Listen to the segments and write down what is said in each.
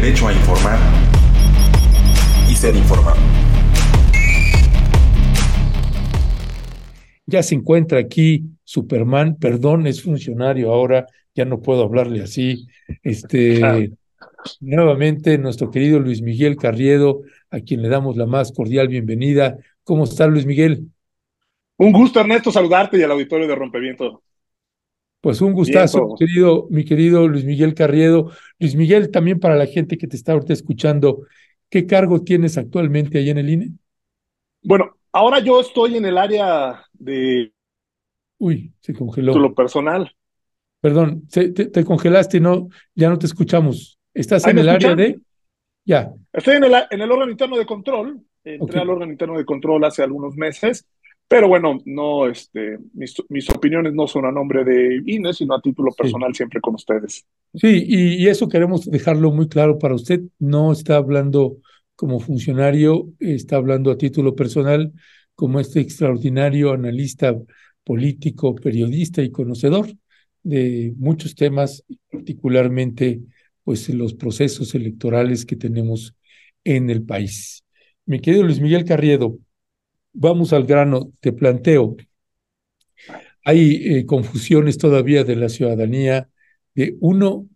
derecho a informar y ser informado. Ya se encuentra aquí Superman, perdón, es funcionario ahora, ya no puedo hablarle así. Este, nuevamente nuestro querido Luis Miguel Carriedo, a quien le damos la más cordial bienvenida. ¿Cómo está Luis Miguel? Un gusto, Ernesto, saludarte y al auditorio de Rompeviento. Pues un gustazo, mi querido, mi querido Luis Miguel Carriedo. Luis Miguel, también para la gente que te está ahorita escuchando, ¿qué cargo tienes actualmente ahí en el INE? Bueno, ahora yo estoy en el área de... Uy, se congeló. Lo personal. Perdón, te, congelaste y no, ya no te escuchamos. ¿Estás en el área de...? Ya. Estoy en el, en el órgano interno de control. Entré al órgano interno de control hace algunos meses pero bueno, no, este, mis, opiniones no son a nombre de INE, sino a título personal siempre con ustedes. Sí, y, eso queremos dejarlo muy claro para usted. No está hablando como funcionario, está hablando a título personal como este extraordinario analista político, periodista y conocedor de muchos temas, particularmente pues los procesos electorales que tenemos en el país. Mi querido Luis Miguel Carriedo, vamos al grano, te planteo. Hay eh, confusiones todavía de la ciudadanía de uno,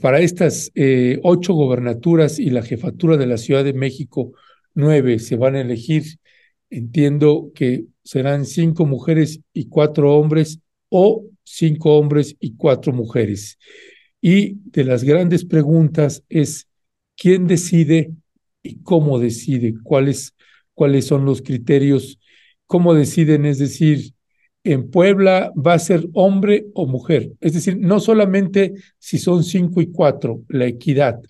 para estas eh, ocho gobernaturas y la jefatura de la Ciudad de México, nueve se van a elegir. Entiendo que serán cinco mujeres y cuatro hombres o cinco hombres y cuatro mujeres. Y de las grandes preguntas es, ¿quién decide y cómo decide? ¿Cuál es cuáles son los criterios, cómo deciden, es decir, en Puebla va a ser hombre o mujer. Es decir, no solamente si son cinco y cuatro, la equidad,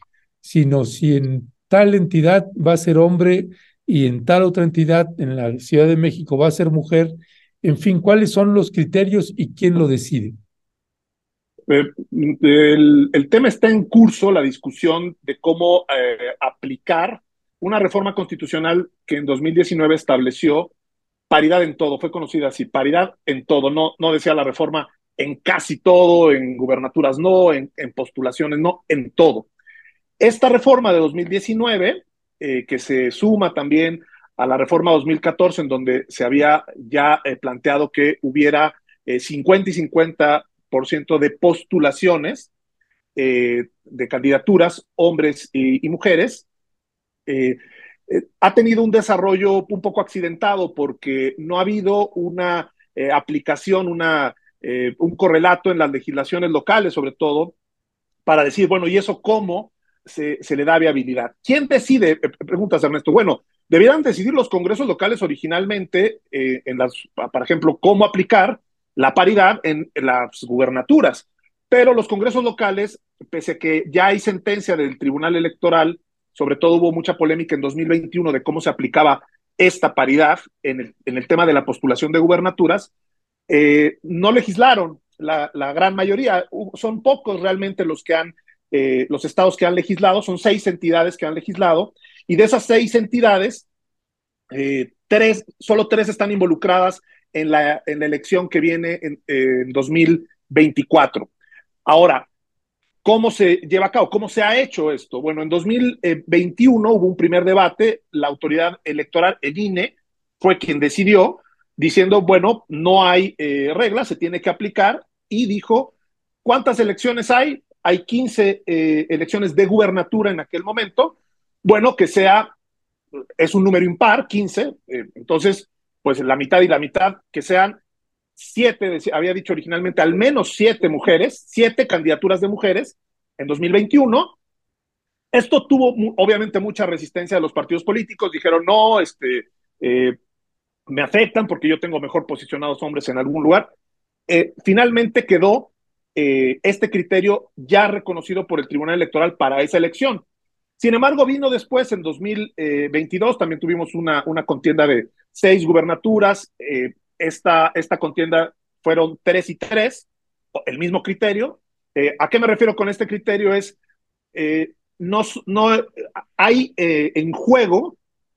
sino si en tal entidad va a ser hombre y en tal otra entidad, en la Ciudad de México, va a ser mujer. En fin, ¿cuáles son los criterios y quién lo decide? Eh, el, tema está en curso, la discusión de cómo eh, aplicar una reforma constitucional que en 2019 estableció paridad en todo, fue conocida así, paridad en todo, no, no decía la reforma en casi todo, en gubernaturas no, en, postulaciones no, en todo. Esta reforma de 2019, eh, que se suma también a la reforma 2014, en donde se había ya eh, planteado que hubiera 50 eh, y 50% de postulaciones de candidaturas, hombres y mujeres, eh, eh, ha tenido un desarrollo un poco accidentado porque no ha habido una eh, aplicación, una, un correlato en las legislaciones locales, sobre todo, para decir, bueno, ¿y eso cómo se, se le da viabilidad? ¿Quién decide? Preguntas, Ernesto. Bueno, debieran decidir los congresos locales originalmente, en las, por ejemplo, cómo aplicar la paridad en, en las gubernaturas. Pero los congresos locales, pese a que ya hay sentencia del Tribunal Electoral sobre todo hubo mucha polémica en 2021 de cómo se aplicaba esta paridad en el, en el tema de la postulación de gubernaturas, eh, no legislaron. La, gran mayoría, son pocos realmente los que han, eh, los estados que han legislado, son seis entidades que han legislado, y de esas seis entidades, eh, tres, solo tres están involucradas en la, en la elección que viene en, en 2024. Ahora, ¿Cómo se lleva a cabo? ¿Cómo se ha hecho esto? Bueno, en 2021 hubo un primer debate, la autoridad electoral, el INE, fue quien decidió, diciendo, bueno, no hay eh, reglas, se tiene que aplicar, y dijo, ¿cuántas elecciones hay? Hay 15 eh, elecciones de gubernatura en aquel momento. Bueno, que sea, es un número impar, 15, eh, entonces, pues la mitad y la mitad, que sean siete, había dicho originalmente al menos siete mujeres, siete candidaturas de mujeres en 2021. Esto tuvo obviamente mucha resistencia de los partidos políticos, dijeron, no, este, eh, me afectan porque yo tengo mejor posicionados hombres en algún lugar. Eh, finalmente quedó eh, este criterio ya reconocido por el Tribunal Electoral para esa elección. Sin embargo, vino después, en 2022, también tuvimos una, una contienda de seis gubernaturas, esta, esta contienda fueron tres y tres, el mismo criterio. Eh, ¿A qué me refiero con este criterio? Es, eh, no, no, hay eh, en juego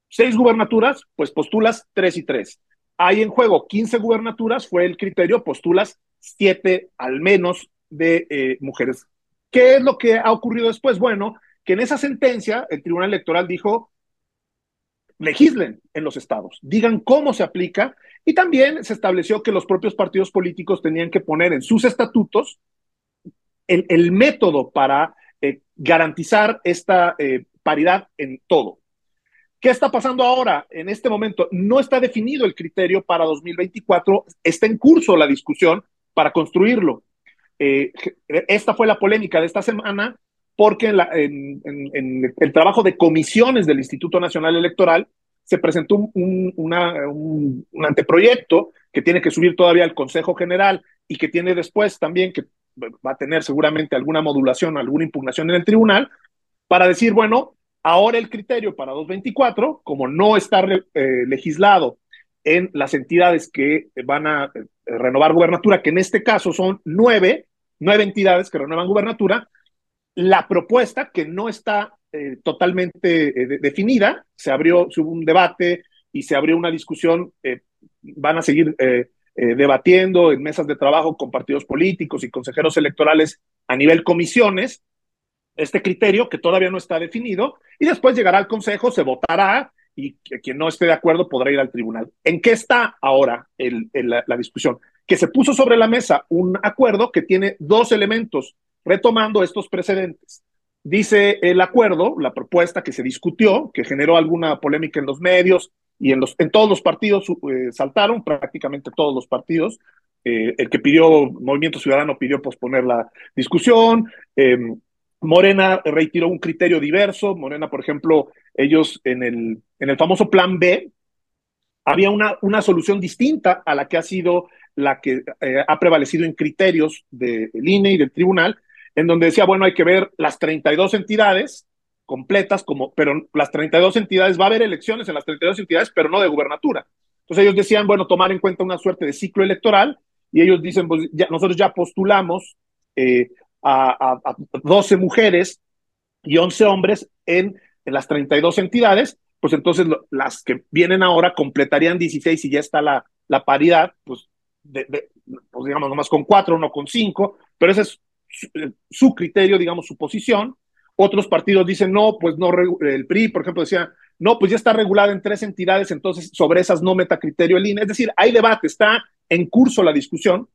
seis gubernaturas, pues postulas tres y tres. Hay en juego 15 gubernaturas, fue el criterio, postulas siete al menos de mujeres. ¿Qué es lo que ha ocurrido después? Bueno, que en esa sentencia el Tribunal Electoral dijo, legislen en los estados, digan cómo se aplica y también se estableció que los propios partidos políticos tenían que poner en sus estatutos el, método para eh, garantizar esta eh, paridad en todo. ¿Qué está pasando ahora? En este momento no está definido el criterio para 2024, está en curso la discusión para construirlo. Eh, esta fue la polémica de esta semana porque en, el trabajo de comisiones del Instituto Nacional Electoral se presentó un, un, anteproyecto que tiene que subir todavía al Consejo General y que tiene después también que va a tener seguramente alguna modulación, alguna impugnación en el tribunal, para decir, bueno, ahora el criterio para 224, como no está eh, legislado en las entidades que van a eh, renovar gubernatura, que en este caso son nueve, nueve entidades que renuevan gubernatura, la propuesta que no está eh, totalmente definida, se abrió, hubo un debate y se abrió una discusión, van a seguir eh, debatiendo en mesas de trabajo con partidos políticos y consejeros electorales a nivel comisiones este criterio que todavía no está definido y después llegará al Consejo, se votará y quien no esté de acuerdo podrá ir al tribunal. ¿En qué está ahora la discusión? Que se puso sobre la mesa un acuerdo que tiene dos elementos, retomando estos precedentes. Dice el acuerdo, la propuesta que se discutió, que generó alguna polémica en los medios, y en, los, en todos los partidos eh, saltaron, prácticamente todos los partidos. Eh, el que pidió Movimiento Ciudadano pidió posponer la discusión. Em, Morena retiró un criterio diverso. Morena, por ejemplo, ellos en el, en el famoso Plan B, había una, una solución distinta a la que ha sido la que eh, ha prevalecido en criterios del INE y del tribunal, en donde decía, bueno, hay que ver las 32 entidades completas, como, pero las 32 entidades, va a haber elecciones en las 32 entidades, pero no de gubernatura. Entonces ellos decían, bueno, tomar en cuenta una suerte de ciclo electoral, y ellos dicen, pues ya, nosotros ya postulamos eh, a, a, 12 mujeres y 11 hombres en, en las 32 entidades, pues entonces las que vienen ahora completarían 16 y ya está la, la paridad, pues, pues digamos, nomás con cuatro, no con cinco, pero ese es su, criterio, digamos, su posición. Otros partidos dicen, no, pues no, el PRI, por ejemplo, decía, no, pues ya está regulada en tres entidades, entonces sobre esas no meta criterio el INE. Es decir, hay debate, está en curso la discusión.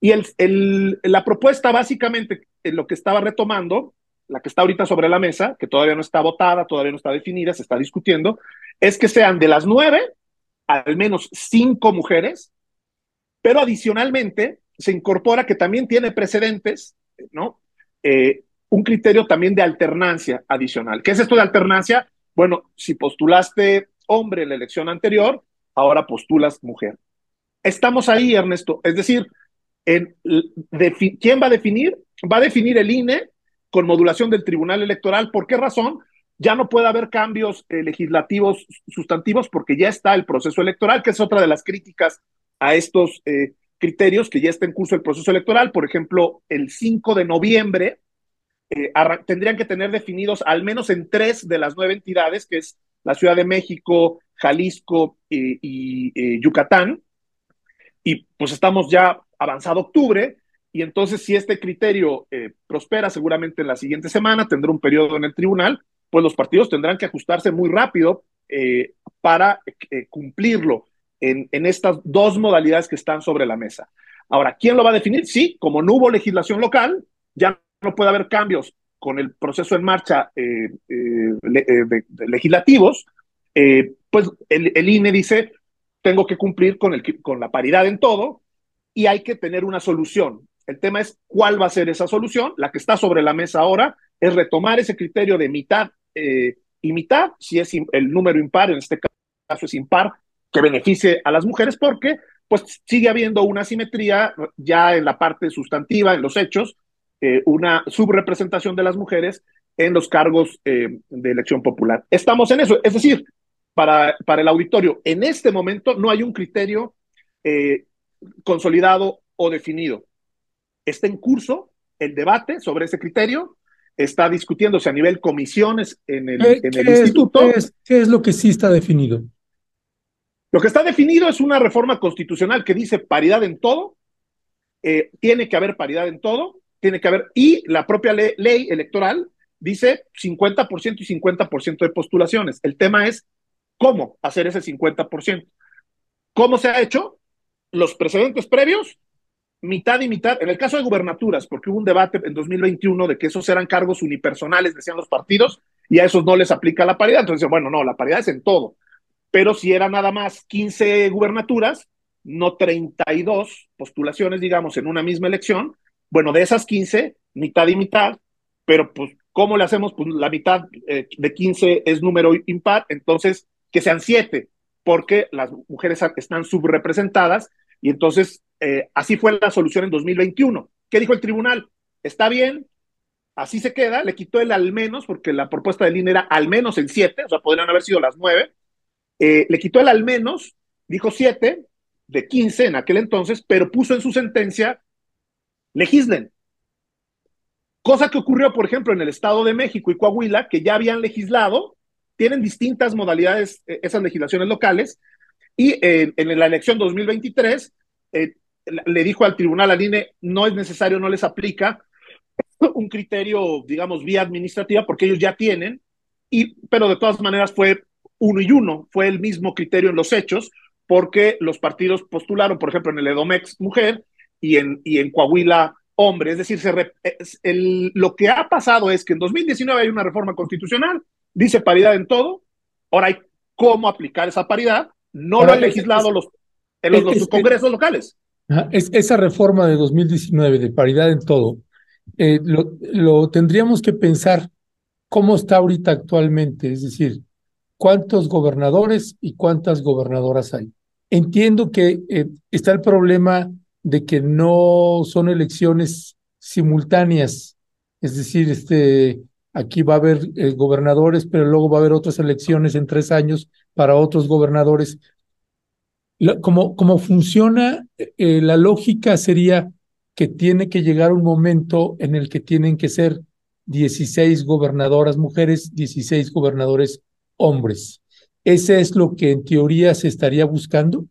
Y el, la propuesta básicamente, en lo que estaba retomando, la que está ahorita sobre la mesa, que todavía no está votada, todavía no está definida, se está discutiendo, es que sean de las nueve, al menos cinco mujeres, pero adicionalmente se incorpora que también tiene precedentes, ¿no? Eh, un criterio también de alternancia adicional. ¿Qué es esto de alternancia? Bueno, si postulaste hombre en la elección anterior, ahora postulas mujer. Estamos ahí, Ernesto. Es decir, ¿quién va a definir? Va a definir el INE con modulación del Tribunal Electoral. ¿Por qué razón? Ya no puede haber cambios eh, legislativos sustantivos porque ya está el proceso electoral, que es otra de las críticas a estos eh, criterios, que ya está en curso el proceso electoral. Por ejemplo, el 5 de noviembre eh, tendrían que tener definidos al menos en tres de las nueve entidades, que es la Ciudad de México, Jalisco y eh, Yucatán. Y pues estamos ya avanzado octubre, y entonces si este criterio eh, prospera seguramente en la siguiente semana, tendrá un periodo en el tribunal, pues los partidos tendrán que ajustarse muy rápido para cumplirlo en, en estas dos modalidades que están sobre la mesa. Ahora, ¿quién lo va a definir? Sí, como no hubo legislación local, ya no puede haber cambios con el proceso en marcha eh, eh, eh legislativos, eh, pues el, el, INE dice, tengo que cumplir con, el, con la paridad en todo y hay que tener una solución. El tema es cuál va a ser esa solución. La que está sobre la mesa ahora es retomar ese criterio de mitad y mitad, si es el número impar, en este caso es impar, que beneficie a las mujeres, porque pues sigue habiendo una simetría ya en la parte sustantiva, en los hechos, eh, una subrepresentación de las mujeres en los cargos eh, de elección popular. Estamos en eso, es decir, para, para el auditorio, en este momento no hay un criterio eh, consolidado o definido. Está en curso el debate sobre ese criterio, está discutiéndose a nivel comisiones en el, en el instituto. ¿qué es, ¿Qué es lo que sí está definido? Lo que está definido es una reforma constitucional que dice paridad en todo, eh, tiene que haber paridad en todo, tiene que haber, y la propia ley, electoral dice 50% y 50% de postulaciones. El tema es cómo hacer ese 50%. ¿Cómo se ha hecho? Los precedentes previos, mitad y mitad. En el caso de gubernaturas, porque hubo un debate en 2021 de que esos eran cargos unipersonales, decían los partidos, y a esos no les aplica la paridad. Entonces, bueno, no, la paridad es en todo. Pero si era nada más 15 gubernaturas, no 32 postulaciones, digamos, en una misma elección, bueno, de esas 15, mitad y mitad, pero pues, ¿cómo le hacemos? Pues la mitad eh, de 15 es número impar, entonces que sean 7, porque las mujeres están subrepresentadas, y entonces eh, así fue la solución en 2021. ¿Qué dijo el tribunal? Está bien, así se queda, le quitó el al menos, porque la propuesta del INE era al menos en 7, o sea, podrían haber sido las 9, eh, le quitó el al menos, dijo 7, de 15 en aquel entonces, pero puso en su sentencia, legislen. Cosa que ocurrió, por ejemplo, en el Estado de México y Coahuila, que ya habían legislado, tienen distintas modalidades eh, esas legislaciones locales, y en la elección 2023 eh, le dijo al tribunal, al INE, no es necesario, no les aplica un criterio, digamos, vía administrativa, porque ellos ya tienen, y, pero de todas maneras fue uno y uno, fue el mismo criterio en los hechos, porque los partidos postularon, por ejemplo, en el Edomex mujer y en, y en Coahuila hombre. Es decir, se el, lo que ha pasado es que en 2019 hay una reforma constitucional, dice paridad en todo, ahora hay cómo aplicar esa paridad, no lo han legislado los, en los, congresos locales. Es, esa reforma de 2019 de paridad en todo, eh, lo, lo tendríamos que pensar cómo está ahorita actualmente, es decir, cuántos gobernadores y cuántas gobernadoras hay. Entiendo que eh, está el problema de que no son elecciones simultáneas, es decir, este, aquí va a haber eh, gobernadores, pero luego va a haber otras elecciones en tres años para otros gobernadores. como, como funciona, eh, la lógica sería que tiene que llegar un momento en el que tienen que ser 16 gobernadoras mujeres, 16 gobernadores hombres. ¿Ese es lo que en teoría se estaría buscando?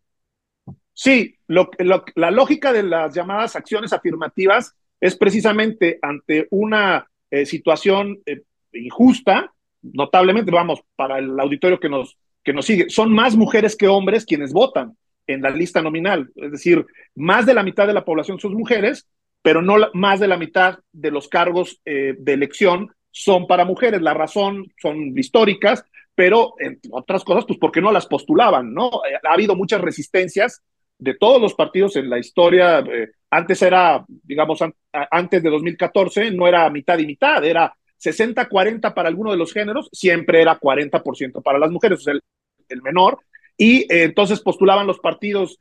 Sí, lo, la lógica de las llamadas acciones afirmativas es precisamente ante una eh, situación eh, injusta, notablemente, vamos, para el auditorio que nos, que nos sigue, son más mujeres que hombres quienes votan en la lista nominal, es decir, más de la mitad de la población son mujeres, pero no más de la mitad de los cargos eh, de elección son para mujeres. La razón son históricas, pero entre otras cosas, pues porque no las postulaban, ¿no? Eh, ha habido muchas resistencias de todos los partidos en la historia. Eh, antes era, digamos, antes de 2014, no era mitad y mitad, era 60-40 para alguno de los géneros, siempre era 40% para las mujeres, o sea, el, menor. Y eh, entonces postulaban los partidos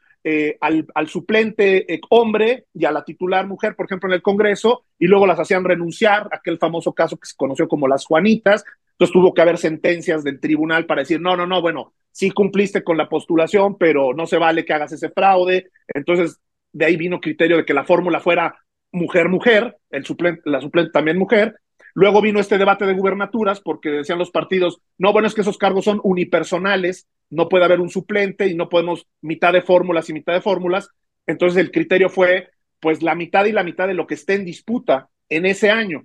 al, al, suplente hombre y a la titular mujer, por ejemplo, en el Congreso, y luego las hacían renunciar, aquel famoso caso que se conoció como las Juanitas, entonces tuvo que haber sentencias del tribunal para decir, no, no, no, bueno, sí cumpliste con la postulación, pero no se vale que hagas ese fraude. Entonces, de ahí vino criterio de que la fórmula fuera mujer-mujer, suplente, la suplente también mujer. Luego vino este debate de gubernaturas porque decían los partidos, no, bueno, es que esos cargos son unipersonales, no puede haber un suplente y no podemos mitad de fórmulas y mitad de fórmulas. Entonces el criterio fue, pues la mitad y la mitad de lo que esté en disputa en ese año.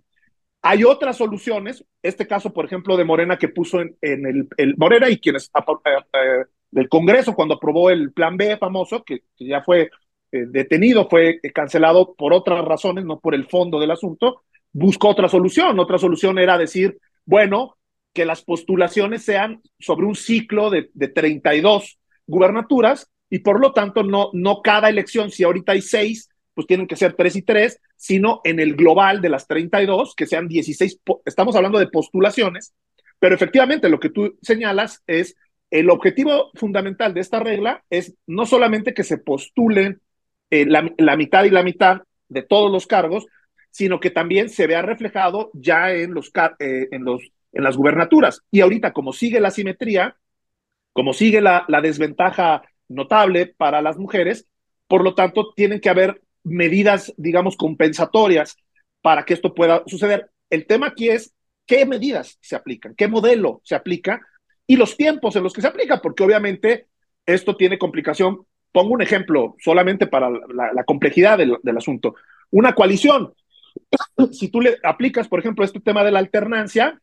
Hay otras soluciones, este caso, por ejemplo, de Morena que puso en, el, Morena y quienes eh, eh, del Congreso cuando aprobó el Plan B famoso, que, ya fue eh, detenido, fue cancelado por otras razones, no por el fondo del asunto, buscó otra solución. Otra solución era decir, bueno, que las postulaciones sean sobre un ciclo de, de 32 gubernaturas y por lo tanto no, no cada elección, si ahorita hay seis, pues tienen que ser tres y tres, sino en el global de las 32, que sean 16, estamos hablando de postulaciones, pero efectivamente lo que tú señalas es el objetivo fundamental de esta regla es no solamente que se postulen eh, la, mitad y la mitad de todos los cargos, sino que también se vea reflejado ya en, los, eh, en, los, en las gubernaturas. Y ahorita, como sigue la simetría, como sigue la, la desventaja notable para las mujeres, por lo tanto, tienen que haber medidas, digamos, compensatorias para que esto pueda suceder. El tema aquí es qué medidas se aplican, qué modelo se aplica y los tiempos en los que se aplica, porque obviamente esto tiene complicación. Pongo un ejemplo solamente para la, complejidad del, asunto. Una coalición. si tú le aplicas, por ejemplo, este tema de la alternancia,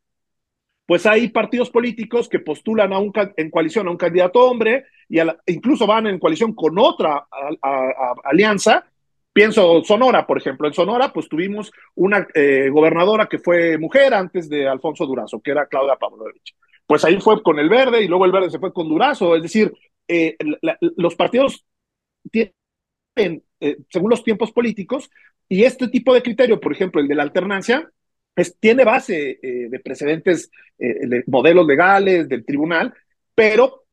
pues hay partidos políticos que postulan a un, en coalición a un candidato hombre y incluso van en coalición con otra alianza. Pienso Sonora, por ejemplo. En Sonora, pues tuvimos una eh, gobernadora que fue mujer antes de Alfonso Durazo, que era Claudia Pavlovich. Pues ahí fue con el verde y luego el verde se fue con Durazo. Es decir, eh, los partidos tienen, eh, según los tiempos políticos, y este tipo de criterio, por ejemplo, el de la alternancia, pues, tiene base eh, de precedentes, de modelos legales del tribunal, pero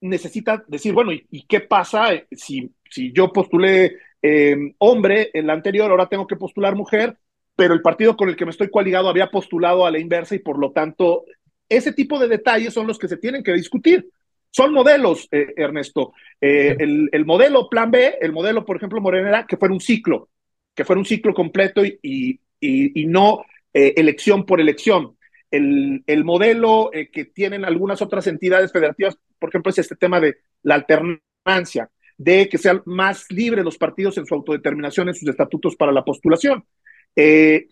necesita decir, bueno, ¿y, qué pasa si, si yo postulé em, hombre en la anterior, ahora tengo que postular mujer, pero el partido con el que me estoy coaligado había postulado a la inversa y por lo tanto, ese tipo de detalles son los que se tienen que discutir. Son modelos, eh, Ernesto. el, el, modelo plan B, el modelo, por ejemplo, Morenera, que fuera un ciclo, que fuera un ciclo completo y, y, y no eh, elección por elección. El, el modelo eh, que tienen algunas otras entidades federativas, por ejemplo, es este tema de la alternancia, de que sean más libres los partidos en su autodeterminación, en sus estatutos para la postulación. Eh,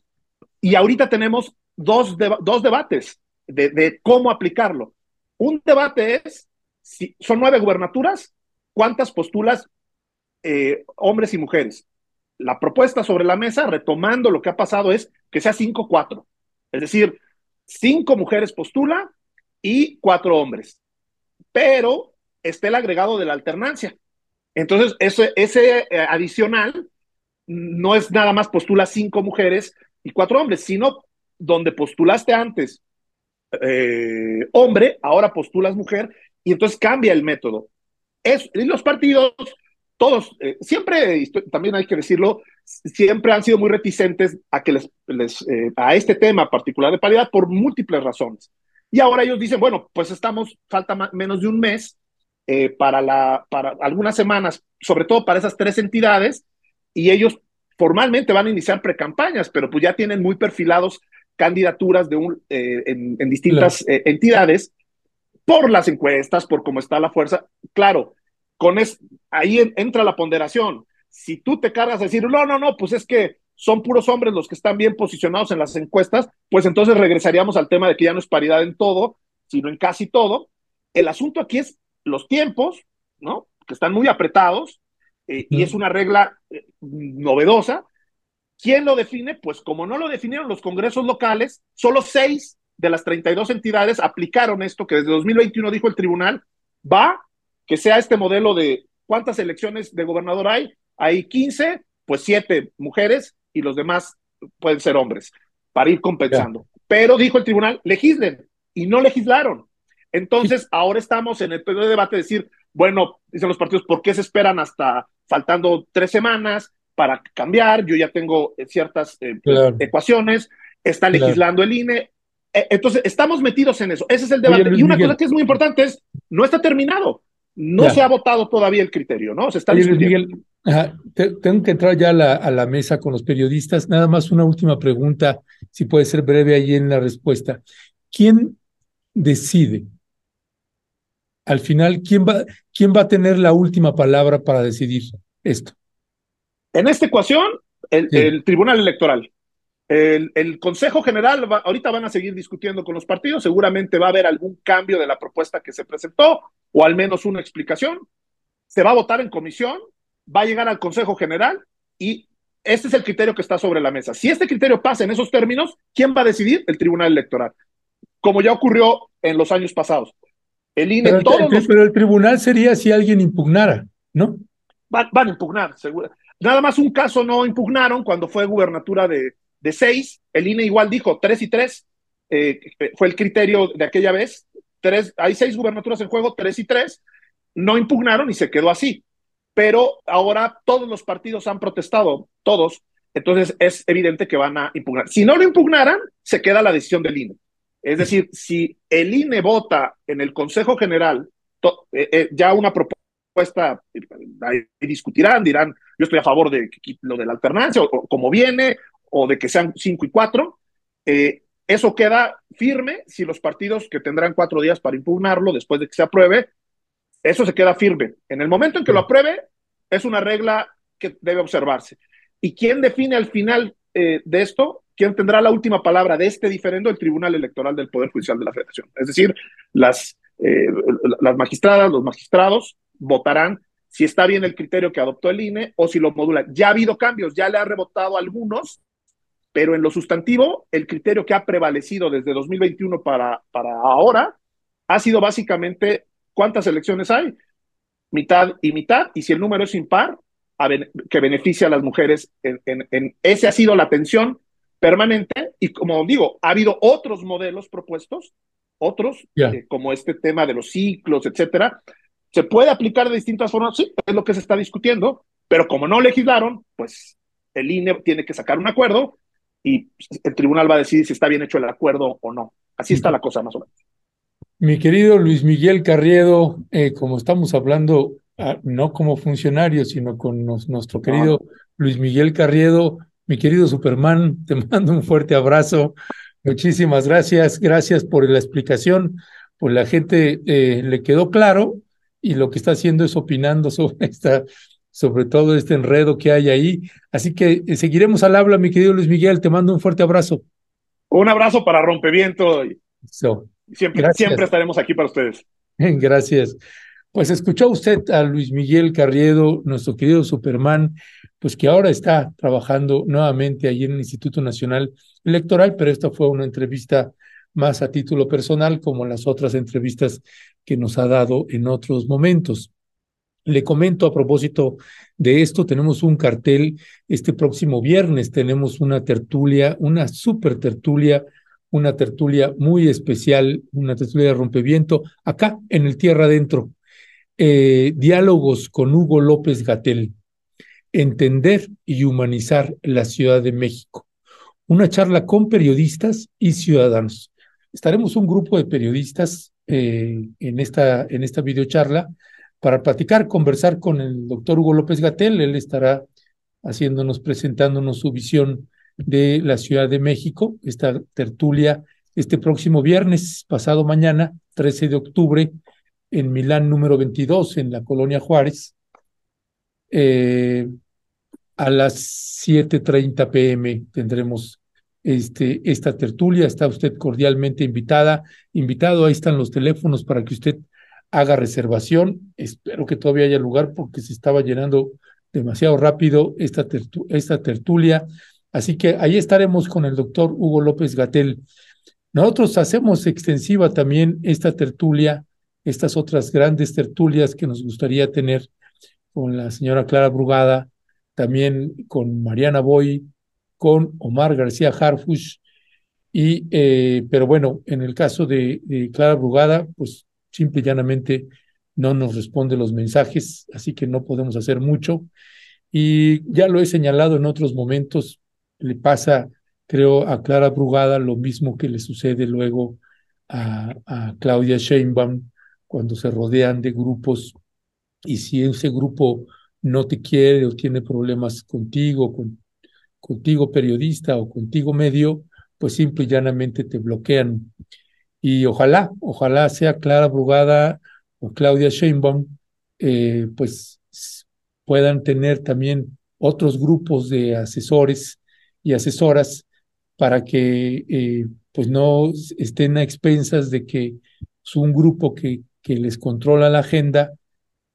y ahorita tenemos dos, dos debates de, de, cómo aplicarlo. Un debate es, si son nueve gubernaturas, ¿cuántas postulas hombres y mujeres? la propuesta sobre la mesa, retomando lo que ha pasado, es que sea 5-4. Es decir, cinco mujeres postula y cuatro hombres. Pero está el agregado de la alternancia. Entonces, ese, ese eh, adicional no es nada más postula cinco mujeres y cuatro hombres, sino donde postulaste antes eh, hombre, ahora postulas mujer, y entonces cambia el método. Es, y los partidos todos, eh, siempre, también hay que decirlo, siempre han sido muy reticentes a, que les, eh, a este tema particular de paridad por múltiples razones. Y ahora ellos dicen, bueno, pues estamos, falta menos de un mes eh, para, la, para algunas semanas, sobre todo para esas tres entidades, y ellos formalmente van a iniciar precampañas, pero pues ya tienen muy perfilados candidaturas de un, en, distintas entidades por las encuestas, por cómo está la fuerza. Claro, con es, ahí entra la ponderación. Si tú te cargas a decir, no, no, no, pues es que son puros hombres los que están bien posicionados en las encuestas, pues entonces regresaríamos al tema de que ya no es paridad en todo, sino en casi todo. El asunto aquí es los tiempos, ¿no? Que están muy apretados eh, y es una regla eh, novedosa. ¿Quién lo define? Pues como no lo definieron los congresos locales, solo seis de las 32 entidades aplicaron esto que desde 2021 dijo el tribunal, va que sea este modelo de cuántas elecciones de gobernador hay. Hay 15, pues 7 mujeres y los demás pueden ser hombres, para ir compensando. Pero dijo el tribunal, legislen, y no legislaron. Entonces, ahora estamos en el periodo de debate de decir, bueno, dicen los partidos, ¿por qué se esperan hasta faltando tres semanas para cambiar? Yo ya tengo eh, ciertas eh, ecuaciones, está legislando el INE. E, entonces, estamos metidos en eso. Ese es el debate. y una cosa que es muy importante es, no está terminado. No se ha votado todavía el criterio, ¿no? Se está discutiendo. tengo que entrar ya a la, a la, mesa con los periodistas. Nada más una última pregunta, si puede ser breve ahí en la respuesta. ¿Quién decide? Al final, ¿quién va, quién va a tener la última palabra para decidir esto? En esta ecuación, el, el Tribunal Electoral. El, el, Consejo General, ahorita van a seguir discutiendo con los partidos, seguramente va a haber algún cambio de la propuesta que se presentó, o al menos una explicación. Se va a votar en comisión, va a llegar al Consejo General y este es el criterio que está sobre la mesa. Si este criterio pasa en esos términos, ¿quién va a decidir? El Tribunal Electoral, como ya ocurrió en los años pasados. El INE, pero, todos el, pero el tribunal sería si alguien impugnara, ¿no? Van, van a impugnar, seguro. Nada más un caso no impugnaron cuando fue gubernatura de, de seis, el INE igual dijo tres y tres, eh, fue el criterio de aquella vez, tres, hay seis gubernaturas en juego, tres y tres, no impugnaron y se quedó así. Pero ahora todos los partidos han protestado, todos, entonces es evidente que van a impugnar. Si no lo impugnaran, se queda la decisión del INE. Es decir, si el INE vota en el Consejo General eh, eh, ya una propuesta, ahí discutirán, dirán, yo estoy a favor de lo de la alternancia, o como viene, o de que sean cinco y cuatro, eh, eso queda firme si los partidos que tendrán cuatro días para impugnarlo después de que se apruebe, eso se queda firme. En el momento en que lo apruebe, es una regla que debe observarse. ¿Y quién define al final de esto, ¿quién tendrá la última palabra de este diferendo? El Tribunal Electoral del Poder Judicial de la Federación. Es decir, las, eh, las magistradas, los magistrados votarán si está bien el criterio que adoptó el INE o si lo modula. Ya ha habido cambios, ya le ha rebotado algunos, pero en lo sustantivo, el criterio que ha prevalecido desde 2021 para, para ahora ha sido básicamente cuántas elecciones hay, mitad y mitad, y si el número es impar, que beneficia a las mujeres. En, en, ese ha sido la tensión permanente y como digo, ha habido otros modelos propuestos, otros, eh, como este tema de los ciclos, etcétera. Se puede aplicar de distintas formas, sí, es lo que se está discutiendo, pero como no legislaron, pues el INE tiene que sacar un acuerdo y el tribunal va a decidir si está bien hecho el acuerdo o no. Así está la cosa más o menos. Mi querido Luis Miguel Carriedo, eh, como estamos hablando Ah, no como funcionario, sino con nuestro querido Luis Miguel Carriedo, mi querido Superman, te mando un fuerte abrazo. Muchísimas gracias, gracias por la explicación. Pues la gente eh, le quedó claro y lo que está haciendo es opinando sobre esta, sobre todo este enredo que hay ahí. Así que eh, seguiremos al habla, mi querido Luis Miguel. Te mando un fuerte abrazo. Un abrazo para Rompeviento. siempre, siempre estaremos aquí para ustedes. Gracias. Pues escuchó usted a Luis Miguel Carriedo, nuestro querido Superman, pues que ahora está trabajando nuevamente allí en el Instituto Nacional Electoral, pero esta fue una entrevista más a título personal, como las otras entrevistas que nos ha dado en otros momentos. Le comento a propósito de esto, tenemos un cartel este próximo viernes, tenemos una tertulia, una super tertulia, una tertulia muy especial, una tertulia de rompeviento, acá en el Tierra Adentro eh, diálogos con Hugo López Gatel, Entender y Humanizar la Ciudad de México. Una charla con periodistas y ciudadanos. Estaremos un grupo de periodistas eh, en, esta, en esta videocharla para platicar, conversar con el doctor Hugo López Gatel. Él estará haciéndonos, presentándonos su visión de la Ciudad de México, esta tertulia este próximo viernes, pasado mañana, 13 de octubre, en Milán número 22, en la colonia Juárez, eh, a las 7.30 pm tendremos este, esta tertulia. Está usted cordialmente invitada, invitado. Ahí están los teléfonos para que usted haga reservación. Espero que todavía haya lugar porque se estaba llenando demasiado rápido esta, esta tertulia. Así que ahí estaremos con el doctor Hugo López Gatel. Nosotros hacemos extensiva también esta tertulia estas otras grandes tertulias que nos gustaría tener con la señora Clara Brugada, también con Mariana Boy, con Omar García Harfush, y, eh, pero bueno, en el caso de, Clara Brugada, pues simple y llanamente no nos responde los mensajes, así que no podemos hacer mucho. Y ya lo he señalado en otros momentos, le pasa, creo, a Clara Brugada lo mismo que le sucede luego a, a Claudia Sheinbaum cuando se rodean de grupos y si ese grupo no te quiere o tiene problemas contigo, con, contigo periodista o contigo medio, pues simple y llanamente te bloquean. Y ojalá, ojalá sea Clara Brugada o Claudia Sheinbaum, eh, pues puedan tener también otros grupos de asesores y asesoras para que eh, pues no estén a expensas de que es un grupo que que les controla la agenda,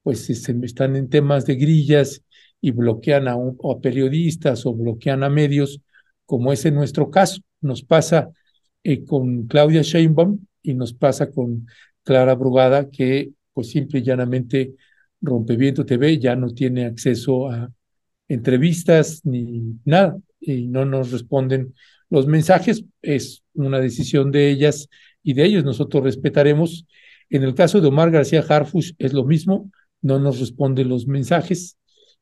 pues están en temas de grillas y bloquean a, periodistas o bloquean a medios, como es en nuestro caso. Nos pasa eh, con Claudia Sheinbaum y nos pasa con Clara Brugada, que pues simple y llanamente Rompeviento TV ya no tiene acceso a entrevistas ni nada y no nos responden los mensajes. Es una decisión de ellas y de ellos. Nosotros respetaremos en el caso de Omar García Harfush es lo mismo, no nos responde los mensajes,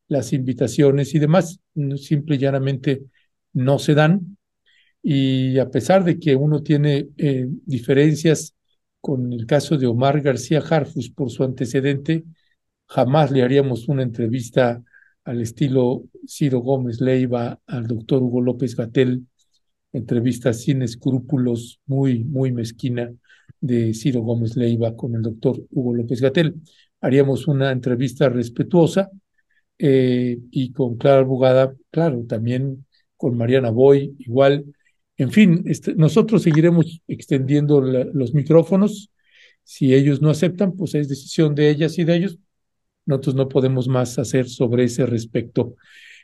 las invitaciones y demás, simple y llanamente no se dan. Y a pesar de que uno tiene eh, diferencias con el caso de Omar García Harfush por su antecedente, jamás le haríamos una entrevista al estilo Ciro Gómez Leiva al doctor Hugo López Gatel, entrevista sin escrúpulos, muy, muy mezquina de Ciro Gómez Leiva con el doctor Hugo López Gatel. Haríamos una entrevista respetuosa eh, y con Clara Bugada, claro, también con Mariana Boy igual. En fin, este, nosotros seguiremos extendiendo los micrófonos. Si ellos no aceptan, pues es decisión de ellas y de ellos. Nosotros no podemos más hacer sobre ese respecto.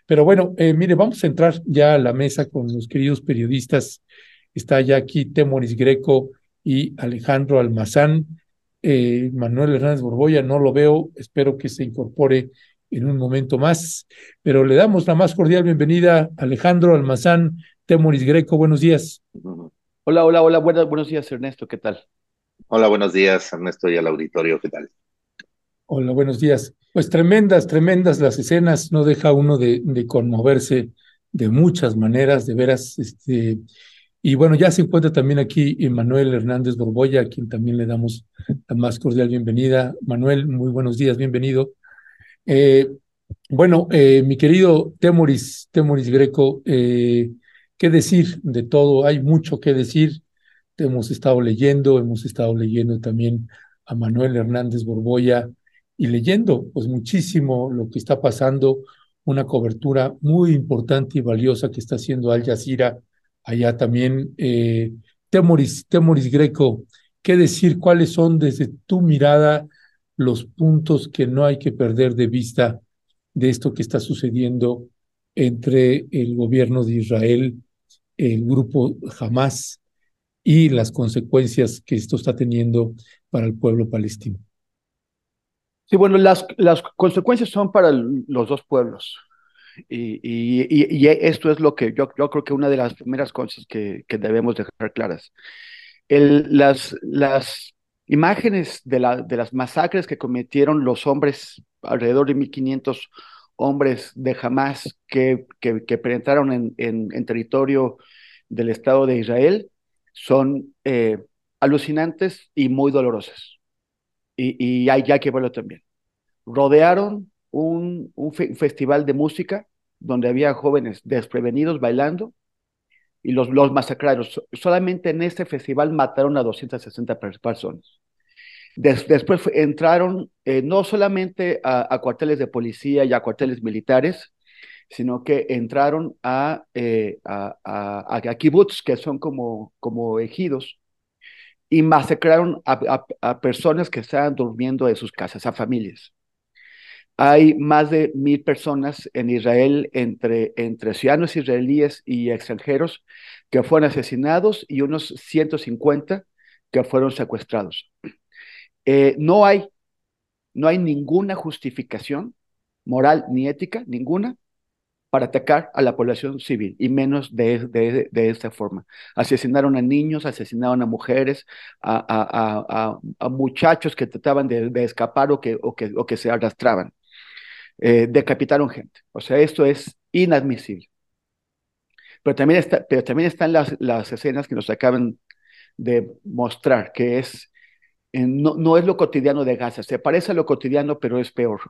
Pero bueno, eh, mire, vamos a entrar ya a la mesa con los queridos periodistas. Está ya aquí Temoris Greco y Alejandro Almazán. Eh, Manuel Hernández Borboya no lo veo, espero que se incorpore en un momento más, pero le damos la más cordial bienvenida a Alejandro Almazán, Temoris Greco, buenos días. Hola, hola, hola, buenos, buenos días Ernesto, ¿qué tal? Hola, buenos días Ernesto y al auditorio, ¿qué tal? Hola, buenos días. Pues tremendas, tremendas las escenas, no deja uno de, de conmoverse de muchas maneras, de veras, este, y bueno, ya se encuentra también aquí Manuel Hernández Borboya, a quien también le damos la más cordial bienvenida. Manuel, muy buenos días, bienvenido. Eh, bueno, eh, mi querido Temoris, Temoris Greco, eh, ¿qué decir de todo? Hay mucho que decir. Hemos estado leyendo, hemos estado leyendo también a Manuel Hernández Borboya y leyendo pues muchísimo lo que está pasando, una cobertura muy importante y valiosa que está haciendo Al Jazeera allá también. Eh, Temoris, Temoris Greco, ¿qué decir? ¿Cuáles son desde tu mirada los puntos que no hay que perder de vista de esto que está sucediendo entre el gobierno de Israel, el grupo Hamas y las consecuencias que esto está teniendo para el pueblo palestino? Sí, bueno, las, las consecuencias son para los dos pueblos. Y, y, esto es lo que yo, yo, creo que una de las primeras cosas que, que debemos dejar claras. El, las, las imágenes de, la, de las masacres que cometieron los hombres, alrededor de 1.500 hombres de Hamas que, que, que penetraron en, en, territorio del Estado de Israel, son eh, alucinantes y muy dolorosas. Y, y hay, hay que verlo también. Rodearon un, festival de música donde había jóvenes desprevenidos bailando y los, los masacraron. Solamente en este festival mataron a 260 personas. después entraron eh, no solamente a, cuarteles de policía y a cuarteles militares, sino que entraron a, eh, a, a, kibbutz, que son como, como ejidos, y masacraron a, personas que estaban durmiendo en sus casas, a familias. Hay más de mil personas en Israel entre, entre ciudadanos israelíes y extranjeros que fueron asesinados y unos 150 que fueron secuestrados. Eh, no, hay, no hay ninguna justificación moral ni ética, ninguna, para atacar a la población civil, y menos de, de, de esta forma. Asesinaron a niños, asesinaron a mujeres, a, a, a, muchachos que trataban de, escapar o que, o, que, o que se arrastraban. Eh, decapitaron gente. O sea, esto es inadmisible. Pero también, está, pero también están las, las escenas que nos acaban de mostrar, que es, eh, no, no es lo cotidiano de Gaza, se parece a lo cotidiano, pero es peor.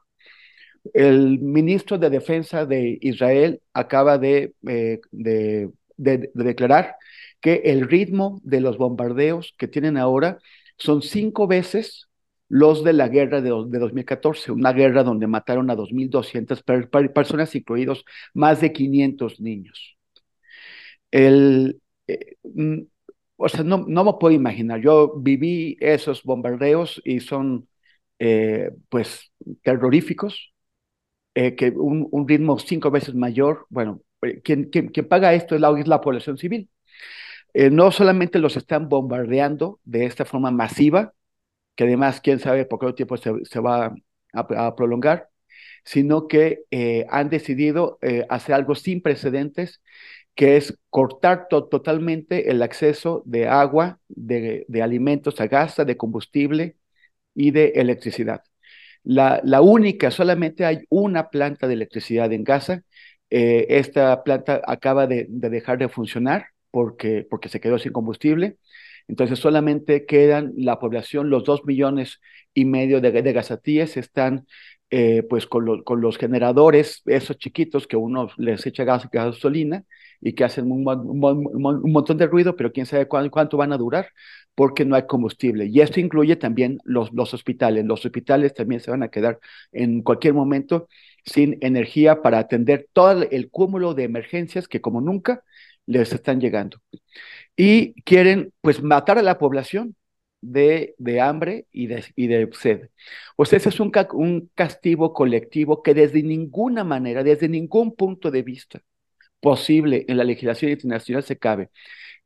El ministro de Defensa de Israel acaba de, eh, de, de, declarar que el ritmo de los bombardeos que tienen ahora son cinco veces los de la guerra de, de 2014, una guerra donde mataron a 2.200 personas, incluidos más de 500 niños. El, eh, mm, o sea, no, no, me puedo imaginar, yo viví esos bombardeos y son, eh, pues, terroríficos, eh, que un, un, ritmo cinco veces mayor, bueno, quien, quien, quien paga esto es la, es la población civil. no solamente los están bombardeando de esta forma masiva, que además quién sabe por qué tiempo se, va a, prolongar, sino que eh, han decidido eh, hacer algo sin precedentes, que es cortar totalmente el acceso de agua, de, alimentos a gas, de combustible y de electricidad. La, la, única, solamente hay una planta de electricidad en Gaza. Eh, esta planta acaba de, de, dejar de funcionar porque, porque se quedó sin combustible. Entonces solamente quedan la población, los dos millones y medio de, de gazatíes están eh, pues con, con, los generadores, esos chiquitos que uno les echa gas, gasolina y que hacen un, un, montón de ruido, pero quién sabe cuánto, cuánto, van a durar porque no hay combustible. Y esto incluye también los, los hospitales. Los hospitales también se van a quedar en cualquier momento sin energía para atender todo el cúmulo de emergencias que como nunca les están llegando. Y quieren pues matar a la población de, de hambre y de, y de sed. O sea, ese es un, castigo colectivo que desde ninguna manera, desde ningún punto de vista posible en la legislación internacional se cabe.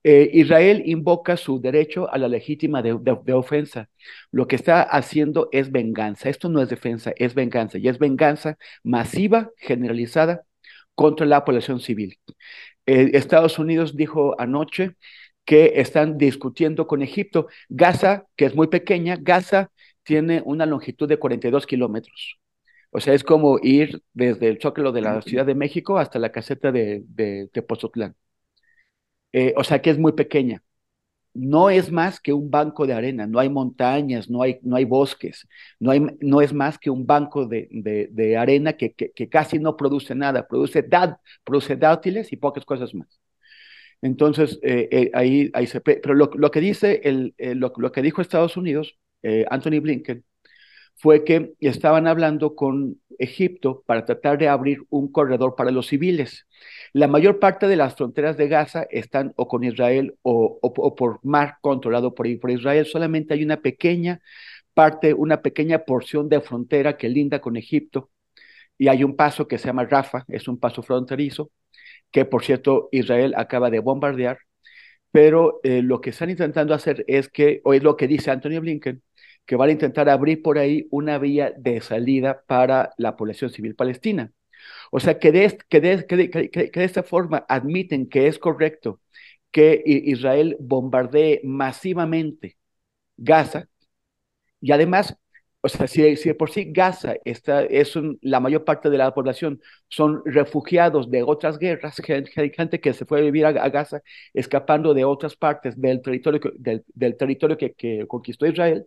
Eh, Israel invoca su derecho a la legítima de, ofensa. Lo que está haciendo es venganza. Esto no es defensa, es venganza. Y es venganza masiva, generalizada contra la población civil. Eh, Estados Unidos dijo anoche que están discutiendo con Egipto. Gaza, que es muy pequeña, Gaza tiene una longitud de 42 kilómetros. O sea, es como ir desde el Zócalo de la Ciudad de México hasta la caseta de, de, de Pozotlán. Eh, o sea que es muy pequeña. No es más que un banco de arena, no hay montañas, no hay, no hay bosques, no, hay, no es más que un banco de, de, arena que, que, casi no produce nada, produce, produce dátiles y pocas cosas más. Entonces, eh, eh, ahí, ahí se... Pero lo, lo que dice, el, lo, lo, que dijo Estados Unidos, Anthony Blinken, fue que estaban hablando con Egipto para tratar de abrir un corredor para los civiles. La mayor parte de las fronteras de Gaza están o con Israel o, por mar controlado por, Israel. Solamente hay una pequeña parte, una pequeña porción de frontera que linda con Egipto. Y hay un paso que se llama Rafa, es un paso fronterizo, que por cierto Israel acaba de bombardear. Pero eh, lo que están intentando hacer es que, o es lo que dice Antonio Blinken, que van a intentar abrir por ahí una vía de salida para la población civil palestina. O sea, que de, que de, que de, esta forma admiten que es correcto que Israel bombardee masivamente Gaza y además, o sea, si, si por sí Gaza está, es la mayor parte de la población son refugiados de otras guerras, gente, gente que se fue a vivir a, Gaza escapando de otras partes del territorio, del, del territorio que, que conquistó Israel,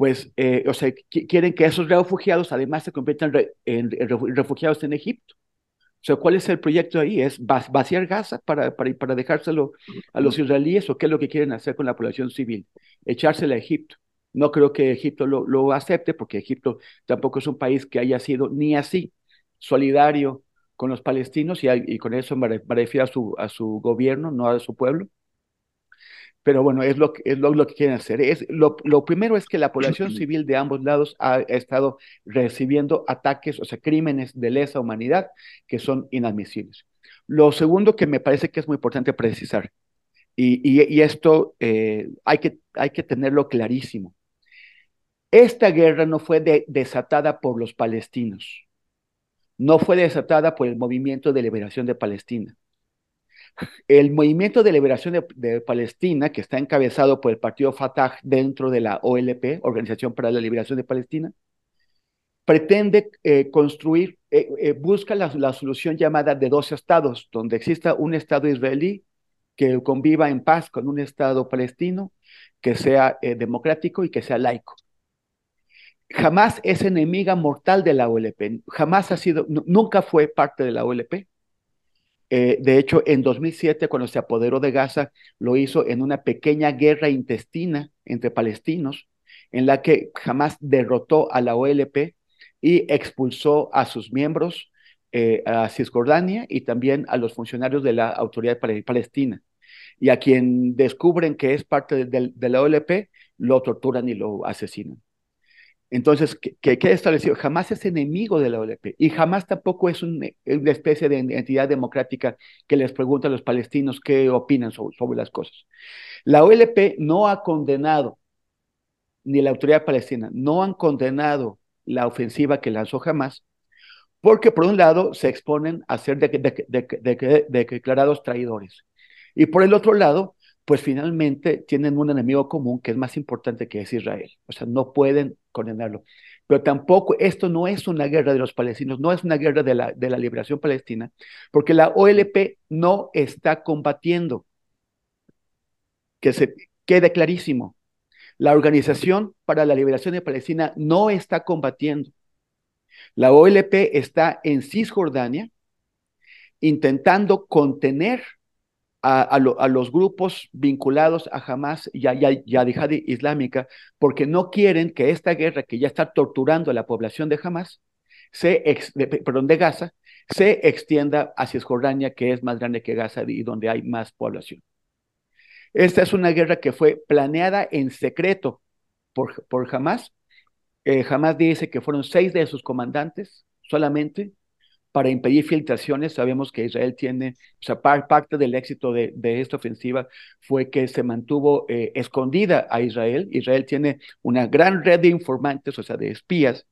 pues, eh, o sea, quieren que esos refugiados además se conviertan en, refugiados en Egipto. O sea, ¿cuál es el proyecto ahí? ¿Es vaciar Gaza para, para, para dejárselo a los israelíes o qué es lo que quieren hacer con la población civil? Echársela a Egipto. No creo que Egipto lo, lo acepte porque Egipto tampoco es un país que haya sido ni así solidario con los palestinos y, y con eso me refiero a su, a su gobierno, no a su pueblo pero bueno, es lo que, es lo, que quieren hacer. Es, lo, lo, primero es que la población civil de ambos lados ha, estado recibiendo ataques, o sea, crímenes de lesa humanidad que son inadmisibles. Lo segundo que me parece que es muy importante precisar, y, y, esto eh, hay, que, hay que tenerlo clarísimo, esta guerra no fue desatada por los palestinos, no fue desatada por el movimiento de liberación de Palestina el movimiento de liberación de, Palestina, que está encabezado por el partido Fatah dentro de la OLP, Organización para la Liberación de Palestina, pretende eh, construir, eh, eh, busca la, solución llamada de dos estados, donde exista un estado israelí que conviva en paz con un estado palestino, que sea democrático y que sea laico. Jamás es enemiga mortal de la OLP, jamás ha sido, nunca fue parte de la OLP, eh, de hecho, en 2007, cuando se apoderó de Gaza, lo hizo en una pequeña guerra intestina entre palestinos, en la que jamás derrotó a la OLP y expulsó a sus miembros eh, a Cisjordania y también a los funcionarios de la autoridad palestina. Y a quien descubren que es parte de la OLP, lo torturan y lo asesinan. Entonces, ¿qué queda establecido? Jamás es enemigo de la OLP y jamás tampoco es una especie de entidad democrática que les pregunta a los palestinos qué opinan sobre, las cosas. La OLP no ha condenado, ni la autoridad palestina, no han condenado la ofensiva que lanzó jamás, porque por un lado se exponen a ser declarados traidores y por el otro lado pues finalmente tienen un enemigo común que es más importante que es Israel. O sea, no pueden condenarlo. Pero tampoco, esto no es una guerra de los palestinos, no es una guerra de la, de la liberación palestina, porque la OLP no está combatiendo. Que se quede clarísimo. La Organización para la Liberación de Palestina no está combatiendo. La OLP está en Cisjordania intentando contener a, los grupos vinculados a Hamas y a, Yihad Islámica porque no quieren que esta guerra que ya está torturando a la población de Hamas se perdón, de Gaza se extienda hacia Cisjordania, que es más grande que Gaza y donde hay más población. Esta es una guerra que fue planeada en secreto por, por Hamas. Eh, Hamas dice que fueron seis de sus comandantes solamente para impedir filtraciones. Sabemos que Israel tiene, o sea, parte del éxito de, esta ofensiva fue que se mantuvo eh, escondida a Israel. Israel tiene una gran red de informantes, o sea, de espías,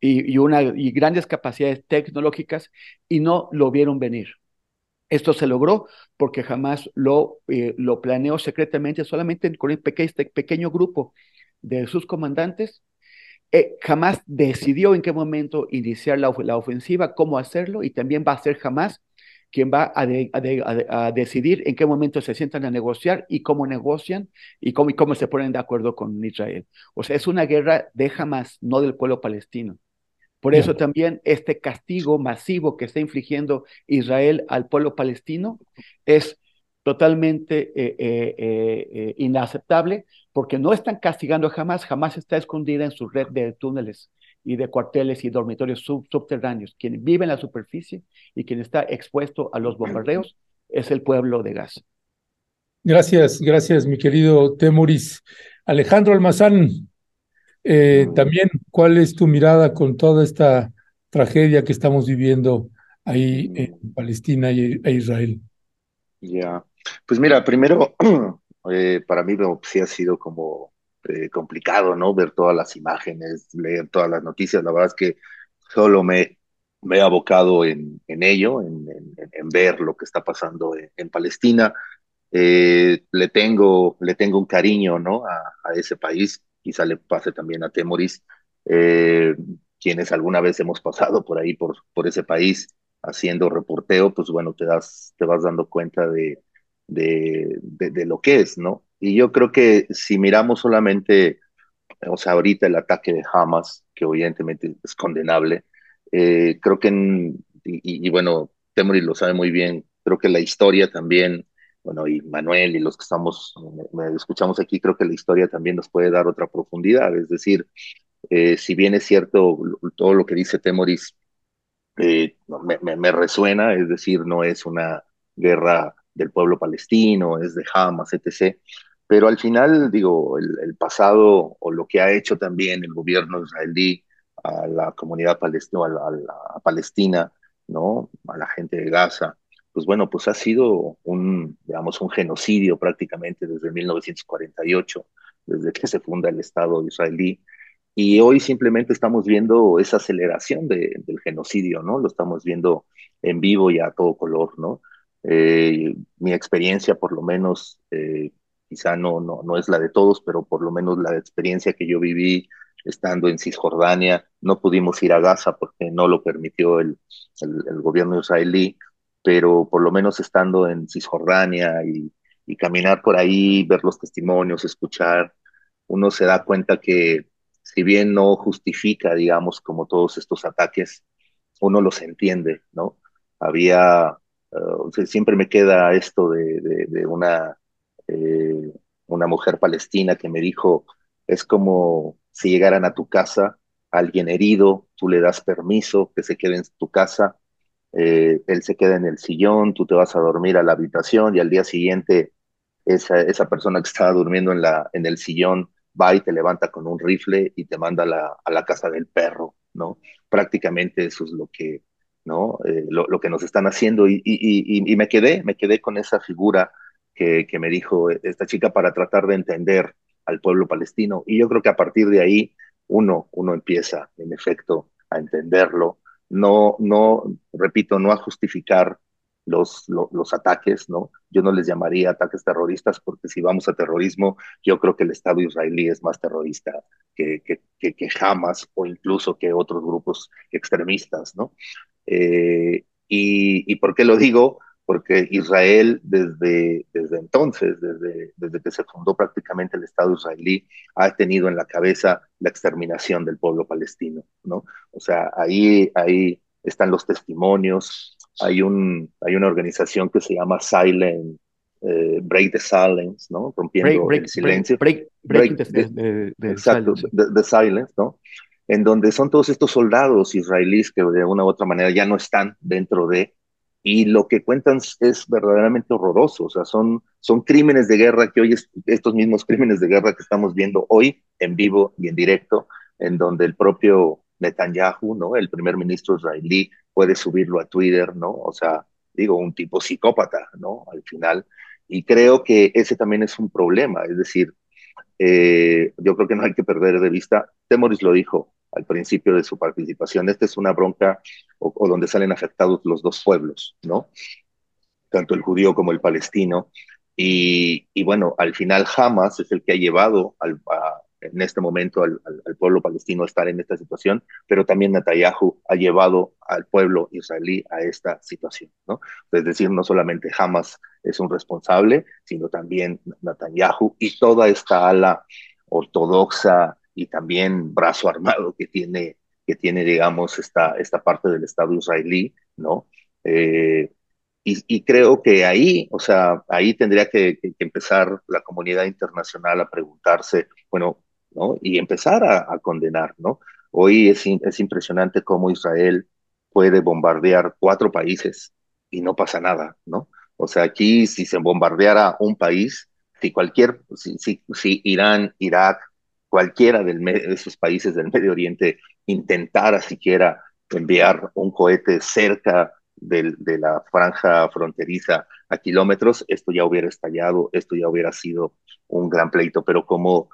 y, una, y grandes capacidades tecnológicas, y no lo vieron venir. Esto se logró porque jamás lo, eh, planeó secretamente, solamente con un este pequeño grupo de sus comandantes eh, jamás decidió en qué momento iniciar la, ofensiva, cómo hacerlo, y también va a ser jamás quien va a, decidir en qué momento se sientan a negociar y cómo negocian y cómo, y cómo se ponen de acuerdo con Israel. O sea, es una guerra de jamás, no del pueblo palestino. Por eso también este castigo masivo que está infligiendo Israel al pueblo palestino es totalmente eh, eh, inaceptable, porque no están castigando jamás, jamás está escondida en su red de túneles y de cuarteles y dormitorios subterráneos. Quien vive en la superficie y quien está expuesto a los bombardeos es el pueblo de Gaza. Gracias, gracias, mi querido Temuris. Alejandro Almazán, eh, también, ¿cuál es tu mirada con toda esta tragedia que estamos viviendo ahí en Palestina e Israel? Ya, pues mira, primero Eh, para mí sí ha sido como eh, complicado, ¿no? Ver todas las imágenes, leer todas las noticias. La verdad es que solo me, he abocado en, ello, en, ver lo que está pasando en, Palestina. Eh, le, tengo, le tengo un cariño, ¿no? A, ese país. Quizá le pase también a Temoris, quienes alguna vez hemos pasado por ahí, por, por ese país, haciendo reporteo, pues bueno, te, das, te vas dando cuenta de, de, de, lo que es, ¿no? Y yo creo que si miramos solamente, o sea, ahorita el ataque de Hamas, que evidentemente es condenable, eh, creo que, y, bueno, Temory lo sabe muy bien, creo que la historia también, bueno, y Manuel y los que estamos, me, escuchamos aquí, creo que la historia también nos puede dar otra profundidad, es decir, eh, si bien es cierto todo lo que dice Temoris, eh, me, resuena, es decir, no es una guerra del pueblo palestino, es de Hamas, etc. Pero al final, digo, el, pasado o lo que ha hecho también el gobierno israelí a la comunidad palestina, a la, ¿no? A la gente de Gaza, pues bueno, pues ha sido un, digamos, un genocidio prácticamente desde 1948, desde que se funda el Estado israelí. Y hoy simplemente estamos viendo esa aceleración del genocidio, ¿no? Lo estamos viendo en vivo y a todo color, ¿no? Eh, mi experiencia, por lo menos, eh, quizá no, no, no es la de todos, pero por lo menos la experiencia que yo viví estando en Cisjordania, no pudimos ir a Gaza porque no lo permitió el, el, gobierno israelí, pero por lo menos estando en Cisjordania y, y caminar por ahí, ver los testimonios, escuchar, uno se da cuenta que si bien no justifica, digamos, como todos estos ataques, uno los entiende, ¿no? Había siempre me queda esto de, una, eh, una mujer palestina que me dijo, es como si llegaran a tu casa alguien herido, tú le das permiso que se quede en tu casa, eh, él se queda en el sillón, tú te vas a dormir a la habitación y al día siguiente esa, esa persona que estaba durmiendo en, la, en el sillón va y te levanta con un rifle y te manda a la, a la casa del perro, ¿no? Prácticamente eso es lo que, ¿no? Eh, lo, que nos están haciendo y, me quedé, me quedé con esa figura que, me dijo esta chica para tratar de entender al pueblo palestino y yo creo que a partir de ahí uno, uno empieza en efecto a entenderlo, no, no, repito, no a justificar los, los, los, ataques, ¿no? Yo no les llamaría ataques terroristas porque si vamos a terrorismo, yo creo que el Estado israelí es más terrorista que, que, que, que Hamas o incluso que otros grupos extremistas, ¿no? Eh, y, y, por qué lo digo? Porque Israel desde, desde entonces, desde, desde que se fundó prácticamente el Estado israelí, ha tenido en la cabeza la exterminación del pueblo palestino, ¿no? O sea, ahí, ahí están los testimonios, hay, un, hay una organización que se llama Silent, eh, Break the Silence, ¿no? Rompiendo break, el silencio. Break, break, break the, the, exacto, silence. The, silence, ¿no? En donde son todos estos soldados israelíes que de una u otra manera ya no están dentro de, y lo que cuentan es verdaderamente horroroso, o sea, son, son crímenes de guerra que hoy, es, estos mismos crímenes de guerra que estamos viendo hoy en vivo y en directo, en donde el propio Netanyahu, ¿no? El primer ministro israelí puede subirlo a Twitter, ¿no? O sea, digo, un tipo psicópata, ¿no? Al final. Y creo que ese también es un problema, es decir, eh, yo creo que no hay que perder de vista, Temoris lo dijo al principio de su participación, esta es una bronca o, donde salen afectados los dos pueblos, ¿no? Tanto el judío como el palestino. Y, bueno, al final Hamas es el que ha llevado al, en este momento al, al, pueblo palestino a estar en esta situación, pero también Netanyahu ha llevado al pueblo israelí a esta situación, ¿no? Es decir, no solamente Hamas es un responsable, sino también Netanyahu y toda esta ala ortodoxa y también brazo armado que tiene, que tiene digamos, esta, esta parte del Estado israelí, ¿no? Eh, y, y, creo que ahí, o sea, ahí tendría que, que, empezar la comunidad internacional a preguntarse, bueno, ¿no? Y empezar a, a condenar, ¿no? Hoy es, es impresionante cómo Israel puede bombardear cuatro países y no pasa nada, ¿no? O sea, aquí si se bombardeara un país, si cualquier, si, si, si Irán, Irak, cualquiera de esos países del Medio Oriente intentara siquiera enviar un cohete cerca de la franja fronteriza a kilómetros, esto ya hubiera estallado, esto ya hubiera sido un gran pleito, pero como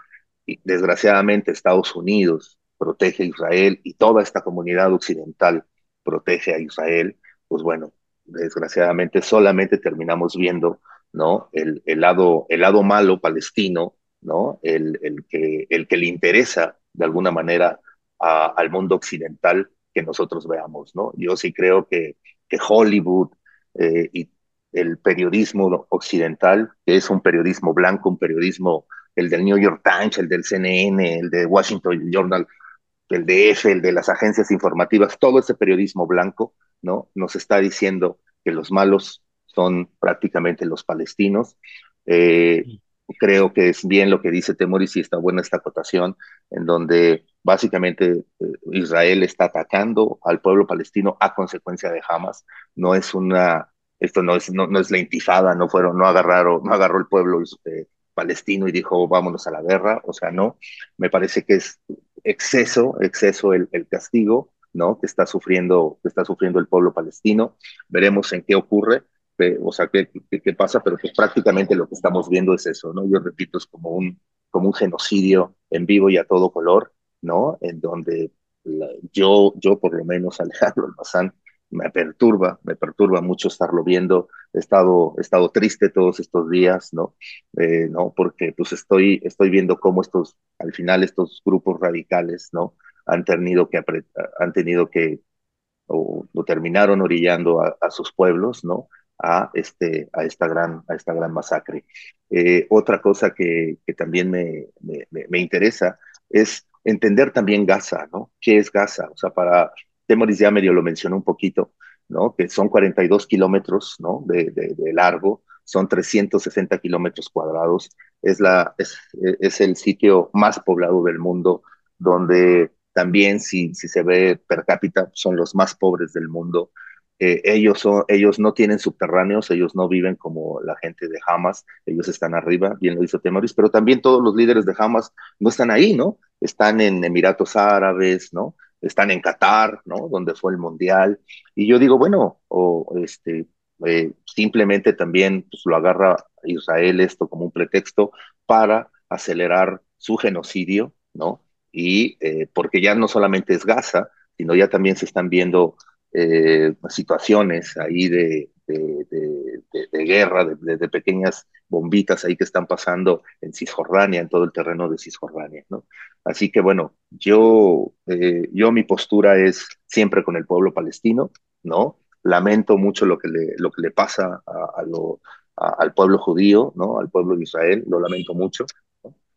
desgraciadamente Estados Unidos protege a Israel y toda esta comunidad occidental protege a Israel, pues bueno, desgraciadamente solamente terminamos viendo, ¿no? El, lado, el lado malo palestino, ¿no? El, el, que, el que le interesa de alguna manera a, al mundo occidental que nosotros veamos, ¿no? Yo sí creo que, que Hollywood eh, y el periodismo occidental, que es un periodismo blanco, un periodismo, el del New York Times, el del CNN, el de Washington Journal, el de EFE, el de las agencias informativas, todo ese periodismo blanco, ¿no? Nos está diciendo que los malos son prácticamente los palestinos. Eh, creo que es bien lo que dice Temoris y está buena esta acotación, en donde básicamente eh, Israel está atacando al pueblo palestino a consecuencia de Hamas. No es una, esto no es, no, no es la intifada, no fueron, no agarraron, no agarró el pueblo eh, palestino y dijo vámonos a la guerra, o sea, no, me parece que es exceso, exceso el, el castigo, ¿no? Que está sufriendo, que está sufriendo el pueblo palestino. Veremos en qué ocurre, o sea, qué, qué, qué, pasa, pero que prácticamente lo que estamos viendo es eso, ¿no? Yo repito, es como un, como un genocidio en vivo y a todo color, ¿no? En donde la, yo, yo por lo menos, Alejandro Almazán, me perturba, me perturba mucho estarlo viendo. He estado, he estado triste todos estos días, ¿no? Eh, ¿no? Porque pues estoy, estoy viendo cómo estos, al final estos grupos radicales, ¿no? Han tenido que, han tenido que, o, o terminaron orillando a, a, sus pueblos, ¿no? A, este, a, esta, gran, a esta gran masacre. Eh, otra cosa que, también me, me, me, interesa es entender también Gaza, ¿no? ¿Qué es Gaza? O sea, para Temoris ya medio lo mencionó un poquito, ¿no? Que son 42 kilómetros, ¿no? De, de, de, largo, son 360 kilómetros cuadrados, es, la, es, es el sitio más poblado del mundo, donde también si, si se ve per cápita, son los más pobres del mundo. Ellos, son, ellos no tienen subterráneos, ellos no viven como la gente de Hamas, ellos están arriba, bien lo hizo Temoris, pero también todos los líderes de Hamas no están ahí, ¿no? Están en Emiratos Árabes, ¿no? Están en Qatar, ¿no? Donde fue el Mundial. Y yo digo, bueno, o este, eh, simplemente también pues, lo agarra Israel esto como un pretexto para acelerar su genocidio, ¿no? y eh, porque ya no solamente es Gaza, sino ya también se están viendo eh, situaciones ahí de, de, de, de guerra, de, pequeñas bombitas ahí que están pasando en Cisjordania, en todo el terreno de Cisjordania, ¿no? Así que bueno, yo, eh, yo mi postura es siempre con el pueblo palestino, ¿no? Lamento mucho lo que le, lo que le pasa al pueblo judío, ¿no? Al pueblo de Israel, lo lamento mucho,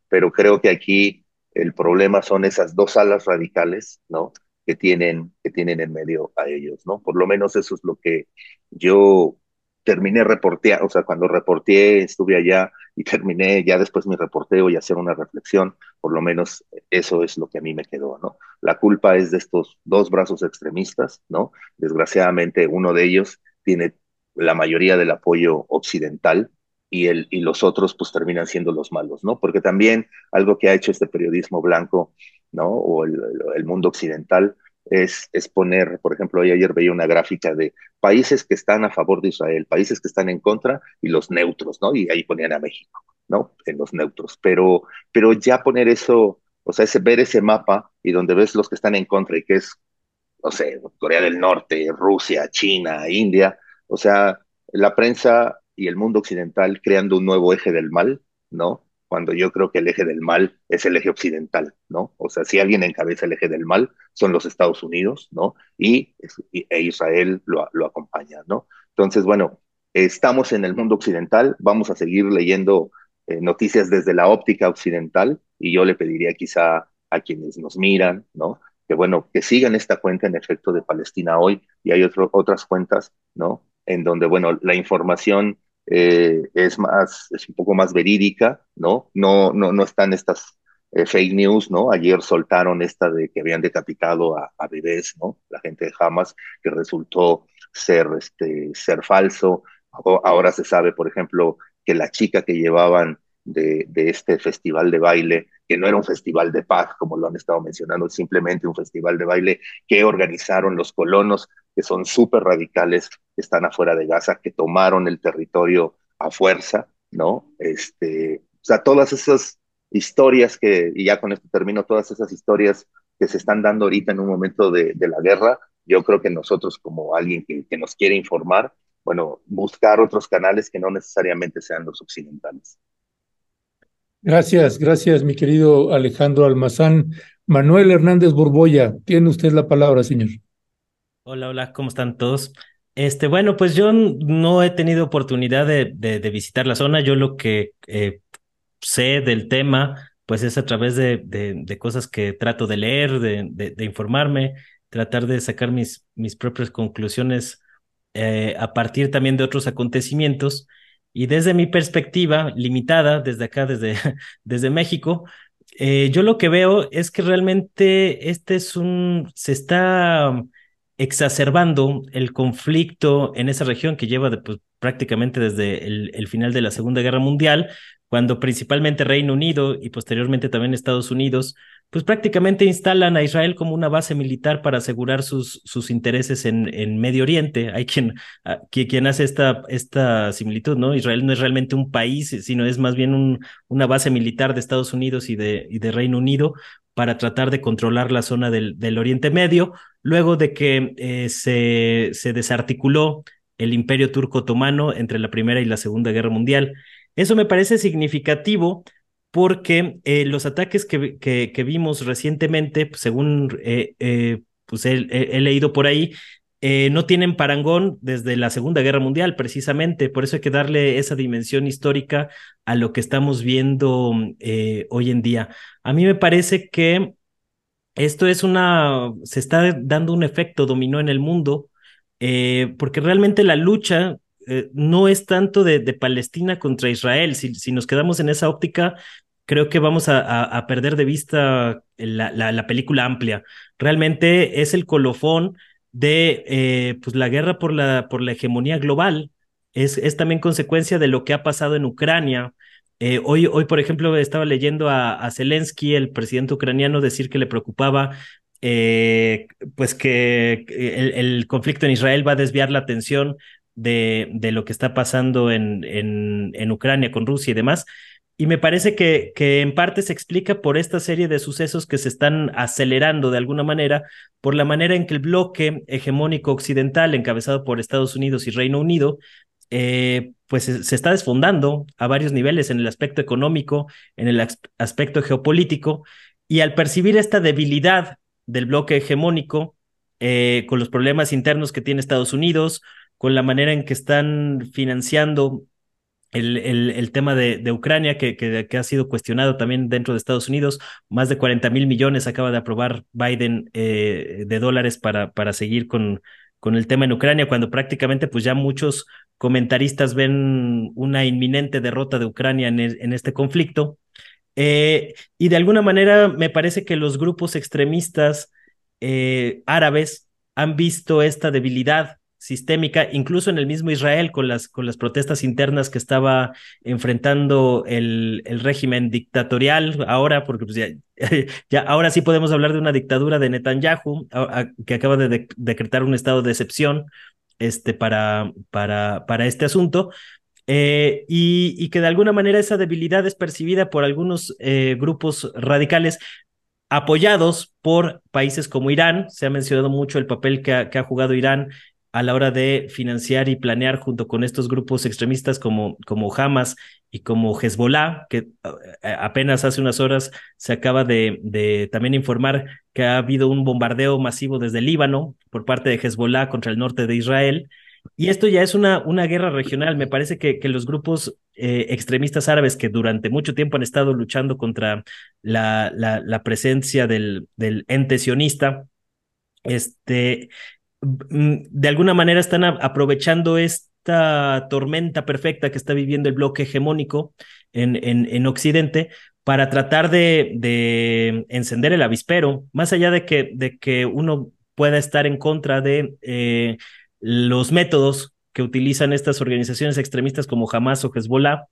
pero creo que aquí el problema son esas dos alas radicales, ¿no? Que tienen, que tienen en medio a ellos, ¿no? Por lo menos eso es lo que yo terminé reportear, o sea, cuando reporteé, estuve allá y terminé ya después mi reporteo y hacer una reflexión, por lo menos eso es lo que a mí me quedó, ¿no? La culpa es de estos dos brazos extremistas, ¿no? Desgraciadamente uno de ellos tiene la mayoría del apoyo occidental y, el, y los otros pues terminan siendo los malos, ¿no? Porque también algo que ha hecho este periodismo blanco, ¿no? O el, mundo occidental es, es, poner, por ejemplo, ayer veía una gráfica de países que están a favor de Israel, países que están en contra y los neutros, ¿no? Y ahí ponían a México, ¿no? En los neutros. Pero, pero ya poner eso, o sea, ese, ver ese mapa y donde ves los que están en contra y que es, no sé, Corea del Norte, Rusia, China, India, o sea, la prensa y el mundo occidental creando un nuevo eje del mal, ¿no? Cuando yo creo que el eje del mal es el eje occidental, ¿no? O sea, si alguien encabeza el eje del mal, son los Estados Unidos, ¿no? Y, e Israel lo, lo acompaña, ¿no? Entonces, bueno, estamos en el mundo occidental, vamos a seguir leyendo eh, noticias desde la óptica occidental y yo le pediría quizá a quienes nos miran, ¿no? Que bueno, que sigan esta cuenta en efecto de Palestina hoy y hay otras cuentas, ¿no? En donde, bueno, la información eh, es más, es un poco más verídica, ¿no? No, no, no están estas eh, fake news, ¿no? Ayer soltaron esta de que habían decapitado a, a, bebés, ¿no? La gente de Hamas, que resultó ser, este, ser falso. Ahora se sabe, por ejemplo, que la chica que llevaban de, de, este festival de baile, que no era un festival de paz, como lo han estado mencionando, simplemente un festival de baile que organizaron los colonos, que son súper radicales, que están afuera de Gaza, que tomaron el territorio a fuerza, ¿no? Este, o sea, todas esas historias que, y ya con esto termino, todas esas historias que se están dando ahorita en un momento de, la guerra, yo creo que nosotros como alguien que, que nos quiere informar, bueno, buscar otros canales que no necesariamente sean los occidentales. Gracias, gracias, mi querido Alejandro Almazán. Manuel Hernández Borboya, tiene usted la palabra, señor. Hola, hola, ¿cómo están todos? Este, bueno, pues yo no he tenido oportunidad de, de, de visitar la zona. Yo lo que eh, sé del tema, pues es a través de, de cosas que trato de leer, de, informarme, tratar de sacar mis, mis propias conclusiones eh, a partir también de otros acontecimientos. Y desde mi perspectiva limitada, desde acá, desde, desde México, eh, yo lo que veo es que realmente este es un, se está exacerbando el conflicto en esa región que lleva pues, prácticamente desde el, final de la Segunda Guerra Mundial, cuando principalmente Reino Unido y posteriormente también Estados Unidos pues prácticamente instalan a Israel como una base militar para asegurar sus, sus intereses en, en Medio Oriente. Hay quien, quien hace esta, esta similitud, ¿no? Israel no es realmente un país, sino es más bien un, una base militar de Estados Unidos y de, y de Reino Unido para tratar de controlar la zona del, del Oriente Medio, luego de que eh, se, se desarticuló el imperio turco otomano entre la Primera y la Segunda Guerra Mundial. Eso me parece significativo porque eh, los ataques que, que, vimos recientemente, pues, según eh, eh, pues he, leído por ahí, no tienen parangón desde la Segunda Guerra Mundial, precisamente. Por eso hay que darle esa dimensión histórica a lo que estamos viendo hoy en día. A mí me parece que esto es una, se está dando un efecto dominó en el mundo, porque realmente la lucha no es tanto de, Palestina contra Israel. Si, nos quedamos en esa óptica, creo que vamos a, perder de vista la, la, la, película amplia. Realmente es el colofón de eh, pues la guerra por la, por la hegemonía global. Es, también consecuencia de lo que ha pasado en Ucrania. Eh, hoy, hoy, por ejemplo, estaba leyendo a, Zelensky, el presidente ucraniano, decir que le preocupaba eh, pues que el, conflicto en Israel va a desviar la atención de, de lo que está pasando en, en, en Ucrania con Rusia y demás. Y me parece que, que en parte se explica por esta serie de sucesos que se están acelerando de alguna manera, por la manera en que el bloque hegemónico occidental, encabezado por Estados Unidos y Reino Unido, eh, pues se está desfondando a varios niveles en el aspecto económico, en el aspecto geopolítico, y al percibir esta debilidad del bloque hegemónico, eh, con los problemas internos que tiene Estados Unidos, con la manera en que están financiando el, el, tema de, Ucrania, que, que, ha sido cuestionado también dentro de Estados Unidos, más de 40 mil millones acaba de aprobar Biden eh, de dólares para, para seguir con, con el tema en Ucrania, cuando prácticamente pues ya muchos comentaristas ven una inminente derrota de Ucrania en, en este conflicto. Eh, y de alguna manera me parece que los grupos extremistas eh, árabes han visto esta debilidad sistémica, incluso en el mismo Israel, con las, con las protestas internas que estaba enfrentando el, el régimen dictatorial ahora, porque pues ya, ya, ahora sí podemos hablar de una dictadura de Netanyahu, que acaba de, decretar un estado de excepción este, para, para, para este asunto. Eh, y, que de alguna manera esa debilidad es percibida por algunos eh, grupos radicales apoyados por países como Irán. Se ha mencionado mucho el papel que ha, que ha jugado Irán a la hora de financiar y planear junto con estos grupos extremistas como, como Hamas y como Hezbollah, que eh, apenas hace unas horas se acaba de, de, también informar que ha habido un bombardeo masivo desde Líbano por parte de Hezbollah contra el norte de Israel. Y esto ya es una, una guerra regional. Me parece que, que los grupos eh, extremistas árabes que durante mucho tiempo han estado luchando contra la, la, presencia del, del ente sionista, este, de alguna manera están aprovechando esta tormenta perfecta que está viviendo el bloque hegemónico en, en, en Occidente para tratar de, de, encender el avispero, más allá de que, de que uno pueda estar en contra de eh, los métodos que utilizan estas organizaciones extremistas como Hamas o Hezbollah,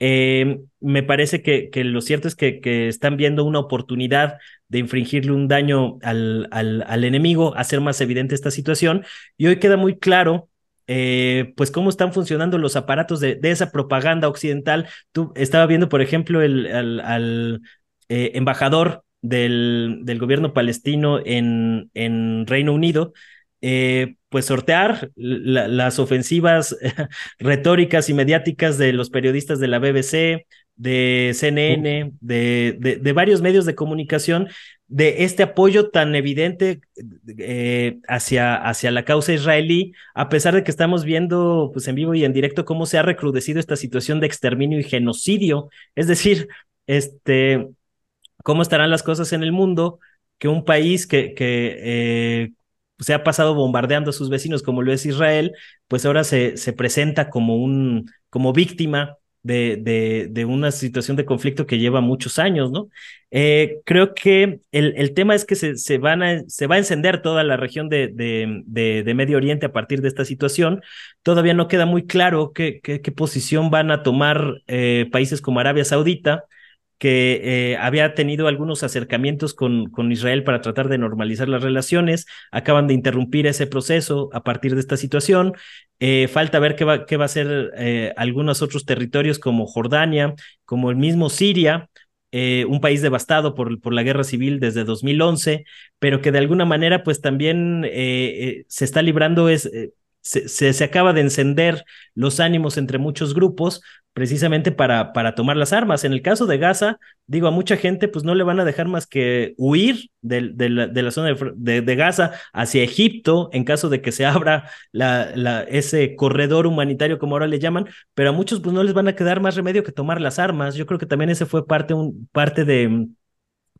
eh, me parece que, que, lo cierto es que, que, están viendo una oportunidad de infringirle un daño al, al, al, enemigo, hacer más evidente esta situación. Y hoy queda muy claro, eh, pues, cómo están funcionando los aparatos de, de, esa propaganda occidental. Tú estaba viendo, por ejemplo, el, al, eh, embajador del, del, gobierno palestino en, en Reino Unido, eh, pues sortear la, las ofensivas retóricas y mediáticas de los periodistas de la BBC, de CNN, de, de, de varios medios de comunicación, de este apoyo tan evidente eh, hacia, hacia la causa israelí, a pesar de que estamos viendo pues, en vivo y en directo cómo se ha recrudecido esta situación de exterminio y genocidio. Es decir, este, cómo estarán las cosas en el mundo que un país que, que eh, se ha pasado bombardeando a sus vecinos como lo es Israel, pues ahora se, se presenta como un, como víctima de, de, de, una situación de conflicto que lleva muchos años, ¿no? Eh, creo que el, el, tema es que se, se, van a, se va a encender toda la región de, de, Medio Oriente a partir de esta situación. Todavía no queda muy claro qué, qué, qué posición van a tomar eh, países como Arabia Saudita que eh, había tenido algunos acercamientos con, con Israel para tratar de normalizar las relaciones, acaban de interrumpir ese proceso a partir de esta situación. Eh, falta ver qué va, qué va a hacer eh, algunos otros territorios como Jordania, como el mismo Siria, eh, un país devastado por, por, la guerra civil desde 2011, pero que de alguna manera pues también se está librando es, se, se, acaba de encender los ánimos entre muchos grupos precisamente para, para tomar las armas. En el caso de Gaza, digo, a mucha gente pues no le van a dejar más que huir de, de, la, de la, zona de, de, Gaza hacia Egipto en caso de que se abra la, la, ese corredor humanitario, como ahora le llaman, pero a muchos pues no les van a quedar más remedio que tomar las armas. Yo creo que también ese fue parte, un, parte de,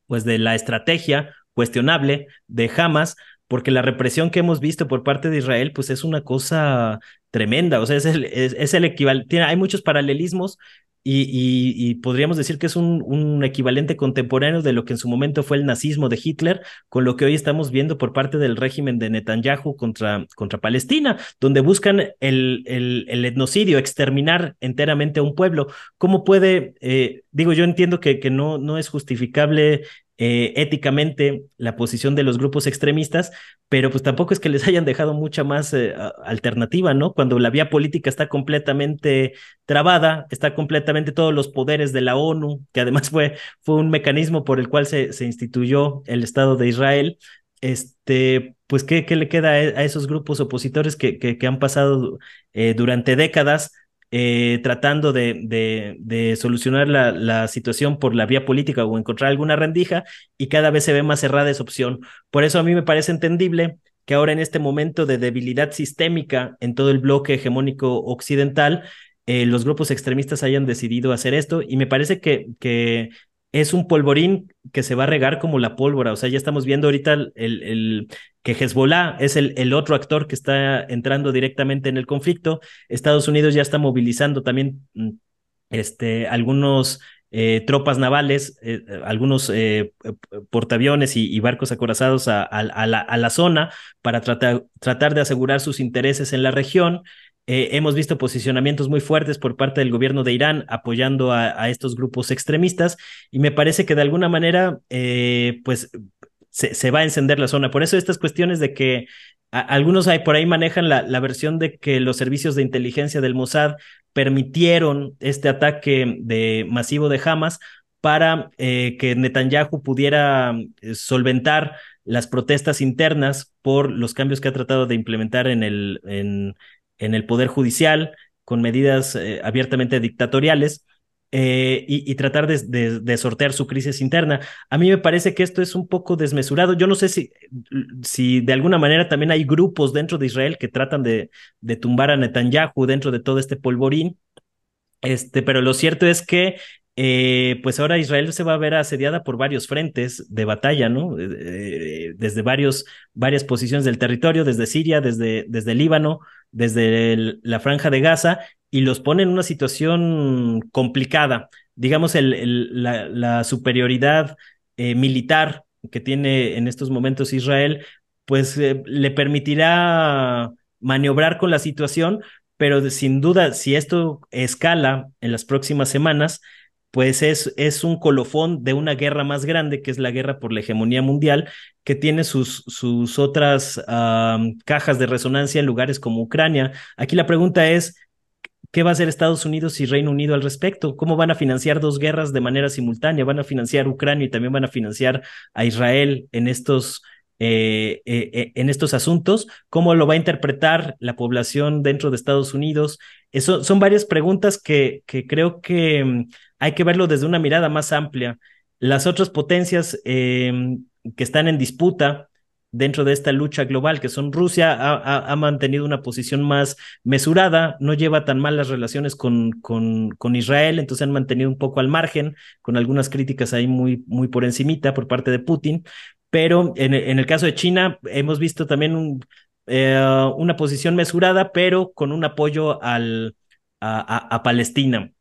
pues, de la estrategia cuestionable de Hamas porque la represión que hemos visto por parte de Israel, pues es una cosa tremenda, o sea, es el, es, es el equivalente, hay muchos paralelismos y, y, podríamos decir que es un, un, equivalente contemporáneo de lo que en su momento fue el nazismo de Hitler, con lo que hoy estamos viendo por parte del régimen de Netanyahu contra, contra Palestina, donde buscan el, el, el etnocidio, exterminar enteramente a un pueblo. ¿Cómo puede, eh, digo, yo entiendo que, que no, no es justificable eh, éticamente la posición de los grupos extremistas, pero pues tampoco es que les hayan dejado mucha más eh, alternativa, ¿no? Cuando la vía política está completamente trabada, está completamente todos los poderes de la ONU, que además fue, fue un mecanismo por el cual se, se instituyó el Estado de Israel, este, pues, ¿qué, qué le queda a, esos grupos opositores que, que, que han pasado eh, durante décadas eh, tratando de, de, solucionar la, la, situación por la vía política o encontrar alguna rendija y cada vez se ve más cerrada esa opción. Por eso a mí me parece entendible que ahora en este momento de debilidad sistémica en todo el bloque hegemónico occidental, eh, los grupos extremistas hayan decidido hacer esto y me parece que, que es un polvorín que se va a regar como la pólvora. O sea, ya estamos viendo ahorita el, que Hezbollah es el, otro actor que está entrando directamente en el conflicto. Estados Unidos ya está movilizando también mm, este, algunos eh, tropas navales, eh, algunos eh, portaaviones y, barcos acorazados a, la, zona para tratar de asegurar sus intereses en la región. Eh, hemos visto posicionamientos muy fuertes por parte del gobierno de Irán apoyando a, estos grupos extremistas y me parece que de alguna manera, eh, pues, se, va a encender la zona. Por eso estas cuestiones de que algunos hay por ahí manejan la, versión de que los servicios de inteligencia del Mossad permitieron este ataque de masivo de Hamas para eh, que Netanyahu pudiera solventar las protestas internas por los cambios que ha tratado de implementar en el, en, en el Poder Judicial con medidas eh, abiertamente dictatoriales eh, y, tratar de, sortear su crisis interna. A mí me parece que esto es un poco desmesurado. Yo no sé si, si de alguna manera también hay grupos dentro de Israel que tratan de, de tumbar a Netanyahu dentro de todo este polvorín. Este, pero lo cierto es que eh, pues ahora Israel se va a ver asediada por varios frentes de batalla, ¿no? desde varios, varias posiciones del territorio, desde Siria, desde, desde Líbano, desde la franja de Gaza, y los pone en una situación complicada. Digamos, el, la, superioridad eh, militar que tiene en estos momentos Israel, pues eh, le permitirá maniobrar con la situación, pero sin duda, si esto escala en las próximas semanas, pues es, es un colofón de una guerra más grande, que es la guerra por la hegemonía mundial, que tiene sus, sus otras cajas de resonancia en lugares como Ucrania. Aquí la pregunta es, ¿qué va a hacer Estados Unidos y Reino Unido al respecto? ¿Cómo van a financiar dos guerras de manera simultánea? ¿Van a financiar Ucrania y también van a financiar a Israel en estos... Eh, eh, eh, en estos asuntos, cómo lo va a interpretar la población dentro de Estados Unidos. Son varias preguntas que, que creo que hay que verlo desde una mirada más amplia. Las otras potencias em, que están en disputa dentro de esta lucha global, que son Rusia, ha, mantenido una posición más mesurada, no lleva tan mal las relaciones con, Israel, entonces han mantenido un poco al margen, con algunas críticas ahí muy, por encimita por parte de Putin, pero en, el caso de China hemos visto también eh, una posición mesurada, pero con un apoyo a Palestina.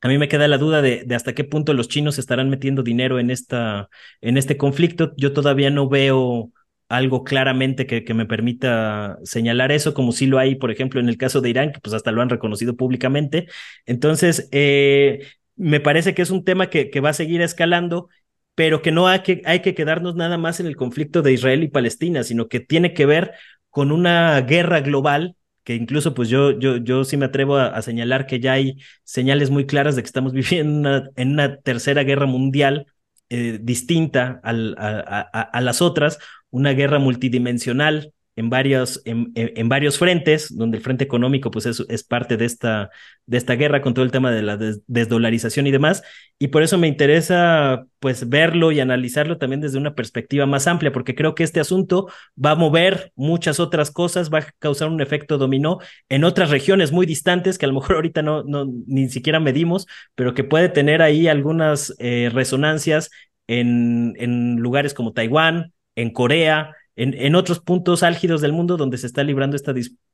A mí me queda la duda de, hasta qué punto los chinos estarán metiendo dinero en, esta, en este conflicto. Yo todavía no veo algo claramente que, que, me permita señalar eso, como si lo hay, por ejemplo, en el caso de Irán, que pues hasta lo han reconocido públicamente. Entonces, eh, me parece que es un tema que, que va a seguir escalando, pero que no hay que, hay que quedarnos nada más en el conflicto de Israel y Palestina, sino que tiene que ver con una guerra global que incluso pues yo, yo, yo sí me atrevo a, señalar que ya hay señales muy claras de que estamos viviendo en una tercera guerra mundial eh, distinta a, las otras, una guerra multidimensional en varios, en, en, varios frentes, donde el frente económico pues es, es, parte de esta, de esta guerra con todo el tema de la desdolarización y demás. Y por eso me interesa pues verlo y analizarlo también desde una perspectiva más amplia, porque creo que este asunto va a mover muchas otras cosas, va a causar un efecto dominó en otras regiones muy distantes que a lo mejor ahorita no, no ni siquiera medimos, pero que puede tener ahí algunas eh, resonancias en, en lugares como Taiwán, en Corea, en, otros puntos álgidos del mundo donde se está librando esta,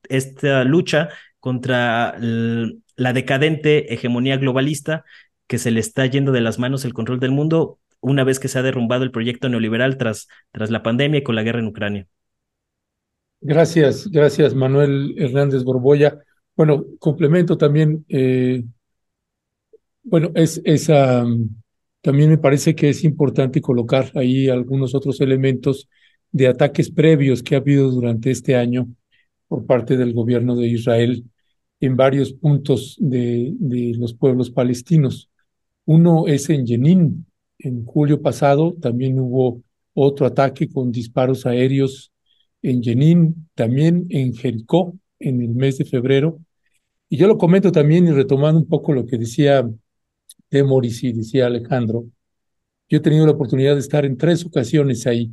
esta lucha contra la decadente hegemonía globalista que se le está yendo de las manos el control del mundo una vez que se ha derrumbado el proyecto neoliberal tras, tras la pandemia y con la guerra en Ucrania. Gracias, gracias Manuel Hernández Borboya. Bueno, complemento también, eh, bueno, es, esa, también me parece que es importante colocar ahí algunos otros elementos de ataques previos que ha habido durante este año por parte del gobierno de Israel en varios puntos de, los pueblos palestinos. Uno es en Jenin. En julio pasado también hubo otro ataque con disparos aéreos en Jenin, también en Jericó en el mes de febrero. Y yo lo comento también y retomando un poco lo que decía Temoris y decía Alejandro, yo he tenido la oportunidad de estar en tres ocasiones ahí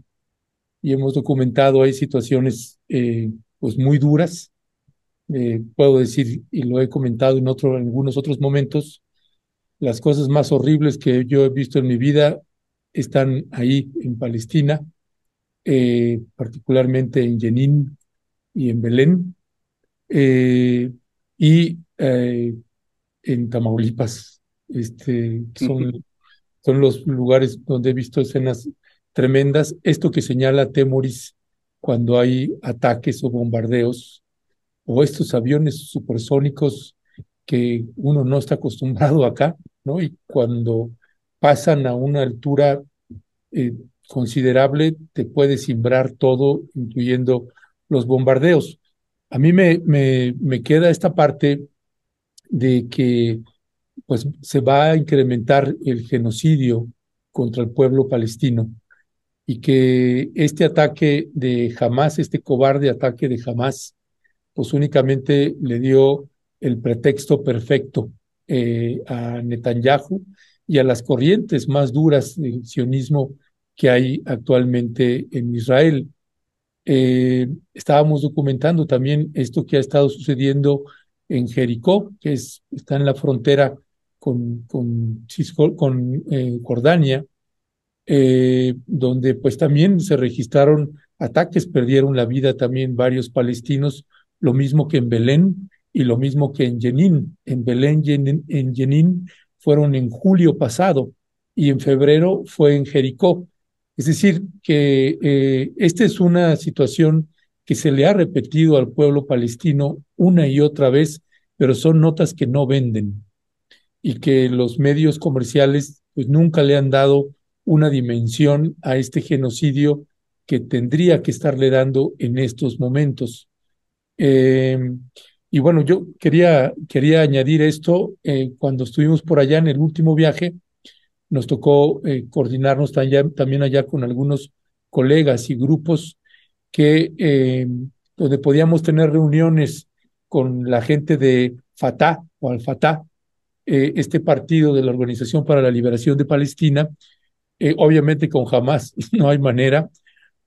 y hemos documentado hay situaciones eh, pues muy duras. Eh, puedo decir, y lo he comentado en, otro, en algunos otros momentos, las cosas más horribles que yo he visto en mi vida están ahí en Palestina, eh, particularmente en Jenin y en Belén, y en Tamaulipas. Este, son, son los lugares donde he visto escenas tremendas. Esto que señala Temoris cuando hay ataques o bombardeos, o estos aviones supersónicos que uno no está acostumbrado acá, ¿no? Y cuando pasan a una altura eh, considerable, te puede simbrar todo, incluyendo los bombardeos. A mí me, me, me queda esta parte de que pues, se va a incrementar el genocidio contra el pueblo palestino y que este ataque de Hamas, este cobarde ataque de Hamas, pues únicamente le dio el pretexto perfecto eh, a Netanyahu y a las corrientes más duras del sionismo que hay actualmente en Israel. Eh, estábamos documentando también esto que ha estado sucediendo en Jericó, que es, está en la frontera con, con, eh, Jordania, donde pues también se registraron ataques, perdieron la vida también varios palestinos, lo mismo que en Belén, y lo mismo que en Jenin. En Belén y en Jenin fueron en julio pasado y en febrero fue en Jericó. Es decir, que eh, esta es una situación que se le ha repetido al pueblo palestino una y otra vez, pero son notas que no venden y que los medios comerciales pues nunca le han dado una dimensión a este genocidio que tendría que estarle dando en estos momentos. Eh, y bueno, yo quería, quería añadir esto, eh, cuando estuvimos por allá en el último viaje, nos tocó eh, coordinarnos también allá con algunos colegas y grupos que eh, donde podíamos tener reuniones con la gente de Fatah o Al-Fatah, este partido de la Organización para la Liberación de Palestina, obviamente con Hamas no hay manera.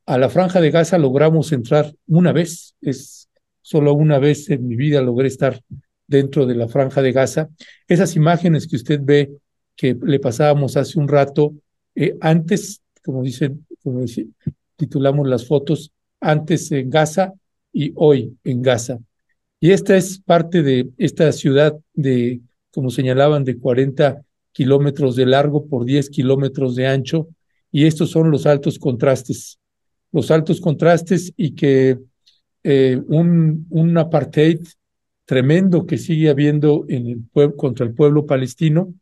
A la franja de Gaza logramos entrar una vez, es Solo una vez en mi vida logré estar dentro de la franja de Gaza. Esas imágenes que usted ve que le pasábamos hace un rato, eh, antes, como dicen, como titulamos las fotos, antes en Gaza y hoy en Gaza. Y esta es parte de esta ciudad de, como señalaban, de 40 kilómetros de largo por 10 kilómetros de ancho. Y estos son los altos contrastes. Los altos contrastes y que eh, un, un, apartheid tremendo que sigue habiendo en el pueblo, contra el pueblo palestino,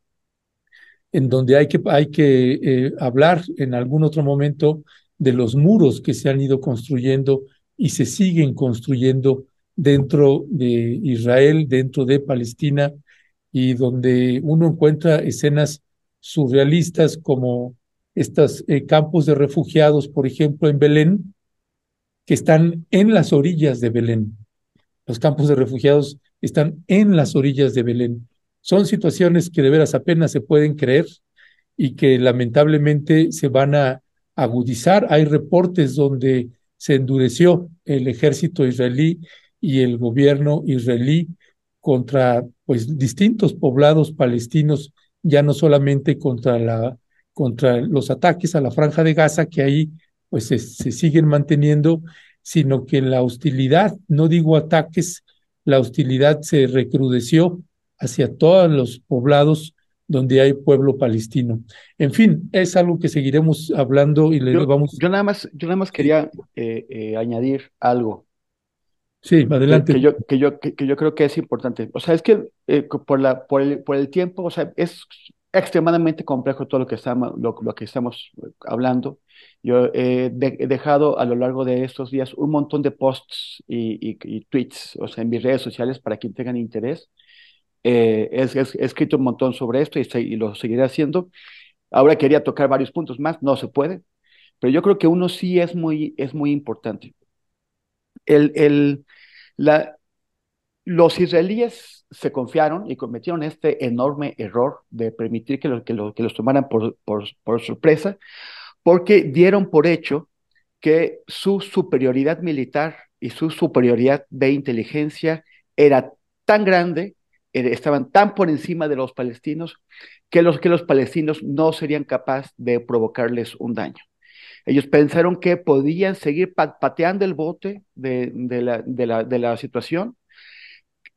en donde hay que, hay que eh, hablar en algún otro momento de los muros que se han ido construyendo y se siguen construyendo dentro de Israel, dentro de Palestina, y donde uno encuentra escenas surrealistas como estos eh, campos de refugiados, por ejemplo, en Belén, que están en las orillas de Belén. Los campos de refugiados están en las orillas de Belén. Son situaciones que de veras apenas se pueden creer y que lamentablemente se van a agudizar. Hay reportes donde se endureció el ejército israelí y el gobierno israelí contra pues distintos poblados palestinos, ya no solamente contra la contra los ataques a la franja de Gaza que ahí pues se, siguen manteniendo, sino que la hostilidad, no digo ataques, la hostilidad se recrudeció hacia todos los poblados donde hay pueblo palestino. En fin, es algo que seguiremos hablando y le vamos. Yo nada más, yo nada más quería eh, eh, añadir algo. Sí, adelante. Que, yo, que, yo, que, yo creo que es importante. O sea, es que eh, por, la, por, el, por el tiempo, o sea, es extremadamente complejo todo lo que estamos, lo, que estamos hablando. Yo he, dejado a lo largo de estos días un montón de posts y, tweets, o sea, en mis redes sociales para quien tengan interés. Eh, he, escrito un montón sobre esto y, lo seguiré haciendo. Ahora quería tocar varios puntos más, no se puede, pero yo creo que uno sí es muy, es muy importante. El, los israelíes se confiaron y cometieron este enorme error de permitir que, que, los tomaran por, por, sorpresa, porque dieron por hecho que su superioridad militar y su superioridad de inteligencia era tan grande estaban tan por encima de los palestinos que los, que los palestinos no serían capaces de provocarles un daño. Ellos pensaron que podían seguir pateando el bote de, la, situación,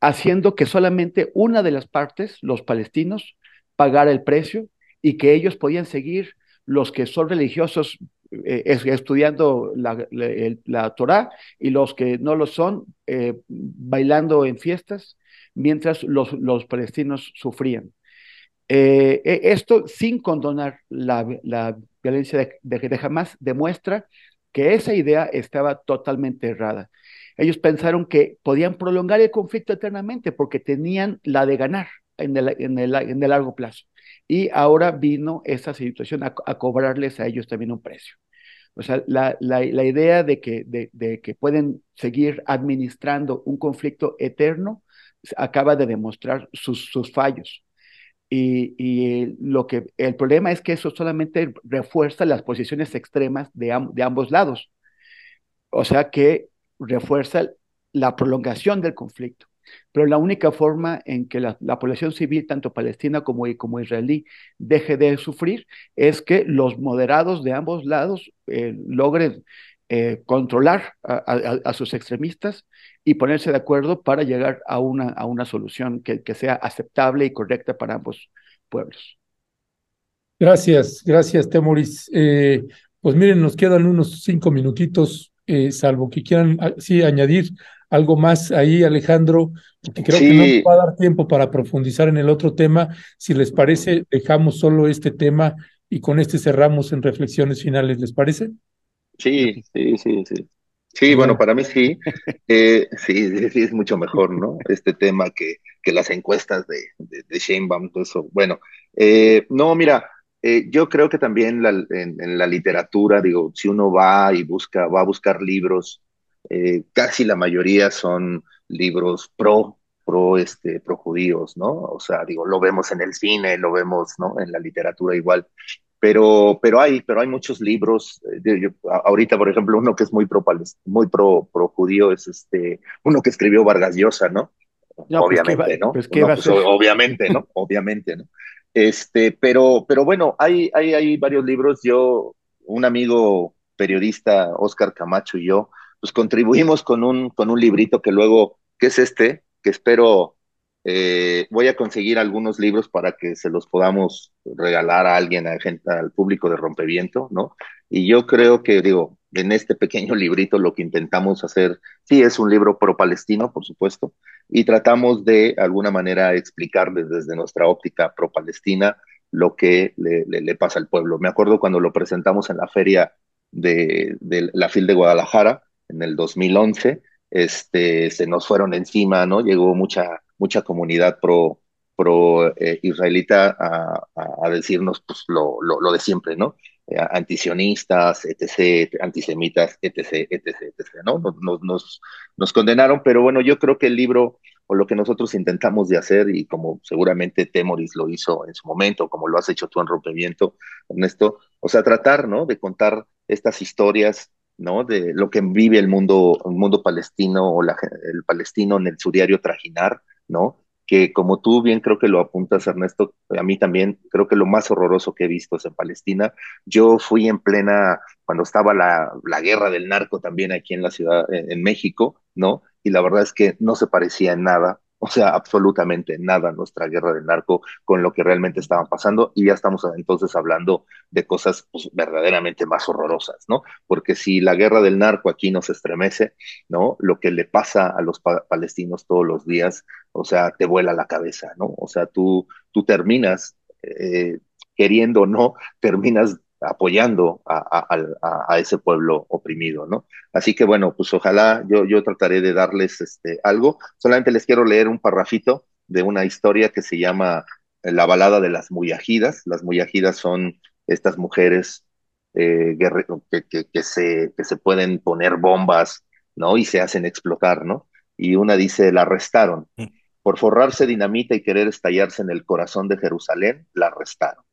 haciendo que solamente una de las partes, los palestinos, pagara el precio y que ellos podían seguir, los que son religiosos, eh, estudiando la, la, Torah y los que no lo son, eh, bailando en fiestas, mientras los, palestinos sufrían. Eh, e, esto sin condonar la violencia de, de, Hamas demuestra que esa idea estaba totalmente errada. Ellos pensaron que podían prolongar el conflicto eternamente porque tenían la de ganar en el, en el, en el largo plazo. Y ahora vino esa situación a, cobrarles a ellos también un precio. O sea, la, la, la idea de que, de, de que pueden seguir administrando un conflicto eterno acaba de demostrar sus, sus fallos. Y, lo que el problema es que eso solamente refuerza las posiciones extremas de, de ambos lados. O sea que refuerza la prolongación del conflicto. Pero la única forma en que la, población civil, tanto palestina como, como, israelí, deje de sufrir es que los moderados de ambos lados eh, logren eh, controlar a, sus extremistas y ponerse de acuerdo para llegar a una, a una solución que, que sea aceptable y correcta para ambos pueblos. Gracias, gracias, Temoris. Eh, pues miren, nos quedan unos cinco minutitos, eh, salvo que quieran ah, sí añadir algo más ahí, Alejandro, porque creo que no nos va a dar tiempo para profundizar en el otro tema. Si les parece, dejamos solo este tema y con este cerramos en reflexiones finales, ¿les parece? Sí, sí, sí, sí. Sí, bueno, para mí sí. Eh, sí, sí, es mucho mejor, ¿no? Este tema que, que las encuestas de, de, de Sheinbaum, todo eso. Bueno, eh, no, mira, eh, yo creo que también la, en, la literatura, digo, si uno va y busca, va a buscar libros, casi la mayoría son libros pro, pro, este, pro judíos, ¿no? O sea, digo, lo vemos en el cine, lo vemos, ¿no? En la literatura igual pero, pero hay, pero hay muchos libros. Eh, ahorita, por ejemplo, uno que es muy pro, muy pro, pro judío es este, uno que escribió Vargas Llosa, ¿no? obviamente, ¿no? obviamente, ¿no? obviamente, ¿no? Este, pero, pero bueno, hay, hay, hay varios libros. Yo, un amigo periodista, Oscar Camacho y yo, pues contribuimos con un, con un librito que luego, que es este, que espero eh, voy a conseguir algunos libros para que se los podamos regalar a alguien, a gente, al público de Rompeviento, ¿no? Y yo creo que, digo, en este pequeño librito lo que intentamos hacer, sí, es un libro pro-palestino, por supuesto, y tratamos de alguna manera explicar desde, nuestra óptica pro-palestina lo que le, pasa al pueblo. Me acuerdo cuando lo presentamos en la feria de, de la FIL de Guadalajara en el 2011, este, se nos fueron encima, ¿no? Llegó mucha mucha comunidad pro, pro eh, israelita a, decirnos pues, lo, lo, de siempre, ¿no? Eh, antisionistas, etc., antisemitas, etc., etc., etc., ¿no? Nos, nos, nos, condenaron, pero bueno, yo creo que el libro o lo que nosotros intentamos de hacer, y como seguramente Temoris lo hizo en su momento, como lo has hecho tú en Rompimiento, Ernesto, o sea, tratar, ¿no? De contar estas historias ¿no? De lo que vive el mundo, el mundo palestino o la, el palestino en el suriario trajinar, ¿no? Que como tú bien creo que lo apuntas, Ernesto, a mí también creo que lo más horroroso que he visto es en Palestina. Yo fui en plena, cuando estaba la, la guerra del narco también aquí en la ciudad, en, en México, ¿no? Y la verdad es que no se parecía en nada o sea, absolutamente nada nuestra guerra del narco con lo que realmente estaban pasando y ya estamos entonces hablando de cosas pues, verdaderamente más horrorosas, ¿no? Porque si la guerra del narco aquí nos estremece, ¿no? Lo que le pasa a los palestinos todos los días, o sea, te vuela la cabeza, ¿no? O sea, tú, tú terminas, eh, queriendo o no, terminas apoyando a, a, ese pueblo oprimido, ¿no? Así que bueno, pues ojalá yo, yo trataré de darles este, algo. Solamente les quiero leer un parrafito de una historia que se llama La balada de las muyajidas. Las muyajidas son estas mujeres eh, que, que, se, que se pueden poner bombas, ¿no? Y se hacen explotar, ¿no? Y una dice, la arrestaron. Mm. Por forrarse dinamita y querer estallarse en el corazón de Jerusalén, la arrestaron.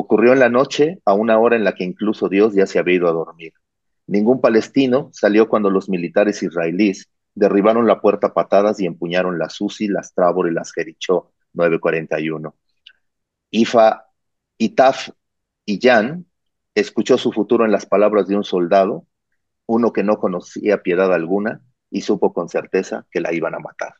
Ocurrió en la noche, a una hora en la que incluso Dios ya se había ido a dormir. Ningún palestino salió cuando los militares israelíes derribaron la puerta a patadas y empuñaron las UCI, las Trabor y las Jerichó 941. Ifa, Itaf y Jan escuchó su futuro en las palabras de un soldado, uno que no conocía piedad alguna y supo con certeza que la iban a matar.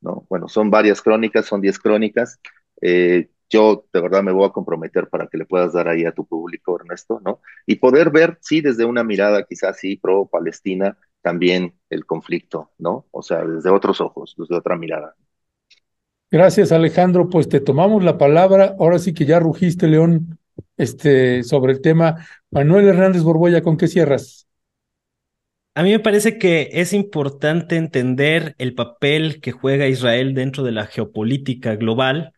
¿no? Bueno, son varias crónicas, son diez crónicas. Eh, yo de verdad me voy a comprometer para que le puedas dar ahí a tu público, Ernesto, ¿no? Y poder ver, sí, desde una mirada quizás sí pro-Palestina, también el conflicto, ¿no? O sea, desde otros ojos, desde otra mirada. Gracias, Alejandro. Pues te tomamos la palabra. Ahora sí que ya rugiste, León, este, sobre el tema. Manuel Hernández Borboya, ¿con qué cierras? A mí me parece que es importante entender el papel que juega Israel dentro de la geopolítica global,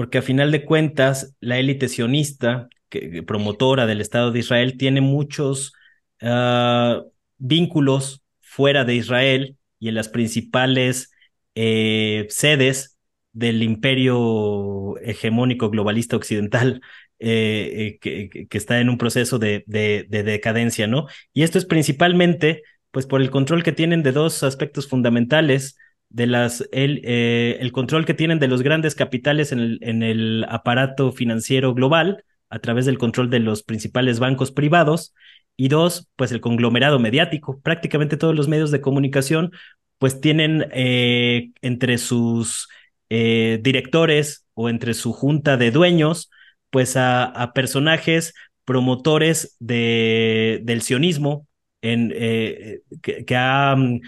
porque a final de cuentas, la élite sionista, que, promotora del Estado de Israel, tiene muchos uh, vínculos fuera de Israel y en las principales eh, sedes del imperio hegemónico globalista occidental eh, eh, que, está en un proceso de, de, de, decadencia, ¿no? Y esto es principalmente, pues, por el control que tienen de dos aspectos fundamentales, de las, el, eh, el control que tienen de los grandes capitales en el, en el aparato financiero global, a través del control de los principales bancos privados, y dos, pues el conglomerado mediático. Prácticamente todos los medios de comunicación, pues tienen eh, entre sus eh, directores o entre su junta de dueños, pues a, a personajes promotores de, del sionismo, en, que, que, ha mm,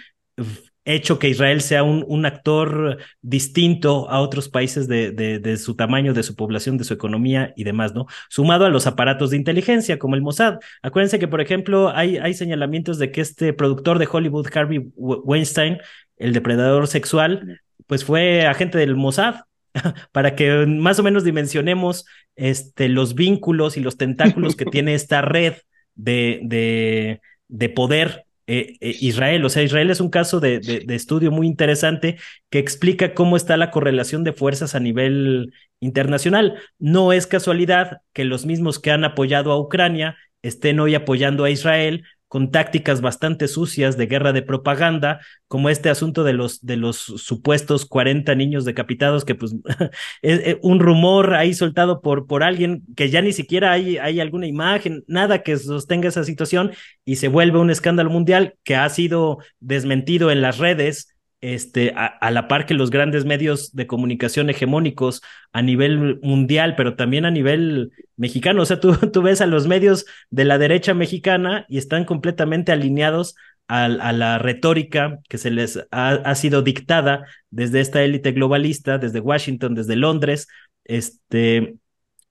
hecho que Israel sea un, un actor distinto a otros países de, de, de, su tamaño, de su población, de su economía y demás, ¿no? Sumado a los aparatos de inteligencia como el Mossad. Acuérdense que, por ejemplo, hay, hay señalamientos de que este productor de Hollywood, Harvey Weinstein, el depredador sexual, pues fue agente del Mossad, para que más o menos dimensionemos este, los vínculos y los tentáculos que tiene esta red de, de, de poder eh, eh, Israel. O sea, Israel es un caso de, de, de, estudio muy interesante que explica cómo está la correlación de fuerzas a nivel internacional. No es casualidad que los mismos que han apoyado a Ucrania estén hoy apoyando a Israel con tácticas bastante sucias de guerra de propaganda, como este asunto de los, de los supuestos 40 niños decapitados, que pues es un rumor ahí soltado por, por alguien que ya ni siquiera hay, hay alguna imagen, nada que sostenga esa situación y se vuelve un escándalo mundial que ha sido desmentido en las redes este, a, la par que los grandes medios de comunicación hegemónicos a nivel mundial, pero también a nivel mexicano. O sea, tú, tú ves a los medios de la derecha mexicana y están completamente alineados a, la retórica que se les ha, ha sido dictada desde esta élite globalista, desde Washington, desde Londres, este,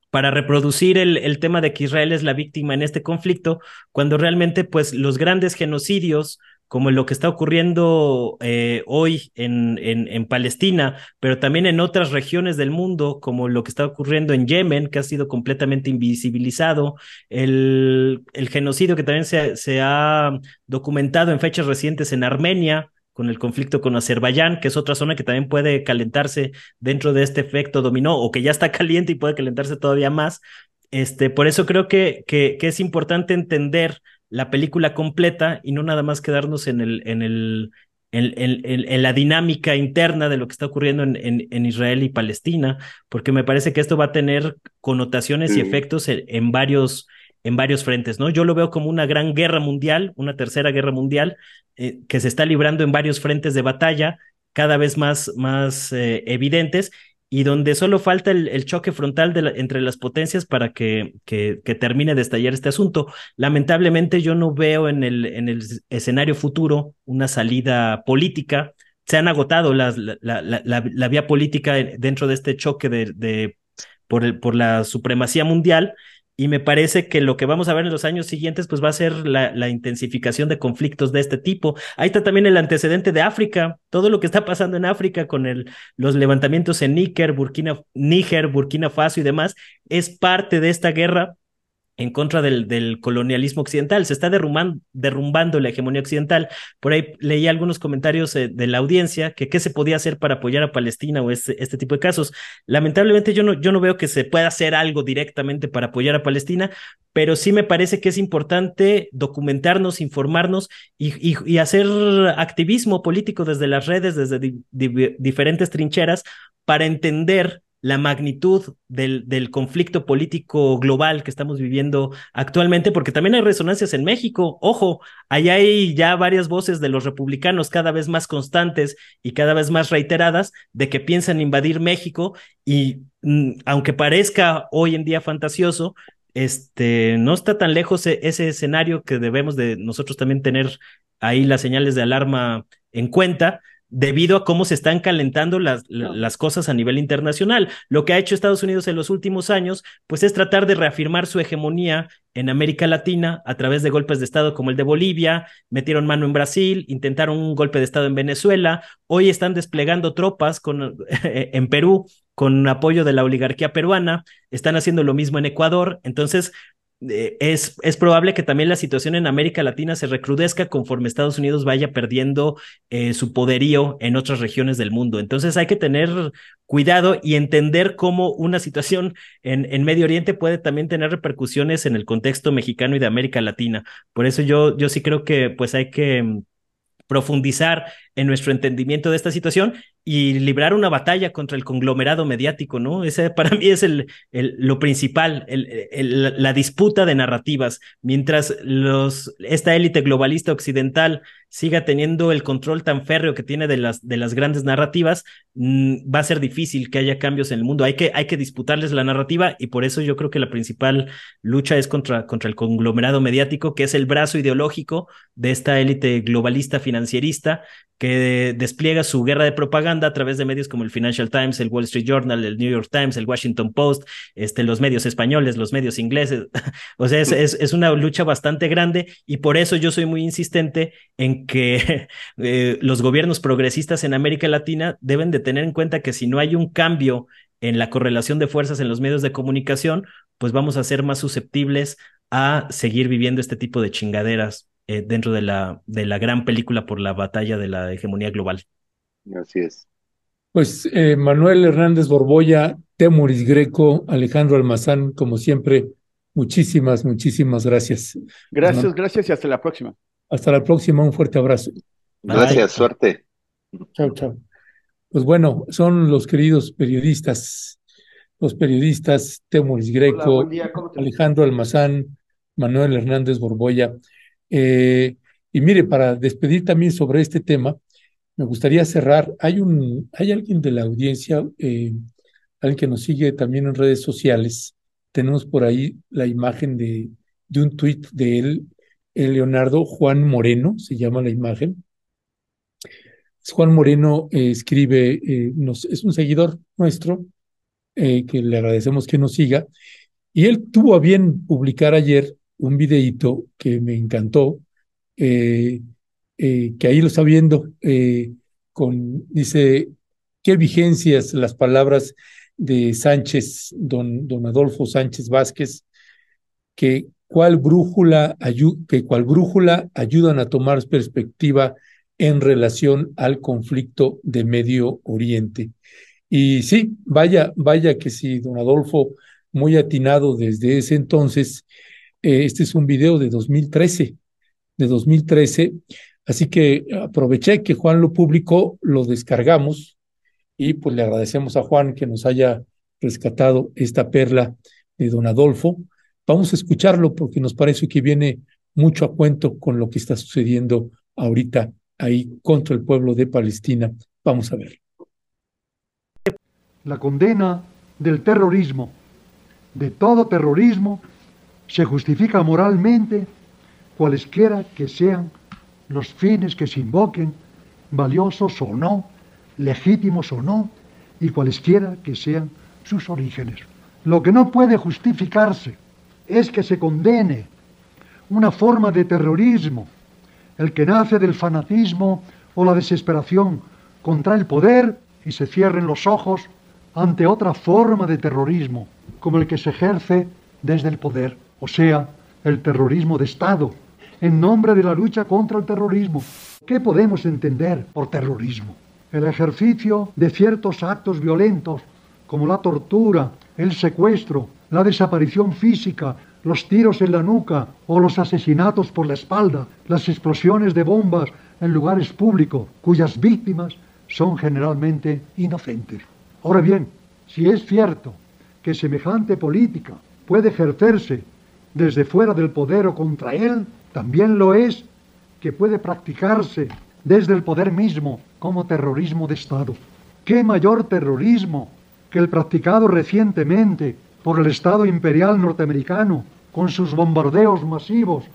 para reproducir el, el, tema de que Israel es la víctima en este conflicto, cuando realmente pues los grandes genocidios como lo que está ocurriendo eh, hoy en, en, en, Palestina, pero también en otras regiones del mundo, como lo que está ocurriendo en Yemen, que ha sido completamente invisibilizado, el, el genocidio que también se, se ha documentado en fechas recientes en Armenia, con el conflicto con Azerbaiyán, que es otra zona que también puede calentarse dentro de este efecto dominó, o que ya está caliente y puede calentarse todavía más. Este, por eso creo que, que, que es importante entender la película completa y no nada más quedarnos en el, en el, en, en, en, la dinámica interna de lo que está ocurriendo en, en, Israel y Palestina, porque me parece que esto va a tener connotaciones y efectos en, varios, en varios frentes, ¿no? Yo lo veo como una gran guerra mundial, una tercera guerra mundial, eh, que se está librando en varios frentes de batalla, cada vez más, más eh, evidentes, y donde solo falta el, choque frontal entre las potencias para que, que, termine de estallar este asunto. Lamentablemente yo no veo en el, en el escenario futuro una salida política. Se han agotado las, la, la, la, vía política dentro de este choque de por, el, por la supremacía mundial y me parece que lo que vamos a ver en los años siguientes pues va a ser la, intensificación de conflictos de este tipo. Ahí está también el antecedente de África, todo lo que está pasando en África con el, los levantamientos en Níger, Burkina, Níger, Burkina Faso y demás, es parte de esta guerra en contra del, colonialismo occidental, se está derrumbando, la hegemonía occidental. Por ahí leí algunos comentarios eh, de la audiencia que qué se podía hacer para apoyar a Palestina o este, este tipo de casos. Lamentablemente yo no, yo no veo que se pueda hacer algo directamente para apoyar a Palestina, pero sí me parece que es importante documentarnos, informarnos y, hacer activismo político desde las redes, desde diferentes trincheras, para entender la magnitud del, del, conflicto político global que estamos viviendo actualmente, porque también hay resonancias en México. Ojo, allá hay ya varias voces de los republicanos cada vez más constantes y cada vez más reiteradas de que piensan invadir México y mm, aunque parezca hoy en día fantasioso, este, no está tan lejos e, ese escenario que debemos de nosotros también tener ahí las señales de alarma en cuenta debido a cómo se están calentando las, las, cosas a nivel internacional. Lo que ha hecho Estados Unidos en los últimos años, pues es tratar de reafirmar su hegemonía en América Latina a través de golpes de Estado como el de Bolivia, metieron mano en Brasil, intentaron un golpe de Estado en Venezuela, hoy están desplegando tropas con, en Perú con apoyo de la oligarquía peruana, están haciendo lo mismo en Ecuador, entonces eh, es, es, probable que también la situación en América Latina se recrudezca conforme Estados Unidos vaya perdiendo eh, su poderío en otras regiones del mundo. Entonces hay que tener cuidado y entender cómo una situación en, en Medio Oriente puede también tener repercusiones en el contexto mexicano y de América Latina. Por eso yo, yo sí creo que pues hay que mm, profundizar en nuestro entendimiento de esta situación y librar una batalla contra el conglomerado mediático, ¿no? Ese para mí es el, el lo principal, el, la disputa de narrativas. Mientras los, esta élite globalista occidental siga teniendo el control tan férreo que tiene de las, de las grandes narrativas, mm, va a ser difícil que haya cambios en el mundo. Hay que, hay que disputarles la narrativa y por eso yo creo que la principal lucha es contra, contra el conglomerado mediático, que es el brazo ideológico de esta élite globalista financierista que despliega su guerra de propaganda a través de medios como el Financial Times, el Wall Street Journal, el New York Times, el Washington Post, este, los medios españoles, los medios ingleses. o sea, es, es, una lucha bastante grande y por eso yo soy muy insistente en que eh, los gobiernos progresistas en América Latina deben de tener en cuenta que si no hay un cambio en la correlación de fuerzas en los medios de comunicación, pues vamos a ser más susceptibles a seguir viviendo este tipo de chingaderas eh, dentro de la, de la gran película por la batalla de la hegemonía global. Así es. Pues eh, Manuel Hernández Borboya, Temuris Greco, Alejandro Almazán, como siempre, muchísimas, muchísimas gracias. Gracias, gracias y hasta la próxima. Hasta la próxima, un fuerte abrazo. Gracias, suerte. Chao, chao. Pues bueno, son los queridos periodistas, los periodistas Temuris Greco, Alejandro Almazán, Manuel Hernández Borboya. Eh, y mire, para despedir también sobre este tema, me gustaría cerrar. Hay un, hay alguien de la audiencia, eh, alguien que nos sigue también en redes sociales. Tenemos por ahí la imagen de, de un tuit de él, el Leonardo Juan Moreno, se llama la imagen. Juan Moreno eh, escribe, es un seguidor nuestro, que le agradecemos que nos siga, y él tuvo a bien publicar ayer un videíto que me encantó, eh, eh, que ahí lo está viendo, eh, con, dice, ¿qué vigencias las palabras de Sánchez, don, don Adolfo Sánchez Vázquez, que cuál brújula, que cuál brújula ayudan a tomar perspectiva en relación al conflicto de Medio Oriente? Y sí, vaya, vaya que sí, don Adolfo, muy atinado desde ese entonces, eh, este es un video de 2013, de 2013, así que aproveché que Juan lo publicó, lo descargamos y pues le agradecemos a Juan que nos haya rescatado esta perla de don Adolfo. Vamos a escucharlo porque nos parece que viene mucho a cuento con lo que está sucediendo ahorita ahí contra el pueblo de Palestina. Vamos a ver. La condena del terrorismo, de todo terrorismo, se justifica moralmente cualesquiera que sean los fines que se invoquen, valiosos o no, legítimos o no, y cualesquiera que sean sus orígenes. Lo que no puede justificarse es que se condene una forma de terrorismo, el que nace del fanatismo o la desesperación contra el poder y se cierren los ojos ante otra forma de terrorismo, como el que se ejerce desde el poder. O sea, el terrorismo de Estado, en nombre de la lucha contra el terrorismo. ¿Qué podemos entender por terrorismo? El ejercicio de ciertos actos violentos, como la tortura, el secuestro, la desaparición física, los tiros en la nuca o los asesinatos por la espalda, las explosiones de bombas en lugares públicos, cuyas víctimas son generalmente inocentes. Ahora bien, si es cierto que semejante política puede ejercerse desde fuera del poder o contra él, también lo es que puede practicarse desde el poder mismo como terrorismo de Estado. ¿Qué mayor terrorismo que el practicado recientemente por el Estado imperial norteamericano con sus bombardeos masivos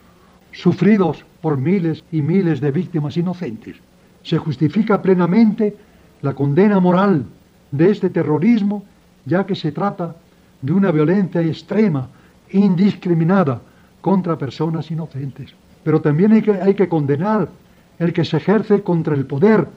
sufridos por miles y miles de víctimas inocentes? Se justifica plenamente la condena moral de este terrorismo ya que se trata de una violencia extrema, indiscriminada contra personas inocentes. Pero también hay que, condenar el que se ejerce contra el poder,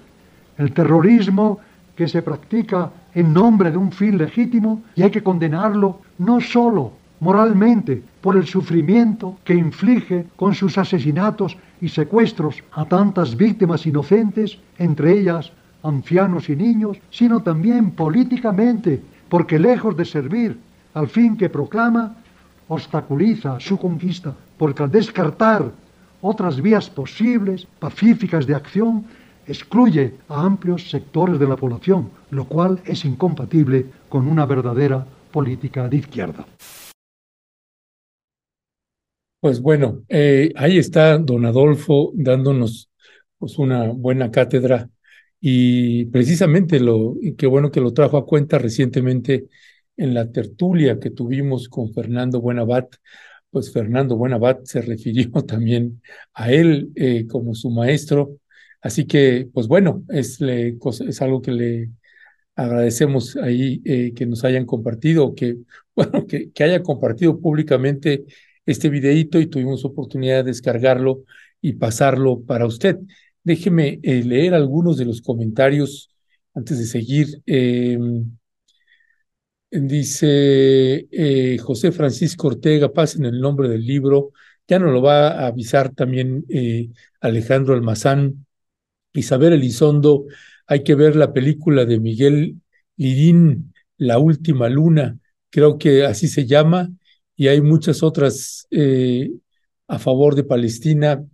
el terrorismo que se practica en nombre de un fin legítimo y hay que condenarlo no solo moralmente por el sufrimiento que inflige con sus asesinatos y secuestros a tantas víctimas inocentes, entre ellas ancianos y niños, sino también políticamente, porque lejos de servir al fin que proclama, obstaculiza su conquista, porque al descartar otras vías posibles, pacíficas de acción, excluye a amplios sectores de la población, lo cual es incompatible con una verdadera política de izquierda. Pues bueno, eh, ahí está don Adolfo dándonos pues, una buena cátedra y precisamente lo, qué bueno que lo trajo a cuenta recientemente en la tertulia que tuvimos con Fernando Buenabat, pues Fernando Buenabat se refirió también a él eh, como su maestro. Así que, pues bueno, es, algo que le agradecemos ahí eh, que nos hayan compartido, que, bueno, que, que haya compartido públicamente este videíto y tuvimos oportunidad de descargarlo y pasarlo para usted. Déjeme eh, leer algunos de los comentarios antes de seguir. Em, dice eh, José Francisco Ortega, pasen el nombre del libro. Ya nos lo va a avisar también eh, Alejandro Almazán. Isabel Elizondo, hay que ver la película de Miguel Lirín, La Última Luna, creo que así se llama, y hay muchas otras a favor de Palestina.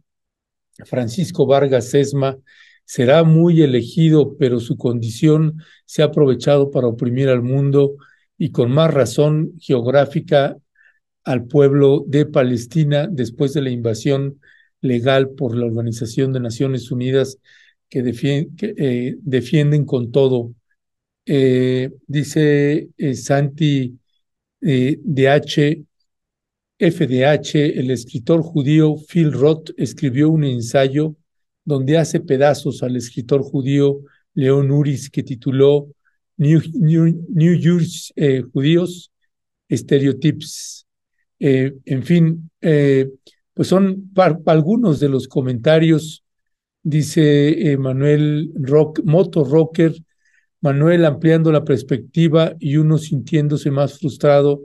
Francisco Vargas Sesma será muy elegido, pero su condición se ha aprovechado para oprimir al mundo y con más razón geográfica al pueblo de Palestina después de la invasión legal por la Organización de Naciones Unidas que, eh, defienden con todo. Eh, dice eh, Santi DH, FDH, el escritor judío Phil Roth escribió un ensayo donde hace pedazos al escritor judío León Uris que tituló New, New, Jews eh, Judíos Stereotypes. Eh, en fin, eh, pues son algunos de los comentarios, dice Manuel Rock, Moto Rocker, Manuel ampliando la perspectiva y uno sintiéndose más frustrado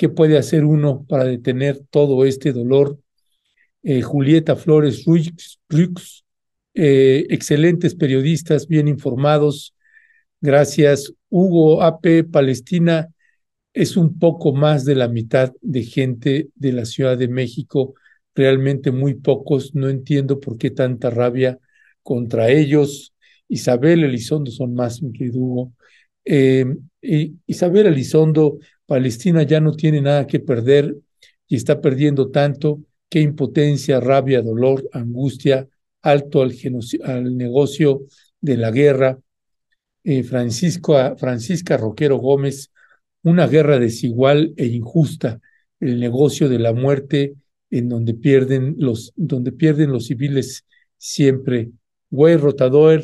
¿Qué puede hacer uno para detener todo este dolor? Julieta Flores Rux, eh, excelentes periodistas, bien informados. Gracias. Hugo AP Palestina es un poco más de la mitad de gente de la Ciudad de México, realmente muy pocos. No entiendo por qué tanta rabia contra ellos. Isabel Elizondo son más, mi querido Hugo. Eh, Isabel Elizondo Palestina ya no tiene nada que perder y está perdiendo tanto que impotencia, rabia, dolor, angustia, alto al, al negocio de la guerra. Eh, Francisco, Francisca Roquero Gómez, una guerra desigual e injusta, el negocio de la muerte en donde pierden los, donde pierden los civiles siempre. Güey Rotador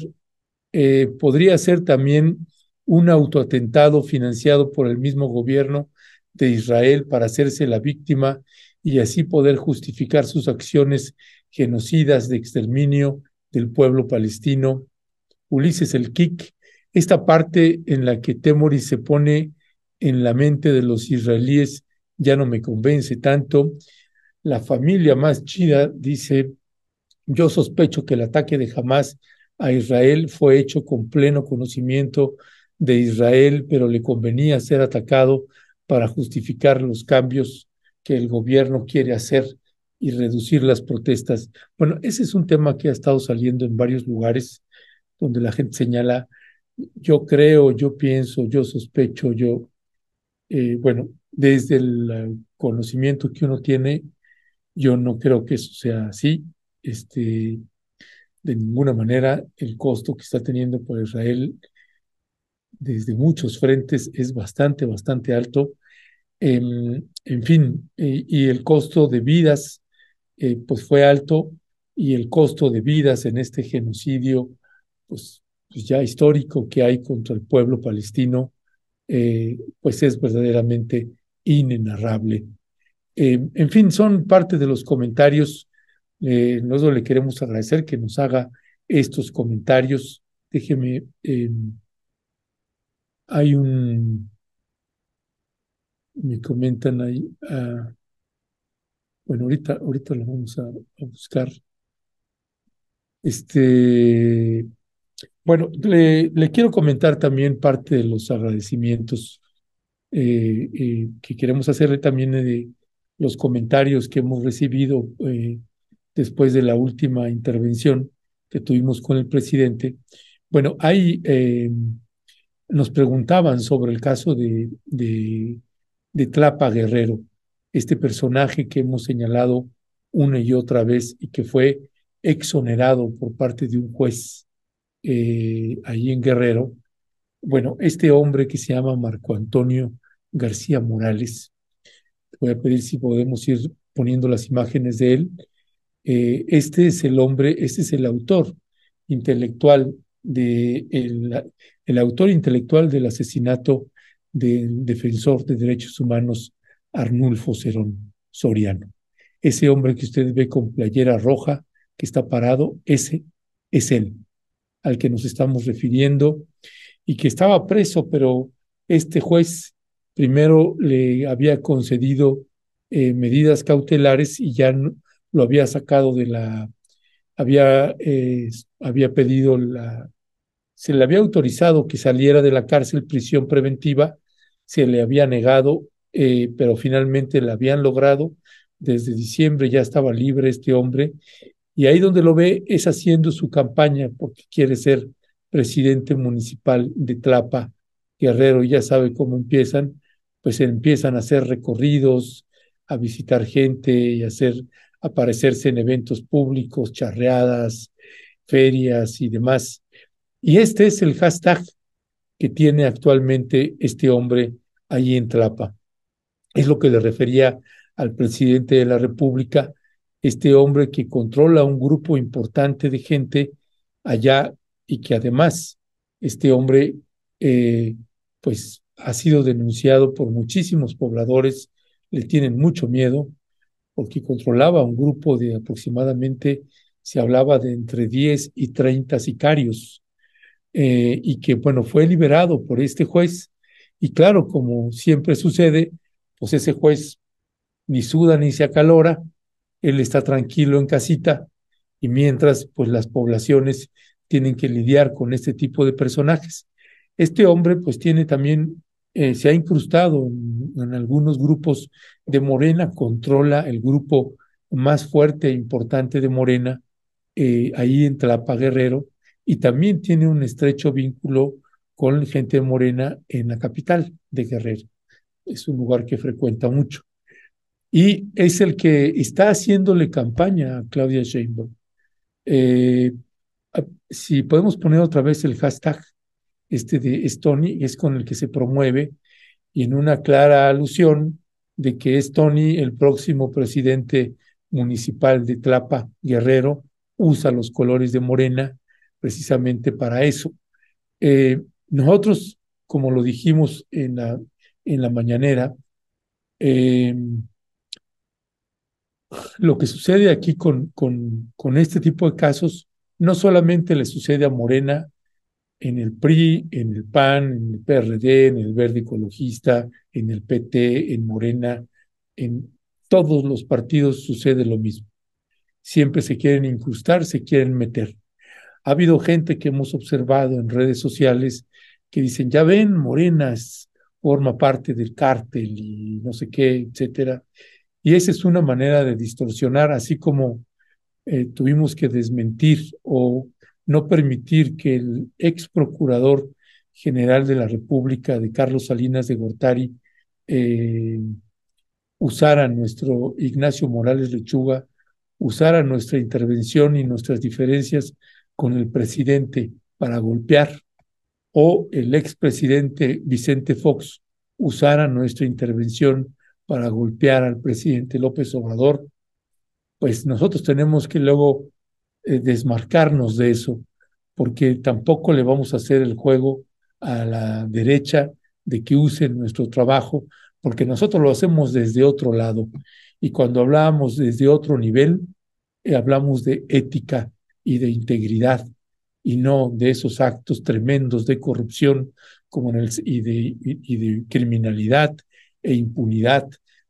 eh, podría ser también un autoatentado financiado por el mismo gobierno de Israel para hacerse la víctima y así poder justificar sus acciones genocidas de exterminio del pueblo palestino. Ulises el Kik, esta parte en la que Temoris se pone en la mente de los israelíes ya no me convence tanto. La familia más chida dice, yo sospecho que el ataque de Hamas a Israel fue hecho con pleno conocimiento de Israel, pero le convenía ser atacado para justificar los cambios que el gobierno quiere hacer y reducir las protestas. Bueno, ese es un tema que ha estado saliendo en varios lugares donde la gente señala, yo creo, yo pienso, yo sospecho, yo, eh, bueno, desde el conocimiento que uno tiene, yo no creo que eso sea así. Este, de ninguna manera, el costo que está teniendo por Israel desde muchos frentes es bastante, bastante alto. Em, en fin, y el costo de vidas, eh, pues fue alto, y el costo de vidas en este genocidio, pues, pues ya histórico que hay contra el pueblo palestino, eh, pues es verdaderamente inenarrable. Em, en fin, son parte de los comentarios. Eh, nosotros le queremos agradecer que nos haga estos comentarios. Déjeme, em, hay un, me comentan ahí, uh, bueno, ahorita, ahorita lo vamos a, buscar. Este, bueno, le, quiero comentar también parte de los agradecimientos eh, eh, que queremos hacerle también de los comentarios que hemos recibido eh, después de la última intervención que tuvimos con el presidente. Bueno, hay nos preguntaban sobre el caso de, de, de, Tlapa Guerrero, este personaje que hemos señalado una y otra vez y que fue exonerado por parte de un juez eh, ahí en Guerrero. Bueno, este hombre que se llama Marco Antonio García Morales, voy a pedir si podemos ir poniendo las imágenes de él. Eh, este es el hombre, este es el autor intelectual de el, el autor intelectual del asesinato del defensor de derechos humanos Arnulfo Cerón Soriano. Ese hombre que usted ve con playera roja que está parado, ese es él, al que nos estamos refiriendo y que estaba preso, pero este juez primero le había concedido eh, medidas cautelares y ya lo había sacado de la, había, eh, había pedido la se le había autorizado que saliera de la cárcel prisión preventiva, se le había negado, eh, pero finalmente la habían logrado. Desde diciembre ya estaba libre este hombre y ahí donde lo ve es haciendo su campaña porque quiere ser presidente municipal de Tlapa, Guerrero, ya sabe cómo empiezan, pues empiezan a hacer recorridos, a visitar gente y hacer aparecerse en eventos públicos, charreadas, ferias y demás. Y este es el hashtag que tiene actualmente este hombre ahí en Tlapa. Es lo que le refería al presidente de la República, este hombre que controla un grupo importante de gente allá y que además este hombre eh, pues ha sido denunciado por muchísimos pobladores, le tienen mucho miedo porque controlaba un grupo de aproximadamente, se hablaba de entre 10 y 30 sicarios eh, y que, bueno, fue liberado por este juez. Y claro, como siempre sucede, pues ese juez ni suda ni se acalora, él está tranquilo en casita y mientras, pues las poblaciones tienen que lidiar con este tipo de personajes. Este hombre, pues tiene también, eh, se ha incrustado en, algunos grupos de Morena, controla el grupo más fuerte e importante de Morena, eh, ahí en Tlapa Guerrero, y también tiene un estrecho vínculo con gente morena en la capital de Guerrero. Es un lugar que frecuenta mucho. Y es el que está haciéndole campaña a Claudia Sheinbaum. Eh, si podemos poner otra vez el hashtag este de Stony, es con el que se promueve, y en una clara alusión de que es Tony el próximo presidente municipal de Tlapa, Guerrero, usa los colores de Morena precisamente para eso. Eh, nosotros, como lo dijimos en la, en la mañanera, eh, lo que sucede aquí con, con, este tipo de casos no solamente le sucede a Morena en el PRI, en el PAN, en el PRD, en el Verde Ecologista, en el PT, en Morena, En todos los partidos sucede lo mismo. Siempre se quieren incrustar, se quieren meter. Ha habido gente que hemos observado en redes sociales que dicen, ya ven, Morenas forma parte del cártel y no sé qué, etcétera. Y esa es una manera de distorsionar, así como eh, tuvimos que desmentir o no permitir que el ex procurador general de la República, de Carlos Salinas de Gortari, eh, usara nuestro Ignacio Morales Lechuga, usara nuestra intervención y nuestras diferencias con el presidente para golpear, o el expresidente Vicente Fox usara nuestra intervención para golpear al presidente López Obrador, pues nosotros tenemos que luego eh, desmarcarnos de eso, porque tampoco le vamos a hacer el juego a la derecha de que usen nuestro trabajo, porque nosotros lo hacemos desde otro lado. Y cuando hablamos desde otro nivel, eh, hablamos de ética y de integridad y no de esos actos tremendos de corrupción como y de criminalidad e impunidad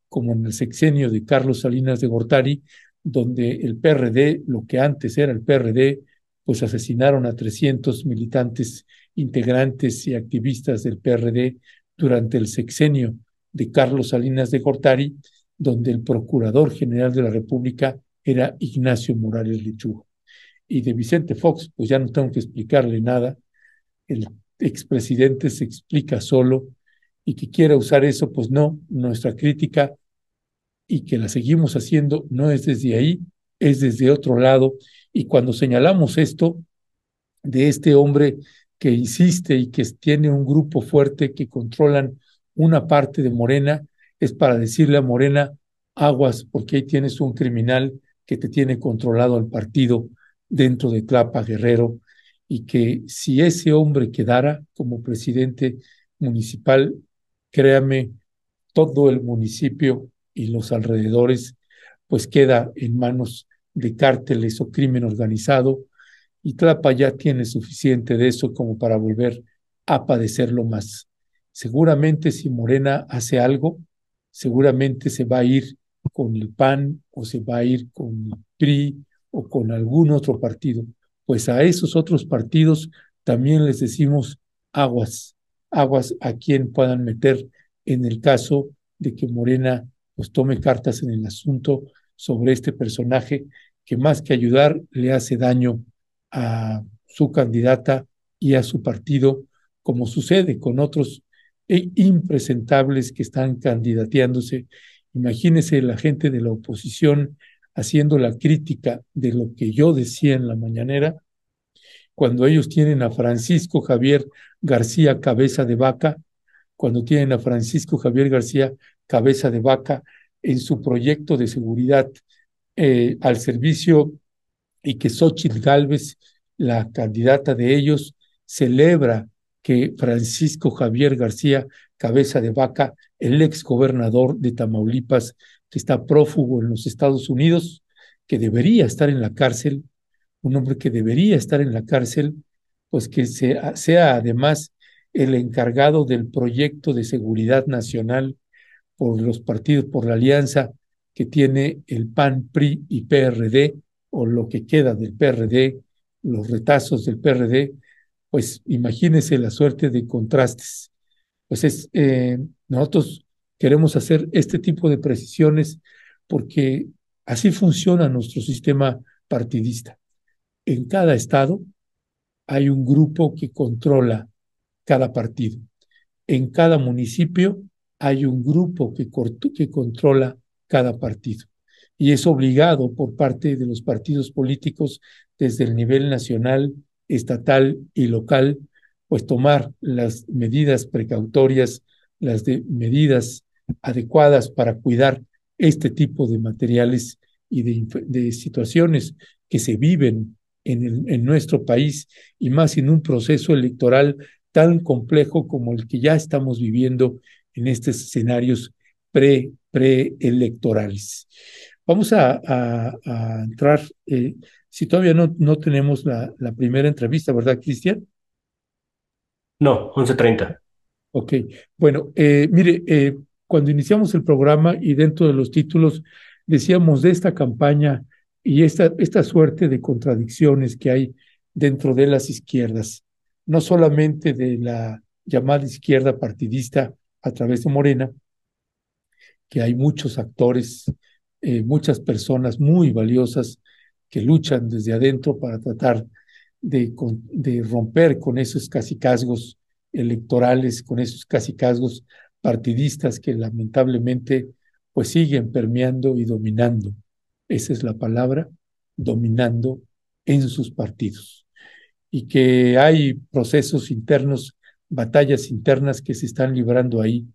como en el sexenio de Carlos Salinas de Gortari, donde el PRD, lo que antes era el PRD, pues asesinaron a 300 militantes, integrantes y activistas del PRD durante el sexenio de Carlos Salinas de Gortari, donde el Procurador General de la República era Ignacio Morales Lechuga. Y de Vicente Fox, pues ya no tengo que explicarle nada, el expresidente se explica solo y que quiera usar eso, pues no, nuestra crítica y que la seguimos haciendo no es desde ahí, es desde otro lado. Y cuando señalamos esto de este hombre que insiste y que tiene un grupo fuerte que controlan una parte de Morena, es para decirle a Morena, aguas, porque ahí tienes un criminal que te tiene controlado al partido dentro de Tlapa Guerrero y que si ese hombre quedara como presidente municipal, créame, todo el municipio y los alrededores, pues queda en manos de cárteles o crimen organizado, y Tlapa ya tiene suficiente de eso como para volver a padecerlo más. Seguramente si Morena hace algo, seguramente se va a ir con el PAN o se va a ir con el PRI o con algún otro partido. Pues a esos otros partidos también les decimos aguas, aguas a quien puedan meter en el caso de que Morena pues tome cartas en el asunto sobre este personaje que más que ayudar le hace daño a su candidata y a su partido, como sucede con otros e impresentables que están candidateándose. Imagínese la gente de la oposición haciendo la crítica de lo que yo decía en la mañanera, cuando ellos tienen a Francisco Javier García Cabeza de Vaca, cuando tienen a Francisco Javier García cabeza de vaca en su proyecto de seguridad eh, al servicio y que Xochitl Galvez, la candidata de ellos, celebra que Francisco Javier García, cabeza de vaca, el ex gobernador de Tamaulipas, que está prófugo en los Estados Unidos, que debería estar en la cárcel, un hombre que debería estar en la cárcel, pues que sea, sea además el encargado del proyecto de seguridad nacional por los partidos, por la alianza que tiene el PAN, PRI y PRD, o lo que queda del PRD, los retazos del PRD, pues imagínese la suerte de contrastes. Pues es, eh, nosotros queremos hacer este tipo de precisiones porque así funciona nuestro sistema partidista. En cada estado hay un grupo que controla cada partido. En cada municipio hay un grupo que, controla cada partido y es obligado por parte de los partidos políticos desde el nivel nacional, estatal y local, pues tomar las medidas precautorias, las de medidas adecuadas para cuidar este tipo de materiales y de situaciones que se viven en, en nuestro país y más en un proceso electoral tan complejo como el que ya estamos viviendo en estos escenarios pre, preelectorales. Vamos a, a, entrar, eh, si todavía no, no tenemos la, la primera entrevista, ¿verdad, Cristian? No, 11.30. Ok, bueno, eh, mire, eh, cuando iniciamos el programa y dentro de los títulos decíamos de esta campaña y esta, esta suerte de contradicciones que hay dentro de las izquierdas, no solamente de la llamada izquierda partidista a través de Morena, que hay muchos actores, eh, muchas personas muy valiosas que luchan desde adentro para tratar de, de romper con esos casicazgos electorales, con esos casicazgos partidistas que lamentablemente pues siguen permeando y dominando. Esa es la palabra, dominando en sus partidos. Y que hay procesos internos, batallas internas que se están librando ahí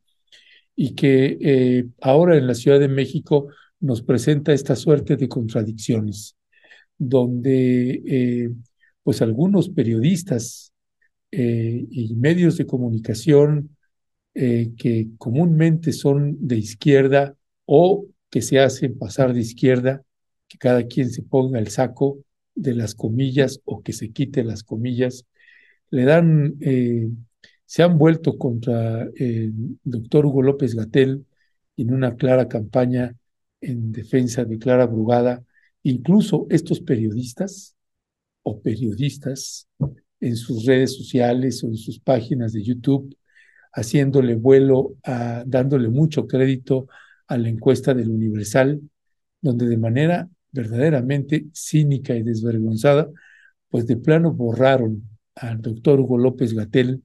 y que eh, ahora en la Ciudad de México nos presenta esta suerte de contradicciones, donde eh, pues algunos periodistas eh, y medios de comunicación que comúnmente son de izquierda o que se hacen pasar de izquierda, que cada quien se ponga el saco de las comillas o que se quite las comillas, le dan se han vuelto contra el doctor Hugo López Gatel en una clara campaña en defensa de Clara Brugada, incluso estos periodistas o periodistas en sus redes sociales o en sus páginas de YouTube, haciéndole vuelo, dándole mucho crédito a la encuesta del Universal, donde de manera verdaderamente cínica y desvergonzada, pues de plano borraron al doctor Hugo López Gatel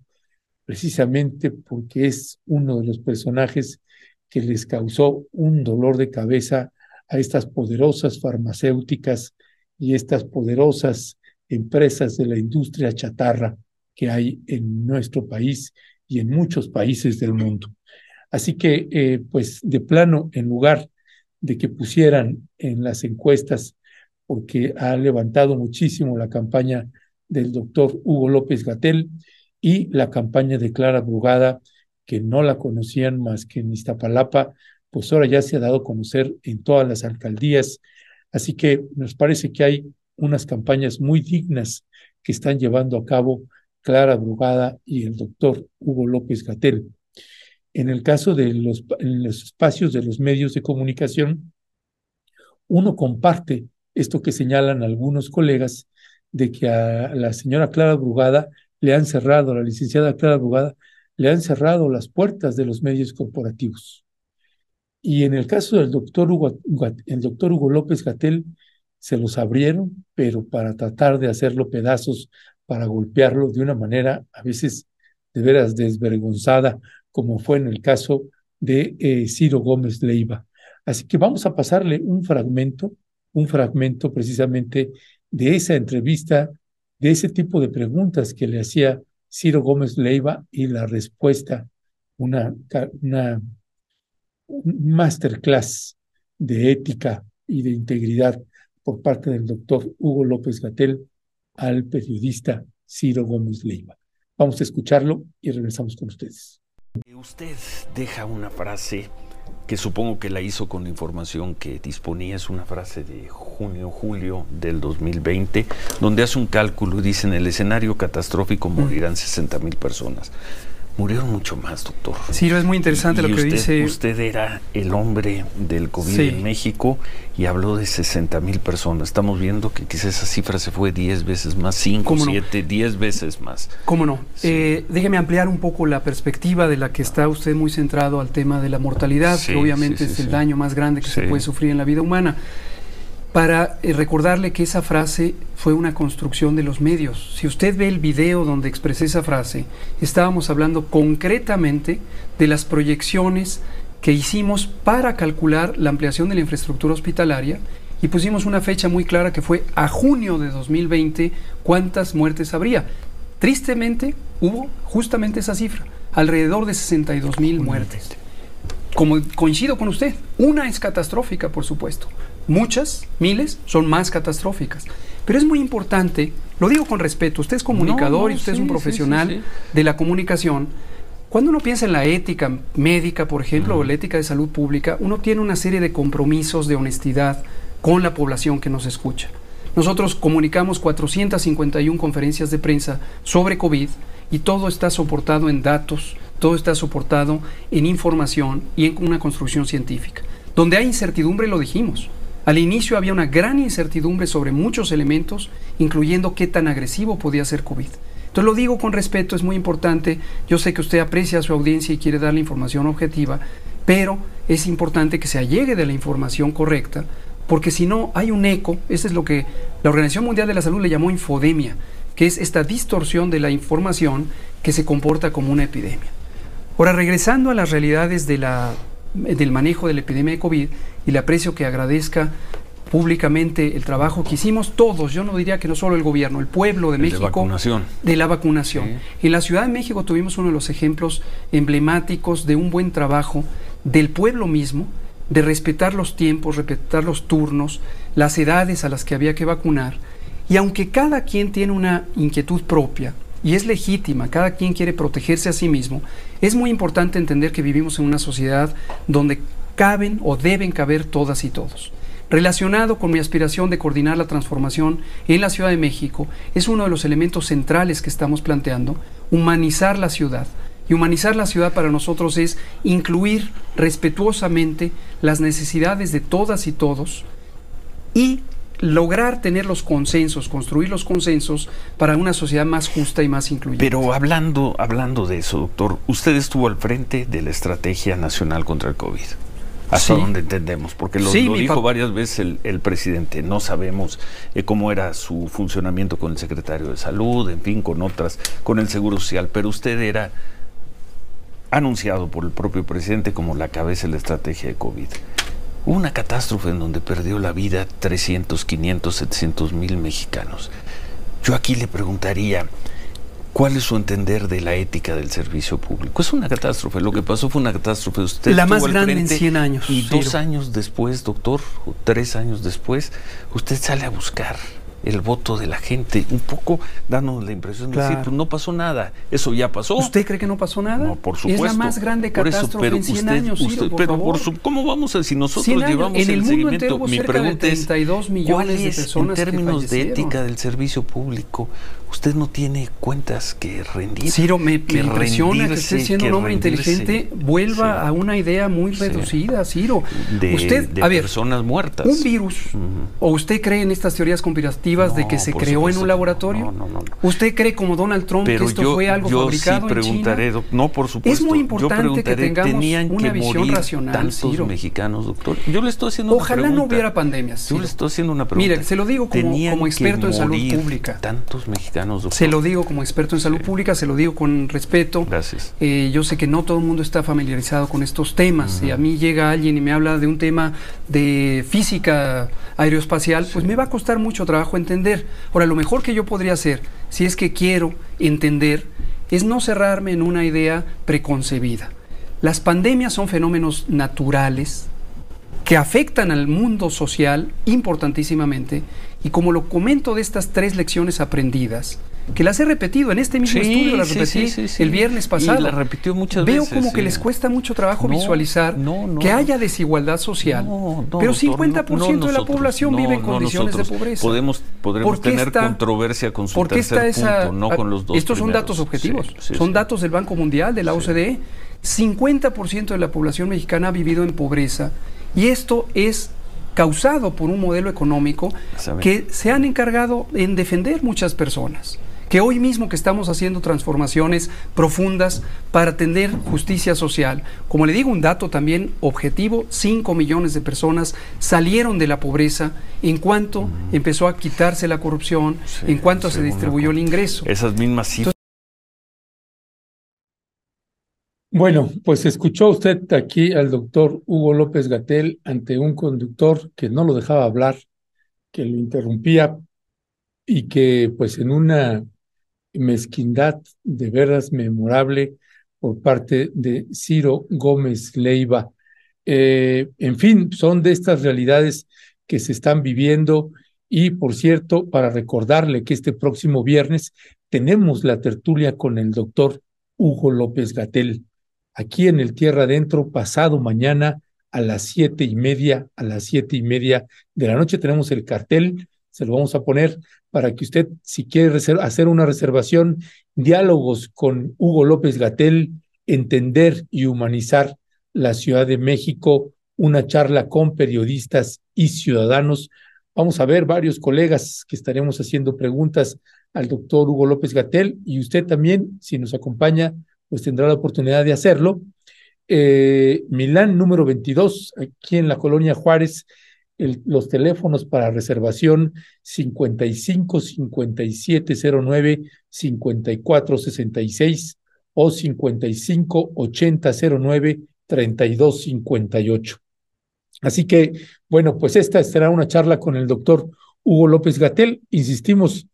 precisamente porque es uno de los personajes que les causó un dolor de cabeza a estas poderosas farmacéuticas y estas poderosas empresas de la industria chatarra que hay en nuestro país y en muchos países del mundo. Así que, eh, pues, de plano, en lugar de que pusieran en las encuestas, porque ha levantado muchísimo la campaña del doctor Hugo López Gatel, y la campaña de Clara Brugada, que no la conocían más que en Iztapalapa, pues ahora ya se ha dado a conocer en todas las alcaldías. Así que nos parece que hay unas campañas muy dignas que están llevando a cabo Clara Brugada y el doctor Hugo López Gatel. En el caso de los, espacios de los medios de comunicación, uno comparte esto que señalan algunos colegas de que a la señora Clara Brugada le han cerrado, a la licenciada Clara Bugada, le han cerrado las puertas de los medios corporativos. Y en el caso del doctor Hugo, doctor Hugo López Gatel, se los abrieron, pero para tratar de hacerlo pedazos, para golpearlo de una manera a veces de veras desvergonzada, como fue en el caso de eh, Ciro Gómez Leiva. Así que vamos a pasarle un fragmento, un fragmento precisamente de esa entrevista de ese tipo de preguntas que le hacía Ciro Gómez Leiva y la respuesta, una, una masterclass de ética y de integridad por parte del doctor Hugo López Gatel al periodista Ciro Gómez Leiva. Vamos a escucharlo y regresamos con ustedes. Usted deja una frase que supongo que la hizo con la información que disponía, es una frase de junio-julio del 2020, donde hace un cálculo y dice en el escenario catastrófico morirán 60 mil personas. Murieron mucho más, doctor. Sí, es muy interesante lo que dice. Usted era el hombre del COVID en México y habló de 60 mil personas. Estamos viendo que quizás esa cifra se fue 10 veces más, 5, 7, 10 veces más. ¿Cómo no? Eh, déjeme ampliar un poco la perspectiva de la que está usted muy centrado al tema de la mortalidad, que obviamente es el daño más grande que se puede sufrir en la vida humana para eh, recordarle que esa frase fue una construcción de los medios. Si usted ve el video donde expresé esa frase, estábamos hablando concretamente de las proyecciones que hicimos para calcular la ampliación de la infraestructura hospitalaria y pusimos una fecha muy clara que fue a junio de 2020 cuántas muertes habría. Tristemente hubo justamente esa cifra, alrededor de 62 mil muertes. Como coincido con usted, una es catastrófica, por supuesto, Muchas, miles, son más catastróficas. Pero es muy importante, lo digo con respeto, usted es comunicador y usted es un profesional de la comunicación. Cuando uno piensa en la ética médica, por ejemplo, o la ética de salud pública, uno tiene una serie de compromisos de honestidad con la población que nos escucha. Nosotros comunicamos 451 conferencias de prensa sobre COVID y todo está soportado en datos todo está soportado en información y en una construcción científica. Donde hay incertidumbre, lo dijimos. Al inicio había una gran incertidumbre sobre muchos elementos, incluyendo qué tan agresivo podía ser COVID. Entonces lo digo con respeto, es muy importante. Yo sé que usted aprecia a su audiencia y quiere darle información objetiva, pero es importante que se allegue de la información correcta, porque si no hay un eco, eso es lo que la Organización Mundial de la Salud le llamó infodemia, que es esta distorsión de la información que se comporta como una epidemia. Ahora, regresando a las realidades de del manejo de la epidemia de COVID, y le aprecio que agradezca públicamente el trabajo que hicimos todos, yo no diría que no solo el gobierno, el pueblo de México. De vacunación. De la vacunación. En la Ciudad de México tuvimos uno de los ejemplos emblemáticos de un buen trabajo del pueblo mismo, de respetar los tiempos, respetar los turnos, las edades a las que había que vacunar. Y aunque cada quien tiene una inquietud propia, y es legítima, cada quien quiere protegerse a sí mismo, es muy importante entender que vivimos en una sociedad donde caben o deben caber todas y todos. Relacionado con mi aspiración de coordinar la transformación en la Ciudad de México, es uno de los elementos centrales que estamos planteando, humanizar la ciudad. Y humanizar la ciudad para nosotros es incluir respetuosamente las necesidades de todas y todos y lograr tener los consensos, construir los consensos para una sociedad más justa y más incluyente. Pero hablando, hablando de eso, doctor, usted estuvo al frente de la Estrategia Nacional contra el COVID. Hasta donde entendemos, porque lo, dijo varias veces el, presidente, no sabemos eh, cómo era su funcionamiento con el secretario de Salud, en fin, con otras, con el Seguro Social, pero usted era anunciado por el propio presidente como la cabeza de la estrategia de COVID. Hubo una catástrofe en donde perdió la vida 300, 500, 700 mil mexicanos. Yo aquí le preguntaría, ¿Cuál es su entender de la ética del servicio público? Es una catástrofe. Lo que pasó fue una catástrofe. Usted la más grande en 100 años. Y dos años después, doctor, o tres años después, usted sale a buscar el voto de la gente, un poco dándonos la impresión de decir, pues no pasó nada, eso ya pasó. ¿Usted cree que no pasó nada? No, por supuesto. Es la más grande catástrofe en 100 años, Pero por su, ¿cómo vamos a si nosotros llevamos en el, seguimiento? Mi pregunta es, ¿cuál es, en términos de ética del servicio público, usted no tiene cuentas que rendir. Ciro, me, impresiona que usted siendo un hombre inteligente vuelva a una idea muy reducida, Ciro. De, usted, de personas muertas. Un virus. ¿O usted cree en estas teorías conspirativas de que se creó en un laboratorio? No, no, no, ¿Usted cree como Donald Trump que esto fue algo yo fabricado sí preguntaré, en China? No, por supuesto. Es muy importante que tengamos ¿tenían una que visión morir racional, tantos Ciro. mexicanos, doctor? Yo le estoy haciendo Ojalá una pregunta. no hubiera pandemias. Yo le estoy haciendo una pregunta. Mire, se lo digo como, ¿Tenían como experto en salud pública. Tantos mexicanos, doctor. Se lo digo como experto en salud pública, se lo digo con respeto. Gracias. Eh, yo sé que no todo el mundo está familiarizado con estos temas. Si a mí llega alguien y me habla de un tema de física aeroespacial, pues me va a costar mucho trabajo entender. Ahora, lo mejor que yo podría hacer, si es que quiero entender, es no cerrarme en una idea preconcebida. Las pandemias son fenómenos naturales que afectan al mundo social importantísimamente y como lo comento de estas tres lecciones aprendidas, que las he repetido en este mismo Sí, estudio, las sí, repetí sí, el viernes Y pasado. la repitió muchas Veo veces, como que les cuesta mucho trabajo No, visualizar no, no. que haya desigualdad social. Pero doctor, 50% no, no de la población vive en condiciones de pobreza. Podemos, podremos ¿Por qué tener está- controversia con su ¿Por qué tercer está esa, punto, no con los dos Estos son datos objetivos, son datos del Banco Mundial, de la OCDE. 50% de la población mexicana ha vivido en pobreza y esto es causado por un modelo económico que se han encargado en defender muchas personas. Que hoy mismo que estamos haciendo transformaciones profundas para atender justicia social, como le digo, un dato también objetivo, 5 millones de personas salieron de la pobreza en cuanto empezó a quitarse la corrupción, Sí, en cuanto se distribuyó el ingreso. Esas mismas cifras. Bueno, pues escuchó usted aquí al doctor Hugo López Gatel ante un conductor que no lo dejaba hablar, que lo interrumpía y que pues en una mezquindad de veras memorable por parte de Ciro Gómez Leiva. Eh, en fin, son de estas realidades que se están viviendo y por cierto, para recordarle que este próximo viernes tenemos la tertulia con el doctor Hugo López Gatel aquí en el Tierra Adentro, pasado mañana a las siete y media, a las siete y media de la noche tenemos el cartel, se lo vamos a poner para que usted, si quiere hacer una reservación, diálogos con Hugo López Gatel Entender y humanizar la Ciudad de México, una charla con periodistas y ciudadanos. Vamos a ver varios colegas que estaremos haciendo preguntas al doctor Hugo López Gatel y usted también, si nos acompaña, pues tendrá la oportunidad de hacerlo. Eh, Milán número 22, aquí en la colonia Juárez, los teléfonos para reservación 55 5709 5466 o 55 8009 3258. Así que, bueno, pues esta será una charla con el doctor Hugo López Gatel. Insistimos,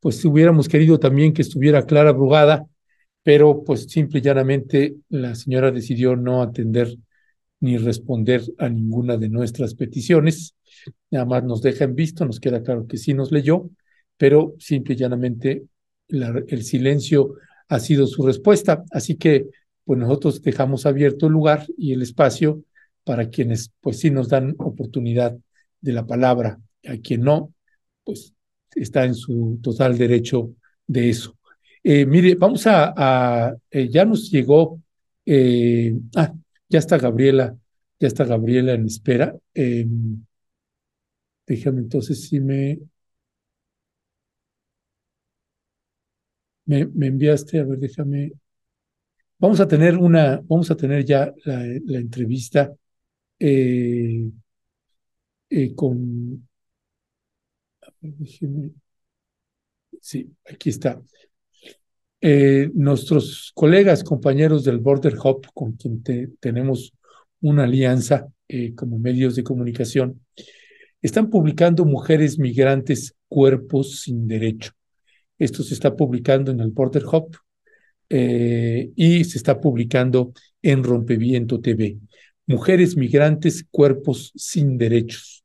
pues hubiéramos querido también que estuviera Clara Brugada, pero pues simple y llanamente la señora decidió no atender ni responder a ninguna de nuestras peticiones. Nada más nos deja en visto, nos queda claro que sí nos leyó, pero simple y llanamente el silencio ha sido su respuesta. Así que pues nosotros dejamos abierto el lugar y el espacio para quienes pues sí nos dan oportunidad de la palabra. A quien no, pues está en su total derecho de eso. Eh, mire, vamos a, eh, ya nos llegó, eh, ah, ya está Gabriela, ya está Gabriela en espera. Em, déjame entonces si me, me, enviaste, a ver, déjame. Vamos a tener una, vamos a tener ya la, entrevista eh, eh, con, déjeme, sí, aquí está. Eh, nuestros colegas, compañeros del Border Hub, con quien tenemos una alianza eh, como medios de comunicación, están publicando Mujeres Migrantes, Cuerpos sin Derecho. Esto se está publicando en el Border Hub eh, y se está publicando en Rompeviento TV. Mujeres Migrantes, Cuerpos sin Derechos.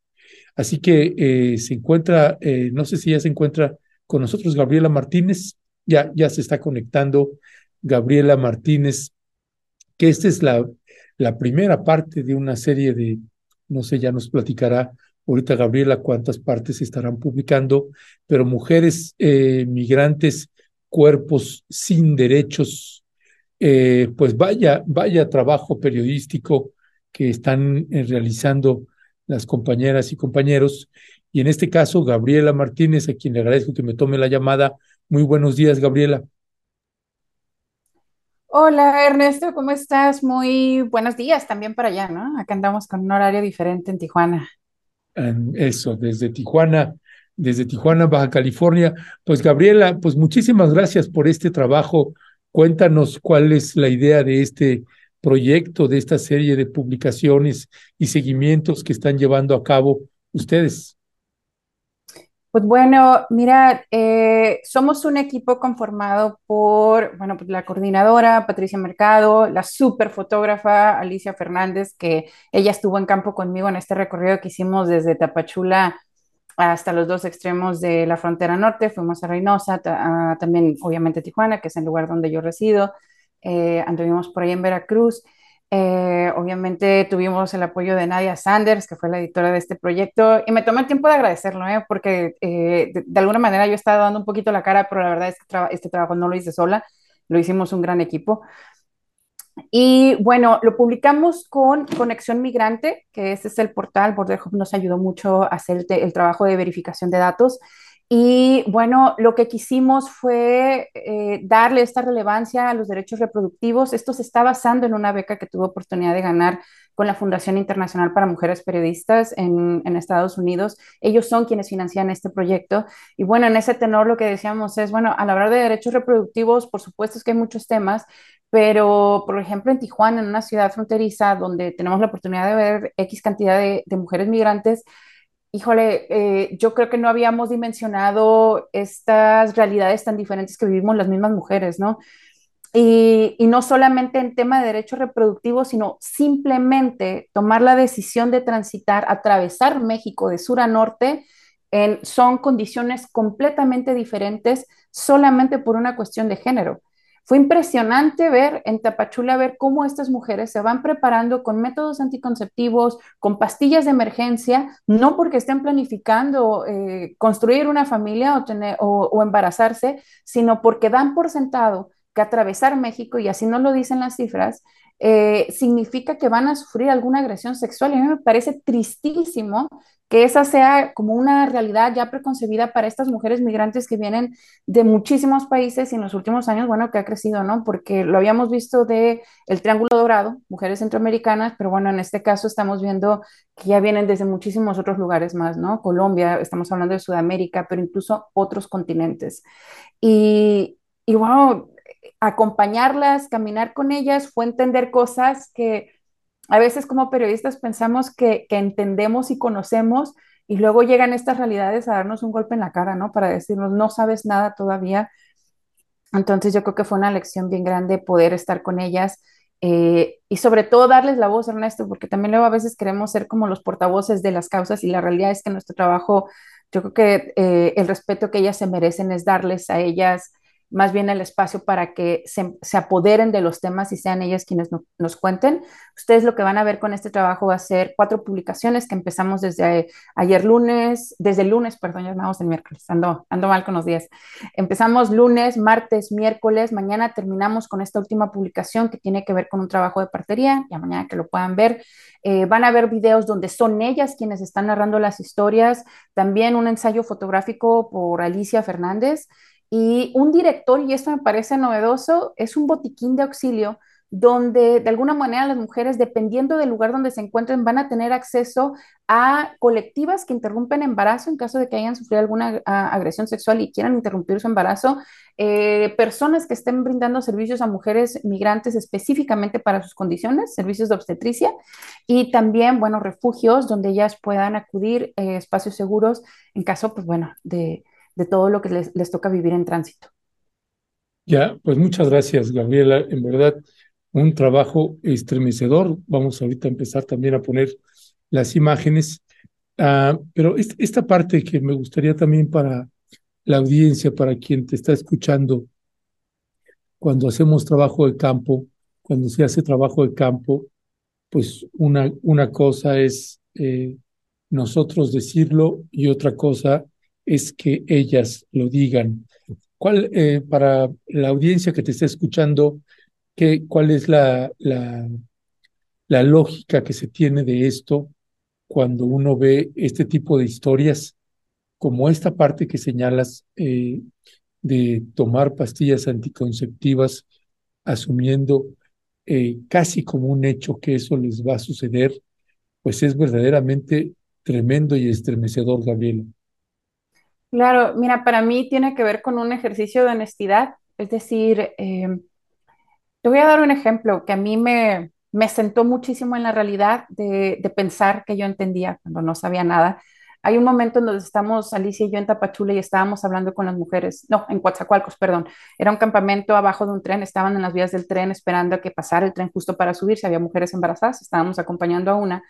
Así que se encuentra, no sé si ya se encuentra con nosotros Gabriela Martínez, ya, ya se está conectando Gabriela Martínez, que esta es la, la primera parte de una serie de, no sé, ya nos platicará ahorita Gabriela cuántas partes estarán publicando, pero mujeres eh, migrantes, cuerpos sin derechos, eh, pues vaya, vaya trabajo periodístico que están eh, realizando las compañeras y compañeros. Y en este caso, Gabriela Martínez, a quien le agradezco que me tome la llamada, muy buenos días, Gabriela. Hola Ernesto, ¿cómo estás? Muy buenos días también para allá, ¿no? Acá andamos con un horario diferente en Tijuana. Eso, desde Tijuana, desde Tijuana, Baja California. Pues Gabriela, pues muchísimas gracias por este trabajo. Cuéntanos cuál es la idea de este proyecto, de esta serie de publicaciones y seguimientos que están llevando a cabo ustedes. Pues bueno, mira, eh, somos un equipo conformado por, bueno, pues la coordinadora Patricia Mercado, la super fotógrafa Alicia Fernández, que ella estuvo en campo conmigo en este recorrido que hicimos desde Tapachula hasta los dos extremos de la frontera norte, fuimos a Reynosa, también obviamente Tijuana, que es el lugar donde yo resido, eh, anduvimos por ahí en Veracruz eh, obviamente tuvimos el apoyo de Nadia Sanders, que fue la editora de este proyecto, y me tomé el tiempo de agradecerlo, ¿eh? porque eh, de, alguna manera yo estaba dando un poquito la cara, pero la verdad es que este trabajo no lo hice sola, lo hicimos un gran equipo. Y bueno, lo publicamos con Conexión Migrante, que ese es el portal, Border Hub nos ayudó mucho a hacer el trabajo de verificación de datos. Y bueno, lo que quisimos fue eh, darle esta relevancia a los derechos reproductivos. Esto se está basando en una beca que tuve oportunidad de ganar con la Fundación Internacional para Mujeres Periodistas en, en, Estados Unidos. Ellos son quienes financian este proyecto. Y bueno, en ese tenor lo que decíamos es, bueno, al hablar de derechos reproductivos, por supuesto es que hay muchos temas, pero por ejemplo en Tijuana, en una ciudad fronteriza donde tenemos la oportunidad de ver X cantidad de, de mujeres migrantes, híjole, eh, yo creo que no habíamos dimensionado estas realidades tan diferentes que vivimos las mismas mujeres, ¿no? Y, no solamente en tema de derechos reproductivos, sino simplemente tomar la decisión de transitar, atravesar México de sur a norte, son condiciones completamente diferentes solamente por una cuestión de género. Fue impresionante ver en Tapachula, ver cómo estas mujeres se van preparando con métodos anticonceptivos, con pastillas de emergencia, no porque estén planificando eh, construir una familia o, tener, o, embarazarse, sino porque dan por sentado que atravesar México, y así no lo dicen las cifras, eh, significa que van a sufrir alguna agresión sexual. Y a mí me parece tristísimo que esa sea como una realidad ya preconcebida para estas mujeres migrantes que vienen de muchísimos países y en los últimos años, bueno, que ha crecido, ¿no? Porque lo habíamos visto de el Triángulo Dorado, mujeres centroamericanas, pero bueno, en este caso estamos viendo que ya vienen desde muchísimos otros lugares más, ¿no? Colombia, estamos hablando de Sudamérica, pero incluso otros continentes. Y, y bueno, acompañarlas, caminar con ellas, fue entender cosas que a veces como periodistas pensamos que, entendemos y conocemos y luego llegan estas realidades a darnos un golpe en la cara, ¿no? Para decirnos, no sabes nada todavía. Entonces yo creo que fue una lección bien grande poder estar con ellas eh, y sobre todo darles la voz, Ernesto, porque también luego a veces queremos ser como los portavoces de las causas y la realidad es que nuestro trabajo, yo creo que eh, el respeto que ellas se merecen es darles a ellas más bien el espacio para que se, apoderen de los temas y sean ellas quienes nos cuenten. Ustedes lo que van a ver con este trabajo va a ser cuatro publicaciones que empezamos desde ayer lunes, desde lunes, perdón, ya vamos el miércoles, ando, ando mal con los días. Empezamos lunes, martes, miércoles, mañana terminamos con esta última publicación que tiene que ver con un trabajo de partería, ya mañana que lo puedan ver. Eh, van a ver videos donde son ellas quienes están narrando las historias, también un ensayo fotográfico por Alicia Fernández y un director, y esto me parece novedoso, es un botiquín de auxilio donde de alguna manera las mujeres, dependiendo del lugar donde se encuentren, van a tener acceso a colectivas que interrumpen embarazo en caso de que hayan sufrido alguna agresión sexual y quieran interrumpir su embarazo, eh, personas que estén brindando servicios a mujeres migrantes específicamente para sus condiciones, servicios de obstetricia, y también, bueno, refugios donde ellas puedan acudir, eh, espacios seguros en caso, pues bueno, de de todo lo que les, toca vivir en tránsito. Ya, pues muchas gracias, Gabriela. En verdad, un trabajo estremecedor. Vamos ahorita a empezar también a poner las imágenes. Ah, pero esta parte que me gustaría también para la audiencia, para quien te está escuchando, cuando hacemos trabajo de campo, cuando se hace trabajo de campo, pues una, una cosa es eh, nosotros decirlo y otra cosa es que ellas lo digan. ¿Cuál, eh, para la audiencia que te está escuchando, qué, cuál es la, la, lógica que se tiene de esto cuando uno ve este tipo de historias, como esta parte que señalas eh, de tomar pastillas anticonceptivas, asumiendo eh, casi como un hecho que eso les va a suceder, pues es verdaderamente tremendo y estremecedor, Gabriela. Claro, mira, para mí tiene que ver con un ejercicio de honestidad, es decir, em, te voy a dar un ejemplo que a mí me, me sentó muchísimo en la realidad de, pensar que yo entendía cuando no sabía nada. Hay un momento en donde estamos, Alicia y yo en Tapachula, y estábamos hablando con las mujeres, no, en Coatzacoalcos, perdón. Era un campamento abajo de un tren, estaban en las vías del tren esperando a que pasara el tren justo para subirse, había mujeres embarazadas, estábamos acompañando a una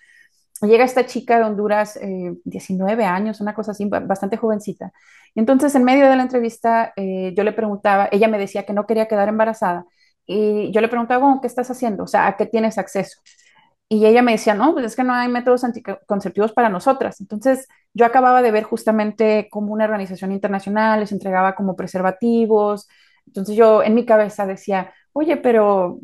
llega esta chica de Honduras, 19 eh, años, una cosa así, bastante jovencita. Entonces, en medio de la entrevista, eh, yo le preguntaba, ella me decía que no quería quedar embarazada. Y yo le preguntaba, ¿qué estás haciendo? O sea, ¿a qué tienes acceso? Y ella me decía, no, pues es que no hay métodos anticonceptivos para nosotras. Entonces, yo acababa de ver justamente cómo una organización internacional les entregaba como preservativos. Entonces, yo en mi cabeza decía, oye, pero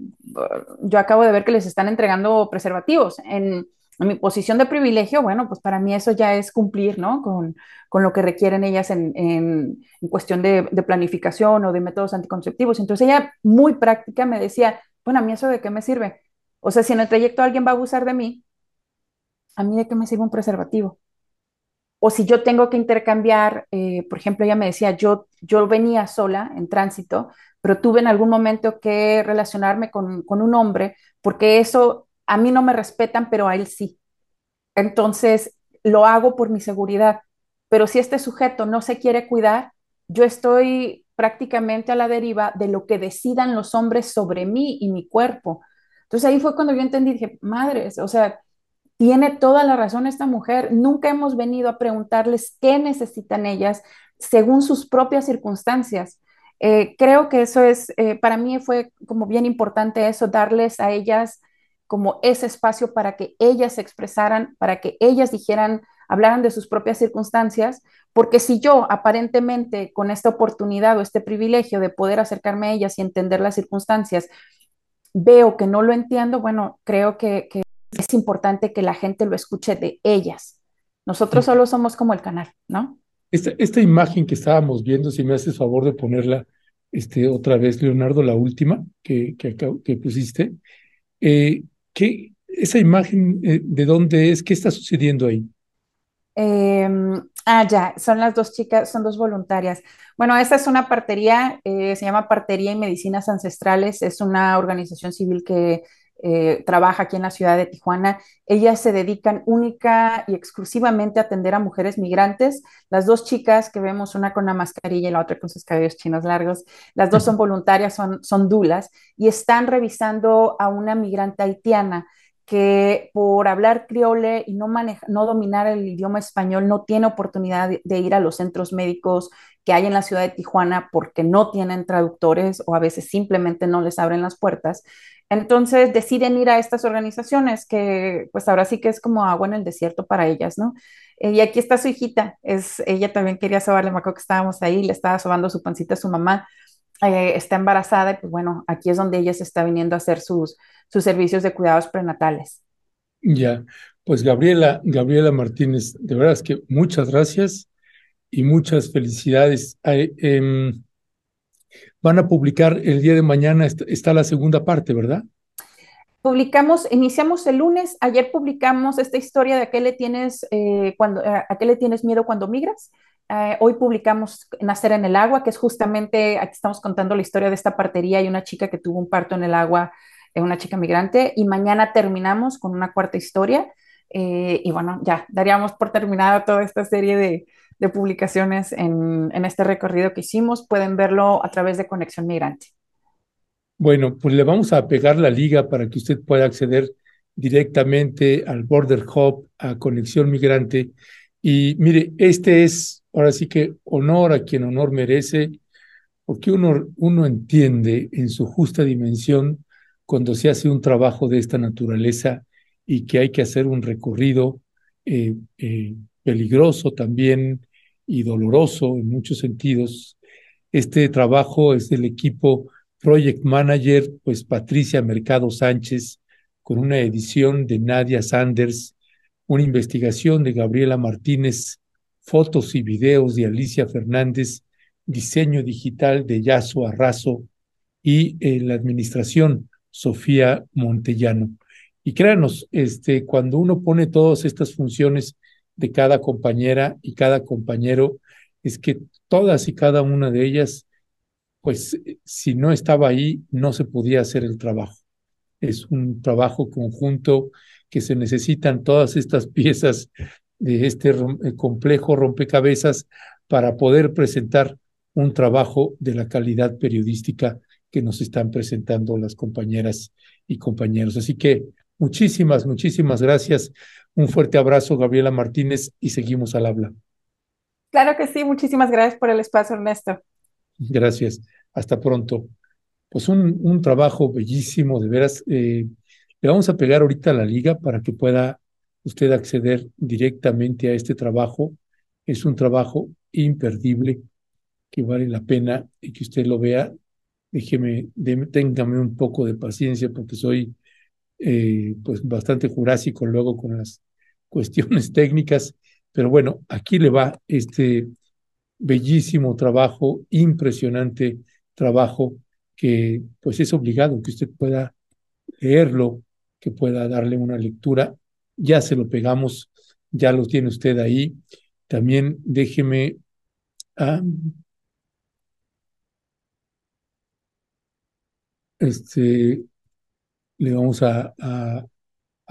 yo acabo de ver que les están entregando preservativos. En mi posición de privilegio, bueno, pues para mí eso ya es cumplir, ¿no? Con, con lo que requieren ellas en, en, cuestión de, planificación o de métodos anticonceptivos. Entonces ella, muy práctica, me decía, bueno, a mí eso de qué me sirve. O sea, si en el trayecto alguien va a abusar de mí, a mí de qué me sirve un preservativo. O si yo tengo que intercambiar, eh, por ejemplo, ella me decía, yo, yo venía sola en tránsito, pero tuve en algún momento que relacionarme con, con un hombre, porque eso a mí no me respetan, pero a él sí. Entonces, lo hago por mi seguridad. Pero si este sujeto no se quiere cuidar, yo estoy prácticamente a la deriva de lo que decidan los hombres sobre mí y mi cuerpo. Entonces ahí fue cuando yo entendí, dije, madres, o sea, tiene toda la razón esta mujer. Nunca hemos venido a preguntarles qué necesitan ellas según sus propias circunstancias. Eh, creo que eso es, eh, para mí fue como bien importante eso, darles a ellas como ese espacio para que ellas se expresaran, para que ellas dijeran hablaran de sus propias circunstancias, porque si yo aparentemente con esta oportunidad o este privilegio de poder acercarme a ellas y entender las circunstancias, veo que no lo entiendo, bueno, creo que, es importante que la gente lo escuche de ellas. Nosotros solo somos como el canal, ¿no? Esta, esta imagen que estábamos viendo, si me haces favor de ponerla este, otra vez, Leonardo, la última que, que, que pusiste, eh, ¿qué, esa imagen eh, de dónde es, qué está sucediendo ahí? Em, ah, ya, son las dos chicas, son dos voluntarias. Bueno, esta es una partería, eh, se llama Partería y Medicinas Ancestrales, es una organización civil que eh, trabaja aquí en la ciudad de Tijuana. Ellas se dedican única y exclusivamente a atender a mujeres migrantes. Las dos chicas que vemos, una con una mascarilla y la otra con sus cabellos chinos largos, las dos son voluntarias, son, son dulas y están revisando a una migrante haitiana que por hablar criole y no, no dominar el idioma español no tiene oportunidad de, ir a los centros médicos que hay en la ciudad de Tijuana porque no tienen traductores o a veces simplemente no les abren las puertas. Entonces deciden ir a estas organizaciones que pues ahora sí que es como agua en el desierto para ellas, ¿no? Eh, y aquí está su hijita, es, ella también quería sobarle, me acuerdo que estábamos ahí, le estaba sobando su pancita a su mamá, eh, está embarazada y pues bueno, aquí es donde ella se está viniendo a hacer sus, sus servicios de cuidados prenatales. Ya, pues Gabriela, Gabriela Martínez, de verdad es que muchas gracias y muchas felicidades. Em, van a publicar el día de mañana, está, la segunda parte, ¿verdad? Publicamos, iniciamos el lunes, ayer publicamos esta historia de a qué le tienes, eh, cuando, a qué le tienes miedo cuando migras. Eh, hoy publicamos Nacer en el agua, que es justamente, aquí estamos contando la historia de esta partería y una chica que tuvo un parto en el agua una chica migrante, y mañana terminamos con una cuarta historia. Eh, y bueno, ya daríamos por terminada toda esta serie de, publicaciones en, en, este recorrido que hicimos. Pueden verlo a través de Conexión Migrante. Bueno, pues le vamos a pegar la liga para que usted pueda acceder directamente al Border Hub, a Conexión Migrante. Y mire, este es ahora sí que honor a quien honor merece, porque uno, uno entiende en su justa dimensión cuando se hace un trabajo de esta naturaleza y que hay que hacer un recorrido eh, eh, peligroso también y doloroso en muchos sentidos. Este trabajo es del equipo Project Manager, pues Patricia Mercado Sánchez, con una edición de Nadia Sanders, una investigación de Gabriela Martínez, fotos y videos de Alicia Fernández, diseño digital de Yaso Arrazo y eh, la administración Sofía Montellano. Y créanos, este, cuando uno pone todas estas funciones de cada compañera y cada compañero, es que todas y cada una de ellas, pues si no estaba ahí, no se podía hacer el trabajo. Es un trabajo conjunto que se necesitan todas estas piezas de este eh, complejo rompecabezas para poder presentar un trabajo de la calidad periodística que nos están presentando las compañeras y compañeros. Así que muchísimas, muchísimas gracias. Un fuerte abrazo, Gabriela Martínez, y seguimos al habla. Claro que sí, muchísimas gracias por el espacio, Ernesto. Gracias, hasta pronto. Pues un, un trabajo bellísimo, de veras. Eh, le vamos a pegar ahorita a la liga para que pueda usted acceder directamente a este trabajo. Es un trabajo imperdible que vale la pena y que usted lo vea déjeme, téngame un poco de paciencia porque soy eh, pues bastante jurásico luego con las cuestiones técnicas, pero bueno, aquí le va este bellísimo trabajo, impresionante trabajo que pues es obligado que usted pueda leerlo, que pueda darle una lectura. Ya se lo pegamos, ya lo tiene usted ahí. También déjeme este, le vamos a, a,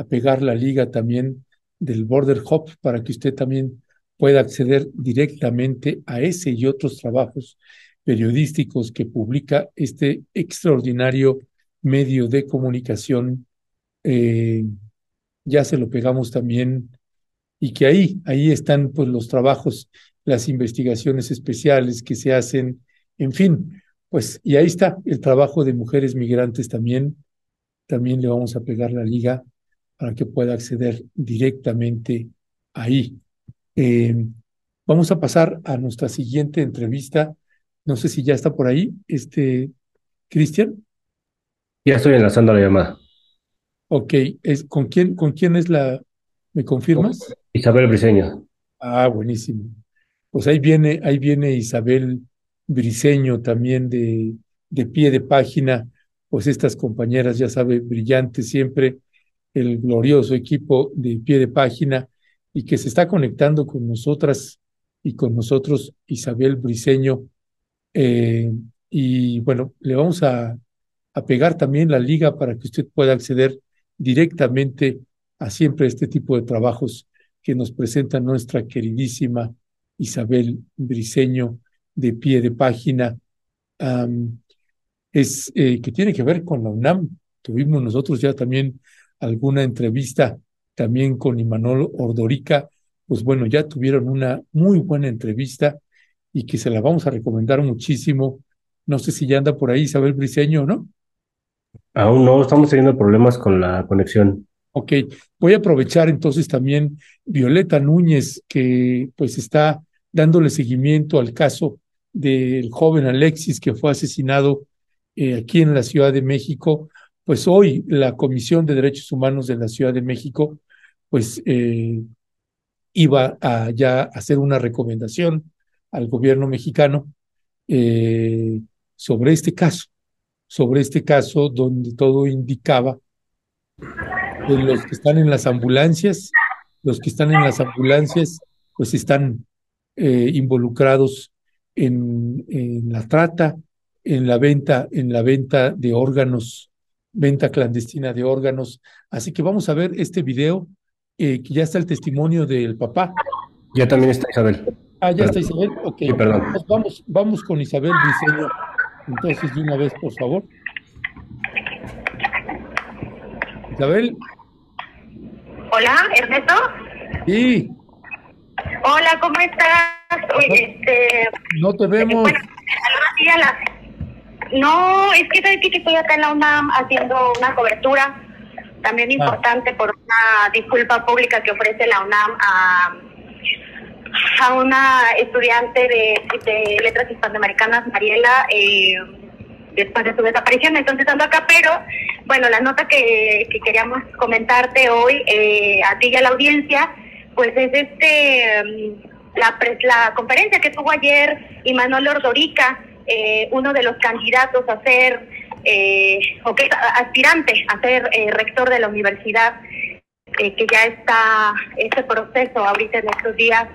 pegar la liga también del Border Hub para que usted también pueda acceder directamente a ese y otros trabajos periodísticos que publica este extraordinario medio de comunicación. Eh, ya se lo pegamos también y que ahí, ahí están pues los trabajos, las investigaciones especiales que se hacen, en fin, pues, y ahí está el trabajo de mujeres migrantes también. También le vamos a pegar la liga para que pueda acceder directamente ahí. Eh, vamos a pasar a nuestra siguiente entrevista. No sé si ya está por ahí, este, Cristian. Ya estoy enlazando la llamada. Ok, es, ¿con, quién, ¿con quién es la, me confirmas? Isabel Briseño. Ah, buenísimo. Pues ahí viene, ahí viene Isabel Briseño también de, de pie de página, pues estas compañeras, ya sabe, brillantes siempre, el glorioso equipo de pie de página y que se está conectando con nosotras y con nosotros, Isabel Briseño. Eh, y bueno, le vamos a, a pegar también la liga para que usted pueda acceder directamente a siempre este tipo de trabajos que nos presenta nuestra queridísima Isabel Briseño de pie de página, es eh, que tiene que ver con la UNAM. Tuvimos nosotros ya también alguna entrevista también con Imanol Ordorica, pues bueno, ya tuvieron una muy buena entrevista y que se la vamos a recomendar muchísimo. No sé si ya anda por ahí Isabel Briseño, ¿no? Aún no, estamos teniendo problemas con la conexión. Ok, voy a aprovechar entonces también Violeta Núñez, que pues está dándole seguimiento al caso del joven Alexis que fue asesinado eh, aquí en la Ciudad de México. Pues hoy la Comisión de Derechos Humanos de la Ciudad de México pues eh, iba a hacer una recomendación al gobierno mexicano eh, sobre este caso, sobre este caso donde todo indicaba que los que están en las ambulancias, los que están en las ambulancias, pues están eh, involucrados en, en, la trata, en la venta, en la venta de órganos, venta clandestina de órganos. Así que vamos a ver este video, eh, que ya está el testimonio del papá. Ya también está Isabel. Ah, ya está Isabel. Ok. Sí, perdón. Pues vamos, vamos con Isabel Diseño. Entonces, de una vez, por favor. Isabel. Hola, Ernesto. Sí. Hola, ¿cómo estás? Este, no te vemos. Bueno, no, es que sabes que estoy acá en la UNAM haciendo una cobertura también importante por una disculpa pública que ofrece la UNAM a, a una estudiante de, letras hispanoamericanas, Mariela, eh, después de su desaparición. Entonces ando acá, pero bueno, la nota que, que queríamos comentarte hoy eh, a ti y a la audiencia, pues es este mm, la, la conferencia que tuvo ayer Imanol Ordorica, eh, uno de los candidatos a ser, eh, o que aspirante a ser eh, rector de la universidad, eh, que ya está ese proceso ahorita en estos días.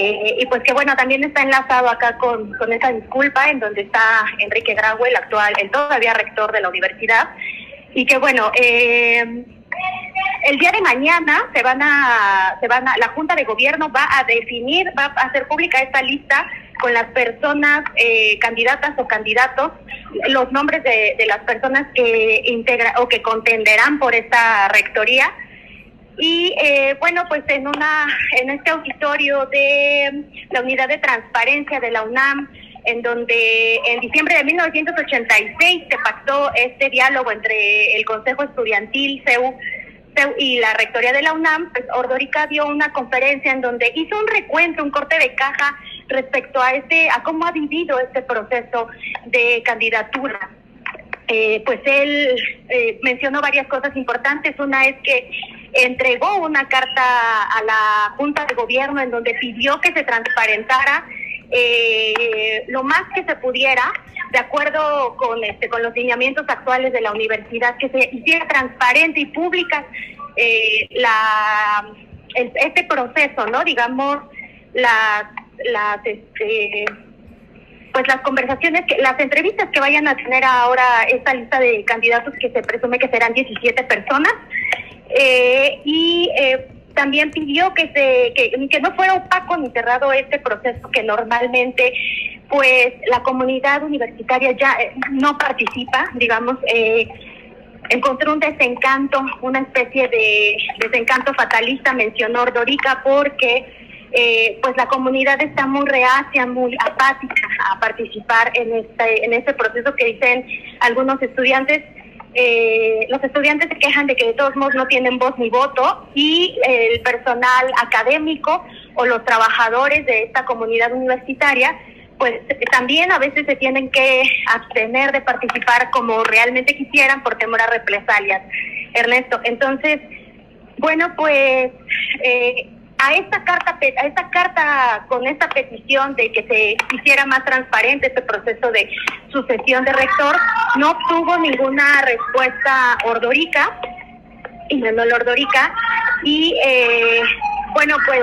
Eh, y pues que bueno, también está enlazado acá con, con esa disculpa en donde está Enrique Graue, el actual, el todavía rector de la universidad, y que bueno, eh, el día de mañana se van a, se van a, la Junta de Gobierno va a definir, va a hacer pública esta lista con las personas eh, candidatas o candidatos, los nombres de, de las personas que integra o que contenderán por esta rectoría y eh, bueno, pues en una en este auditorio de la Unidad de Transparencia de la UNAM, en donde en diciembre de 1986 se pactó este diálogo entre el Consejo Estudiantil CEU, y la Rectoría de la UNAM, pues Ordorica dio una conferencia en donde hizo un recuento, un corte de caja respecto a este, a cómo ha vivido este proceso de candidatura. Eh, pues él eh, mencionó varias cosas importantes. Una es que entregó una carta a la Junta de Gobierno en donde pidió que se transparentara eh, lo más que se pudiera, de acuerdo con este con los lineamientos actuales de la universidad, que se hiciera transparente y pública eh, la el, este proceso, ¿no? Digamos las las este, pues las conversaciones, que, las entrevistas que vayan a tener ahora esta lista de candidatos que se presume que serán 17 personas, eh, y eh, también pidió que, se, que, no fuera opaco ni cerrado este proceso que normalmente pues la comunidad universitaria ya eh, no participa, digamos, eh, encontró un desencanto, una especie de desencanto fatalista, mencionó Dorica, porque eh, pues la comunidad está muy reacia, muy apática a participar en este, este proceso que dicen algunos estudiantes. Eh, los estudiantes se quejan de que de todos modos no tienen voz ni voto y el personal académico o los trabajadores de esta comunidad universitaria, pues también a veces se tienen que abstener de participar como realmente quisieran por temor a represalias. Ernesto, entonces, bueno, pues eh, a esta carta, a esta carta con esta petición de que se hiciera más transparente este proceso de sucesión de rector, no obtuvo ninguna respuesta ordorica, no ordorica, y eh, bueno, pues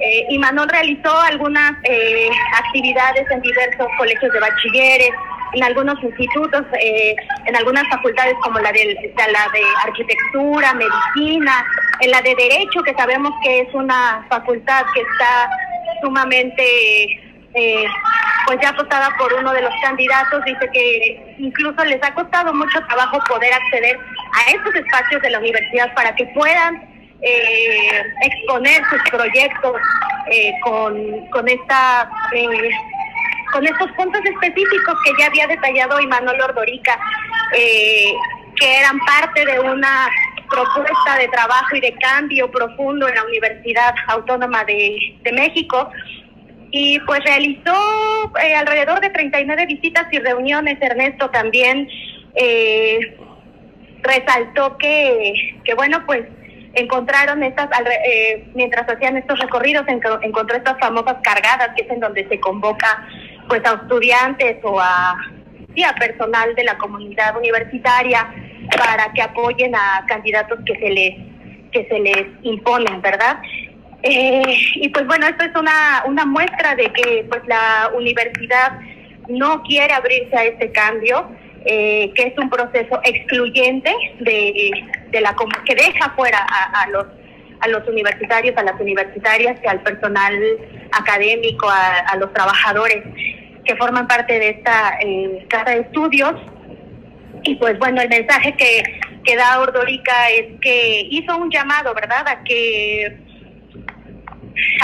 eh, Imanol realizó algunas eh, actividades en diversos colegios de bachilleres, en algunos institutos, eh, en algunas facultades como la de, la de arquitectura, medicina, en la de derecho, que sabemos que es una facultad que está sumamente eh, pues ya apostada por uno de los candidatos, dice que incluso les ha costado mucho trabajo poder acceder a estos espacios de la universidad para que puedan eh, exponer sus proyectos eh, con, con esta eh, con estos puntos específicos que ya había detallado Imanol Ordorica, eh, que eran parte de una propuesta de trabajo y de cambio profundo en la Universidad Autónoma de, México. Y pues realizó eh, alrededor de 39 visitas y reuniones. Ernesto también eh, resaltó que, que, bueno, pues encontraron estas, mientras hacían estos recorridos, encontró estas famosas cargadas, que es en donde se convoca pues a estudiantes o a, sí, a personal de la comunidad universitaria para que apoyen a candidatos que se les que se les imponen, ¿verdad? Eh, y pues bueno, esto es una, una muestra de que pues la universidad no quiere abrirse a este cambio, eh, que es un proceso excluyente de, de la que deja fuera a, los a los universitarios, a las universitarias, y al personal académico, a, los trabajadores que forman parte de esta eh, casa de estudios. Y pues bueno, el mensaje que, que da Ordorica es que hizo un llamado, ¿verdad?, a que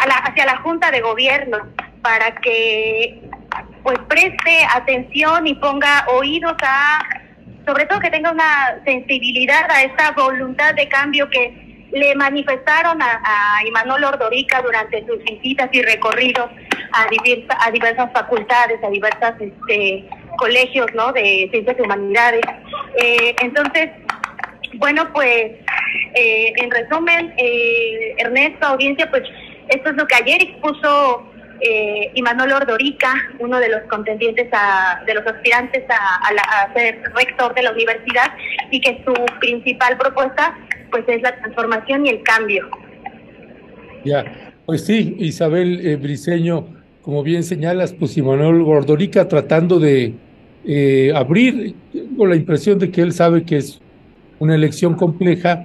a la, hacia la Junta de Gobierno para que pues preste atención y ponga oídos a, sobre todo que tenga una sensibilidad a esta voluntad de cambio que le manifestaron a, a Imanol Ordorica durante sus visitas y recorridos a, a diversas facultades, a diversas este, colegios ¿no? de ciencias y humanidades. Eh, entonces, bueno, pues eh, en resumen, eh, Ernesto, audiencia, pues esto es lo que ayer expuso eh, Imanol Ordorica, uno de los contendientes, a, de los aspirantes a, a, ser rector de la universidad, y que su principal propuesta pues es la transformación y el cambio. Ya, pues sí, Isabel eh, Briceño, como bien señalas, pues Manuel Gordorica tratando de eh, abrir, tengo la impresión de que él sabe que es una elección compleja,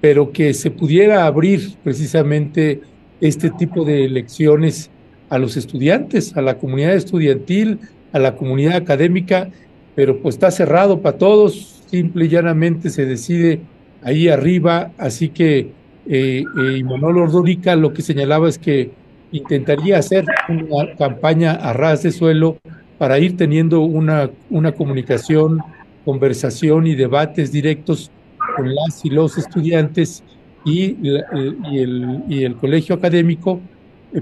pero que se pudiera abrir precisamente este tipo de elecciones a los estudiantes, a la comunidad estudiantil, a la comunidad académica, pero pues está cerrado para todos, simple y llanamente se decide ahí arriba, así que eh, eh, Ordorica lo que señalaba es que intentaría hacer una campaña a ras de suelo para ir teniendo una, una comunicación, conversación y debates directos con las y los estudiantes y, y, el, y el colegio académico,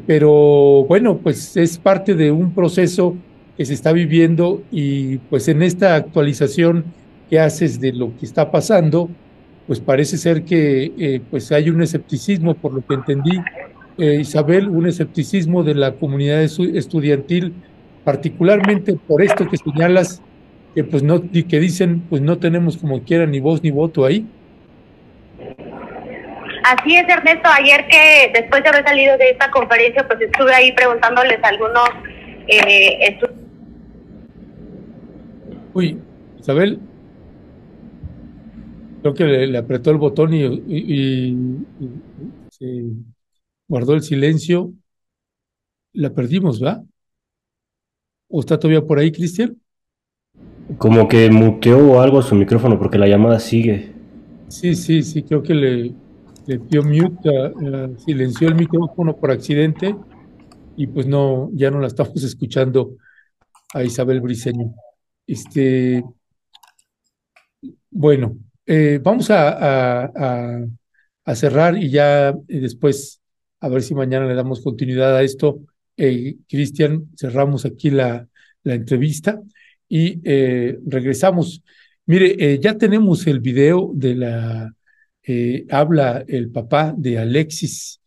pero bueno, pues es parte de un proceso que se está viviendo y pues en esta actualización que haces de lo que está pasando, pues parece ser que eh, pues hay un escepticismo, por lo que entendí, eh, Isabel, un escepticismo de la comunidad estudiantil, particularmente por esto que señalas, que pues no, que dicen, pues no tenemos como quiera ni voz ni voto ahí. Así es, Ernesto. Ayer que después de haber salido de esta conferencia, pues estuve ahí preguntándoles a algunos eh, Uy, Isabel, Creo que le, apretó el botón y, se guardó el silencio. La perdimos, ¿va? ¿O está todavía por ahí, Cristian? Como que muteó algo a su micrófono porque la llamada sigue. Sí, sí, sí, creo que le, le dio mute, silenció el micrófono por accidente y pues no, ya no la estamos escuchando a Isabel Briceño. Este, bueno, eh, vamos a, cerrar y ya después a ver si mañana le damos continuidad a esto. Eh, Cristian, cerramos aquí la, entrevista y eh, regresamos. Mire, eh, ya tenemos el video de la, habla el papá de Alexis,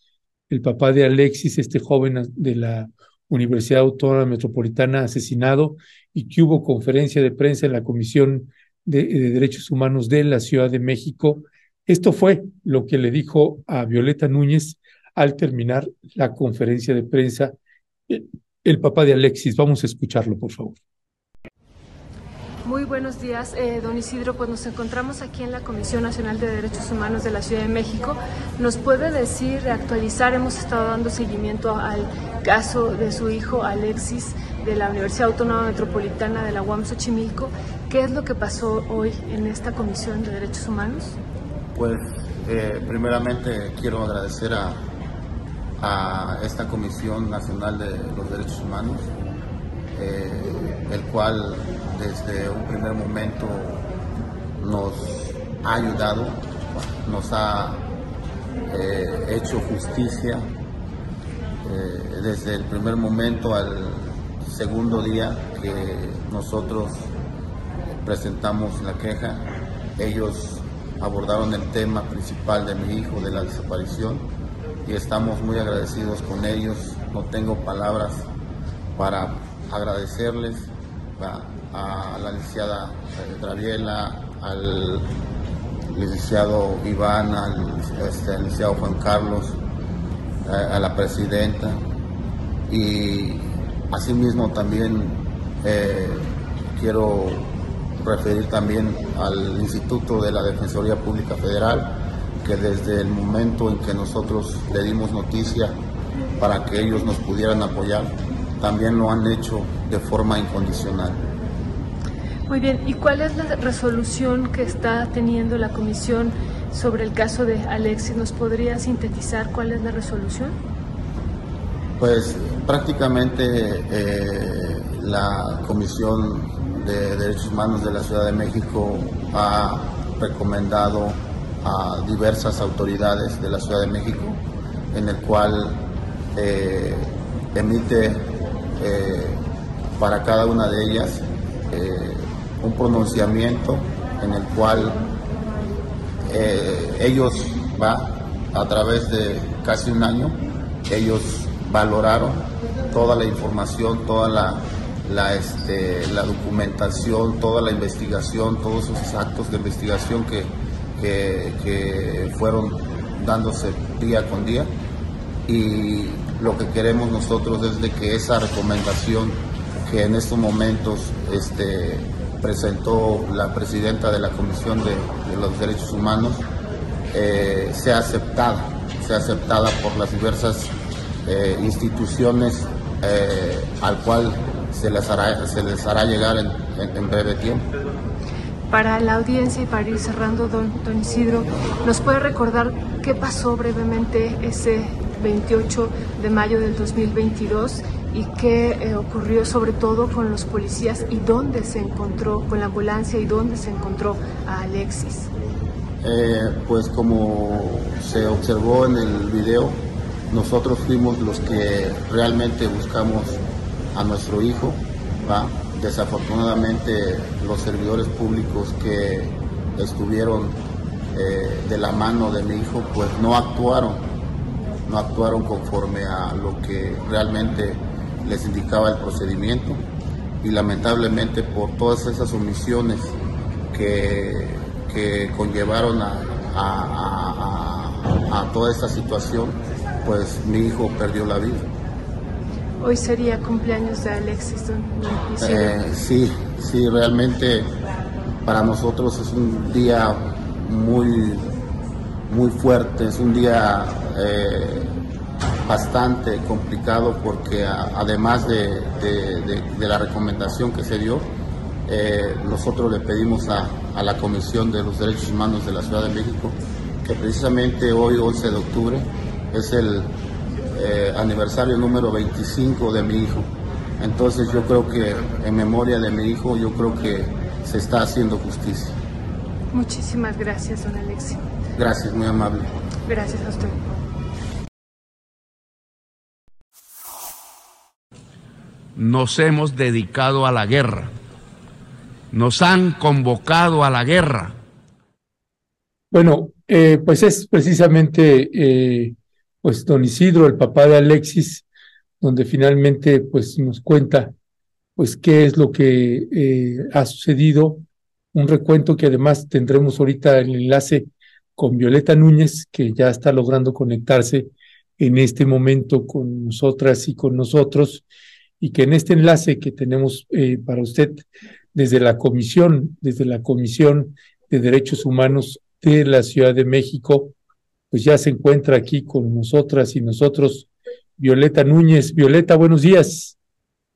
el papá de Alexis, este joven de la Universidad Autónoma Metropolitana asesinado y que hubo conferencia de prensa en la Comisión de, Derechos Humanos de la Ciudad de México. Esto fue lo que le dijo a Violeta Núñez al terminar la conferencia de prensa el papá de Alexis. Vamos a escucharlo, por favor. Muy buenos días, eh, don Isidro. Pues nos encontramos aquí en la Comisión Nacional de Derechos Humanos de la Ciudad de México. ¿Nos puede decir, actualizar? Hemos estado dando seguimiento al caso de su hijo Alexis de la Universidad Autónoma Metropolitana de la UAM Xochimilco. ¿Qué es lo que pasó hoy en esta Comisión de Derechos Humanos? Pues eh, primeramente quiero agradecer a, esta Comisión Nacional de los Derechos Humanos, eh, el cual desde un primer momento nos ha ayudado, nos ha eh, hecho justicia eh, desde el primer momento al segundo día que nosotros presentamos la queja. Ellos abordaron el tema principal de mi hijo, de la desaparición y estamos muy agradecidos con ellos. No tengo palabras para agradecerles a, la licenciada Traviela, al licenciado Iván, al, este, licenciado Juan Carlos, a, la presidenta y asimismo también eh, quiero referir también al Instituto de la Defensoría Pública Federal que desde el momento en que nosotros le dimos noticia para que ellos nos pudieran apoyar, también lo han hecho de forma incondicional. Muy bien, ¿y cuál es la resolución que está teniendo la comisión sobre el caso de Alexis? ¿Nos podría sintetizar cuál es la resolución? Pues prácticamente eh, la Comisión de Derechos Humanos de la Ciudad de México ha recomendado a diversas autoridades de la Ciudad de México, en el cual eh, emite eh, para cada una de ellas eh, un pronunciamiento en el cual ellos va a través de casi un año, ellos valoraron toda la información, toda la, la, este, la documentación, toda la investigación, todos esos actos de investigación que, que, fueron dándose día con día. Y lo que queremos nosotros es de que esa recomendación que en estos momentos este, presentó la presidenta de la Comisión de, los Derechos Humanos eh, sea aceptada, sea aceptada por las diversas eh, instituciones eh, al cual se les hará, se les hará llegar en breve tiempo. Para la audiencia y para ir cerrando, don, Isidro, ¿nos puede recordar qué pasó brevemente ese 28 de mayo del 2022 y qué eh, ocurrió sobre todo con los policías y dónde se encontró, con la ambulancia y dónde se encontró a Alexis? Eh, pues como se observó en el video, nosotros fuimos los que realmente buscamos a nuestro hijo. Desafortunadamente los servidores públicos que estuvieron eh, de la mano de mi hijo pues no actuaron, no actuaron conforme a lo que realmente les indicaba el procedimiento y lamentablemente por todas esas omisiones que, que conllevaron a, a toda esta situación, pues mi hijo perdió la vida. Hoy sería cumpleaños de Alexis, eh, sí, sí, realmente para nosotros es un día muy, muy fuerte, es un día eh, bastante complicado porque además de, la recomendación que se dio, eh, nosotros le pedimos a, a, la Comisión de los Derechos Humanos de la Ciudad de México que precisamente hoy, 11 de octubre, es el eh, aniversario número 25 de mi hijo. Entonces yo creo que en memoria de mi hijo, yo creo que se está haciendo justicia. Muchísimas gracias, don Alexi. Gracias, muy amable. Gracias a usted. Nos hemos dedicado a la guerra. Nos han convocado a la guerra. Bueno, eh, pues es precisamente eh, pues don Isidro, el papá de Alexis, donde finalmente pues nos cuenta pues qué es lo que eh, ha sucedido, un recuento que además tendremos ahorita el enlace con Violeta Núñez, que ya está logrando conectarse en este momento con nosotras y con nosotros, y que en este enlace que tenemos eh, para usted desde la comisión, desde la Comisión de Derechos Humanos de la Ciudad de México, pues ya se encuentra aquí con nosotras y nosotros Violeta Núñez. Violeta, buenos días.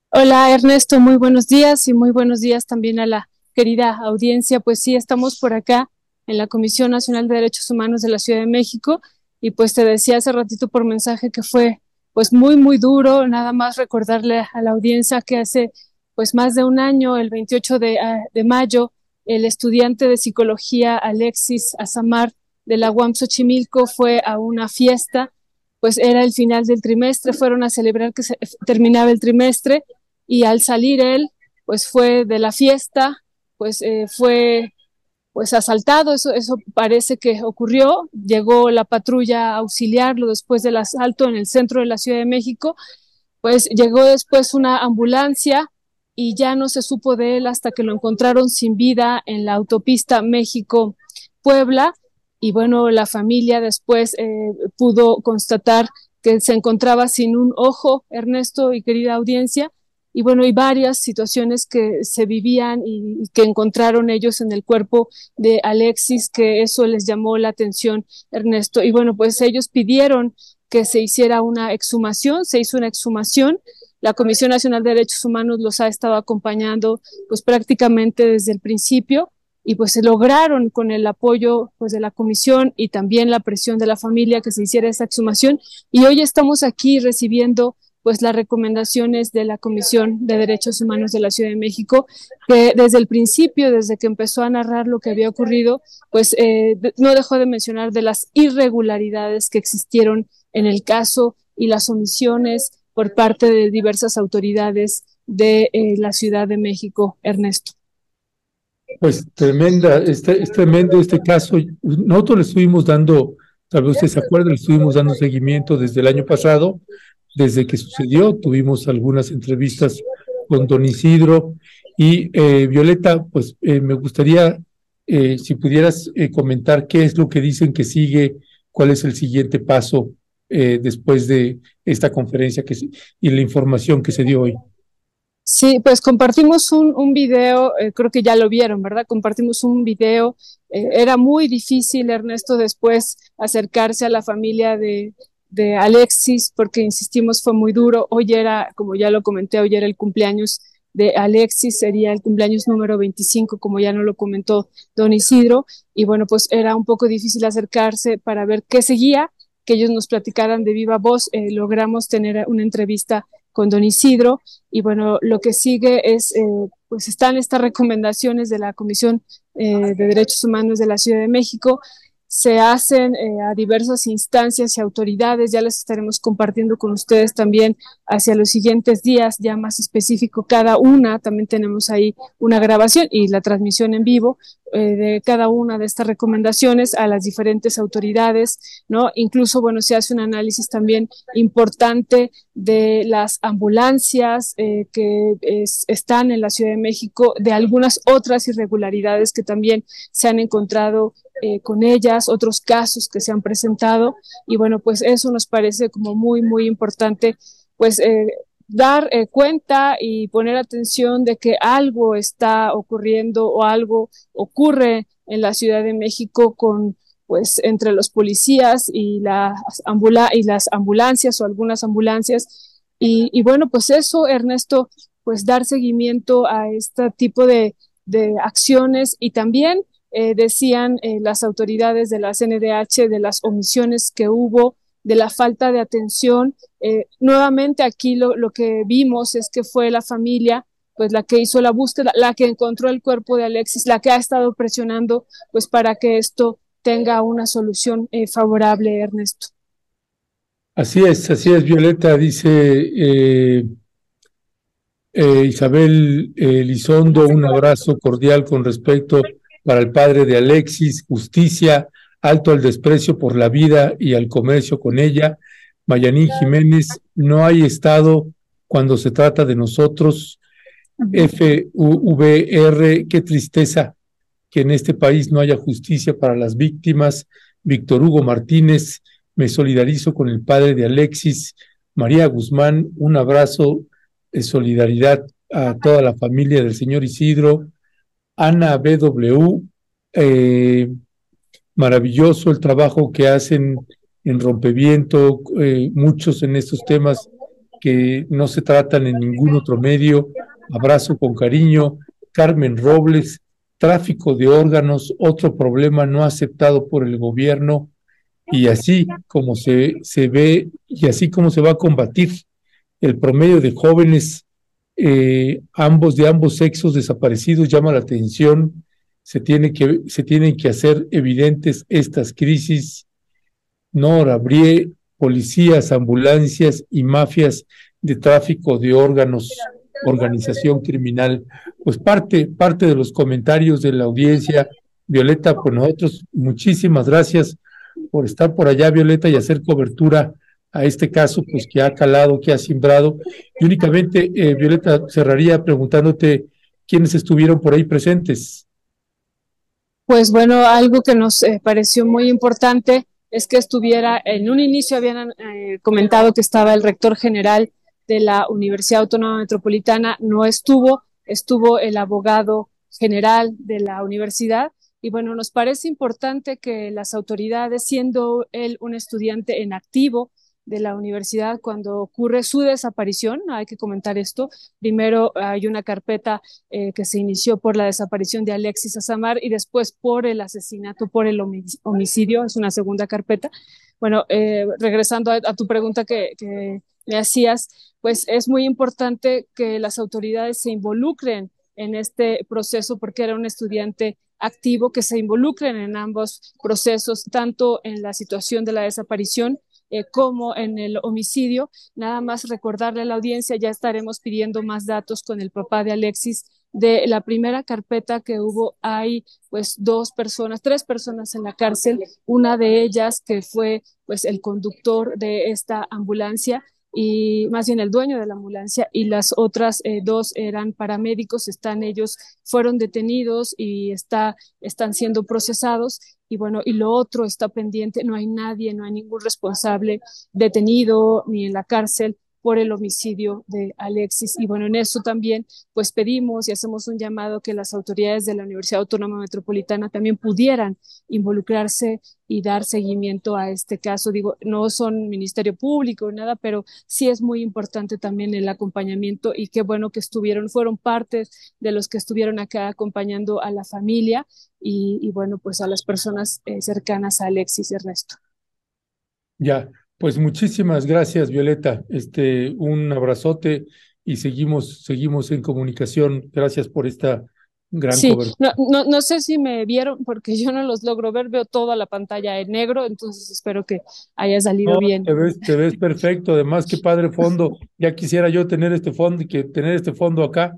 Hola Ernesto, muy buenos días y muy buenos días también a la querida audiencia. Pues sí, estamos por acá en la Comisión Nacional de Derechos Humanos de la Ciudad de México y pues te decía hace ratito por mensaje que fue pues muy, muy duro. Nada más recordarle a la audiencia que hace pues más de un año, el 28 de, ah, de mayo, el estudiante de psicología Alexis Azamar de la UAM Xochimilco fue a una fiesta, pues era el final del trimestre, fueron a celebrar que se terminaba el trimestre y al salir él, pues fue de la fiesta, pues eh, fue pues asaltado, eso, eso parece que ocurrió, llegó la patrulla a auxiliarlo después del asalto en el centro de la Ciudad de México, pues llegó después una ambulancia y ya no se supo de él hasta que lo encontraron sin vida en la autopista México-Puebla. Y bueno, la familia después eh, pudo constatar que se encontraba sin un ojo, Ernesto y querida audiencia, y bueno, hay varias situaciones que se vivían y, que encontraron ellos en el cuerpo de Alexis, que eso les llamó la atención, Ernesto. Y bueno, pues ellos pidieron que se hiciera una exhumación, se hizo una exhumación. La Comisión Nacional de Derechos Humanos los ha estado acompañando pues prácticamente desde el principio y pues se lograron con el apoyo pues de la comisión y también la presión de la familia que se hiciera esa exhumación y hoy estamos aquí recibiendo pues las recomendaciones de la Comisión de Derechos Humanos de la Ciudad de México, que desde el principio, desde que empezó a narrar lo que había ocurrido, pues eh, no dejó de mencionar de las irregularidades que existieron en el caso y las omisiones por parte de diversas autoridades de eh, la Ciudad de México, Ernesto. Pues tremenda, este, es tremendo este caso. Nosotros le estuvimos dando, tal vez usted se acuerda, le estuvimos dando seguimiento desde el año pasado, desde que sucedió. Tuvimos algunas entrevistas con don Isidro y eh, Violeta, pues eh, me gustaría eh, si pudieras comentar qué es lo que dicen que sigue, cuál es el siguiente paso después de esta conferencia y la información que se dio hoy. Sí, pues compartimos un, un video, creo que ya lo vieron, ¿verdad? Compartimos un video. era muy difícil, Ernesto, después acercarse a la familia de, de Alexis, porque insistimos fue muy duro. Hoy era, como ya lo comenté, hoy era el cumpleaños de Alexis, sería el cumpleaños número 25, como ya no lo comentó don Isidro, y bueno, pues era un poco difícil acercarse para ver qué seguía, que ellos nos platicaran de viva voz. Eh, logramos tener una entrevista con don Isidro, y bueno, lo que sigue es, eh, pues están estas recomendaciones de la Comisión eh, de Derechos Humanos de la Ciudad de México, se hacen eh, a diversas instancias y autoridades. Ya les estaremos compartiendo con ustedes también hacia los siguientes días, ya más específico cada una. También tenemos ahí una grabación y la transmisión en vivo eh, de cada una de estas recomendaciones a las diferentes autoridades, ¿no? Incluso, bueno, se hace un análisis también importante de las ambulancias eh, que están en la Ciudad de México, de algunas otras irregularidades que también se han encontrado eh, con ellas, otros casos que se han presentado. Y bueno, pues eso nos parece como muy, muy importante, pues eh, dar eh, cuenta y poner atención de que algo está ocurriendo o algo ocurre en la Ciudad de México con pues entre los policías y las, ambula y las ambulancias o algunas ambulancias. Y, y, bueno pues eso Ernesto pues dar seguimiento a este tipo de, de acciones y también eh, decían eh, las autoridades de la CNDH de las omisiones que hubo, de la falta de atención. Eh, nuevamente aquí lo, lo, que vimos es que fue la familia pues la que hizo la búsqueda, la que encontró el cuerpo de Alexis, la que ha estado presionando pues para que esto tenga una solución favorable, Ernesto. Así es, así es, Violeta, dice Eh, Isabel Elizondo, un abrazo cordial con respecto para el padre de Alexis, justicia, alto al desprecio por la vida y al comercio con ella. Mayanín Jiménez, no hay Estado cuando se trata de nosotros. FVR, qué tristeza que en este país no haya justicia para las víctimas. Víctor Hugo Martínez, me solidarizo con el padre de Alexis. María Guzmán, un abrazo de solidaridad a toda la familia del señor Isidro. Ana BW, eh, maravilloso el trabajo que hacen en Rompeviento, eh, muchos en estos temas que no se tratan en ningún otro medio. Abrazo con cariño. Carmen Robles, tráfico de órganos, otro problema no aceptado por el gobierno y así como se, se ve y así como se va a combatir el promedio de jóvenes, eh, ambos de ambos sexos desaparecidos llama la atención. Se, tiene que, se tienen que hacer evidentes estas crisis. No Brie, policías, ambulancias y mafias de tráfico de órganos, organización criminal. Pues parte, parte de los comentarios de la audiencia, Violeta, por nosotros, muchísimas gracias por estar por allá, Violeta, y hacer cobertura a este caso, pues que ha calado, que ha simbrado. Y únicamente, eh, Violeta, cerraría preguntándote quiénes estuvieron por ahí presentes. Pues bueno, algo que nos eh, pareció muy importante es que estuviera, en un inicio habían eh, comentado que estaba el rector general de la Universidad Autónoma Metropolitana, no estuvo, estuvo el abogado general de la universidad y bueno, nos parece importante que las autoridades, siendo él un estudiante en activo de la universidad, cuando ocurre su desaparición, hay que comentar esto, primero hay una carpeta eh, que se inició por la desaparición de Alexis Azamar y después por el asesinato, por el homicidio, es una segunda carpeta. Bueno, eh, regresando a, tu pregunta que, que me hacías, pues es muy importante que las autoridades se involucren en este proceso porque era un estudiante activo que se involucren en ambos procesos, tanto en la situación de la desaparición eh, como en el homicidio. Nada más recordarle a la audiencia, ya estaremos pidiendo más datos con el papá de Alexis. De la primera carpeta que hubo, hay pues dos personas, tres personas en la cárcel, una de ellas que fue pues el conductor de esta ambulancia y más bien el dueño de la ambulancia y las otras eh, dos eran paramédicos, están ellos, fueron detenidos y está, están siendo procesados y bueno, y lo otro está pendiente, no hay nadie, no hay ningún responsable detenido ni en la cárcel por el homicidio de Alexis. Y bueno, en eso también pues pedimos y hacemos un llamado que las autoridades de la Universidad Autónoma Metropolitana también pudieran involucrarse y dar seguimiento a este caso. Digo, no son Ministerio Público, nada, pero sí es muy importante también el acompañamiento y qué bueno que estuvieron, fueron partes de los que estuvieron acá acompañando a la familia y, bueno, pues a las personas eh, cercanas a Alexis y Ernesto. Ya, pues muchísimas gracias, Violeta. Este, un abrazote y seguimos, seguimos en comunicación. Gracias por esta gran sí, No, no, no, sé si me vieron porque yo no los logro ver, veo toda la pantalla en negro, entonces espero que haya salido bien. Te ves, te ves perfecto, además qué padre fondo. Ya quisiera yo tener este fondo y que tener este fondo acá.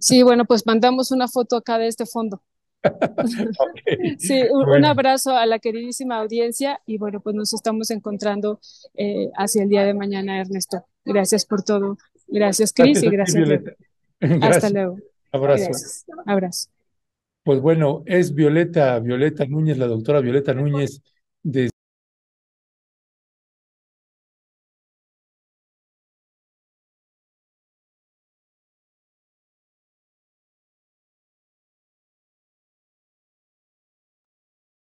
Sí, bueno, pues mandamos una foto acá de este fondo. Sí, un, abrazo a la queridísima audiencia y bueno, pues nos estamos encontrando eh, hacia el día de mañana, Ernesto. Gracias por todo. Gracias, Cris, y gracias. Hasta luego. Abrazo. Abrazo. Pues bueno, es Violeta, Violeta Núñez, la doctora Violeta Núñez de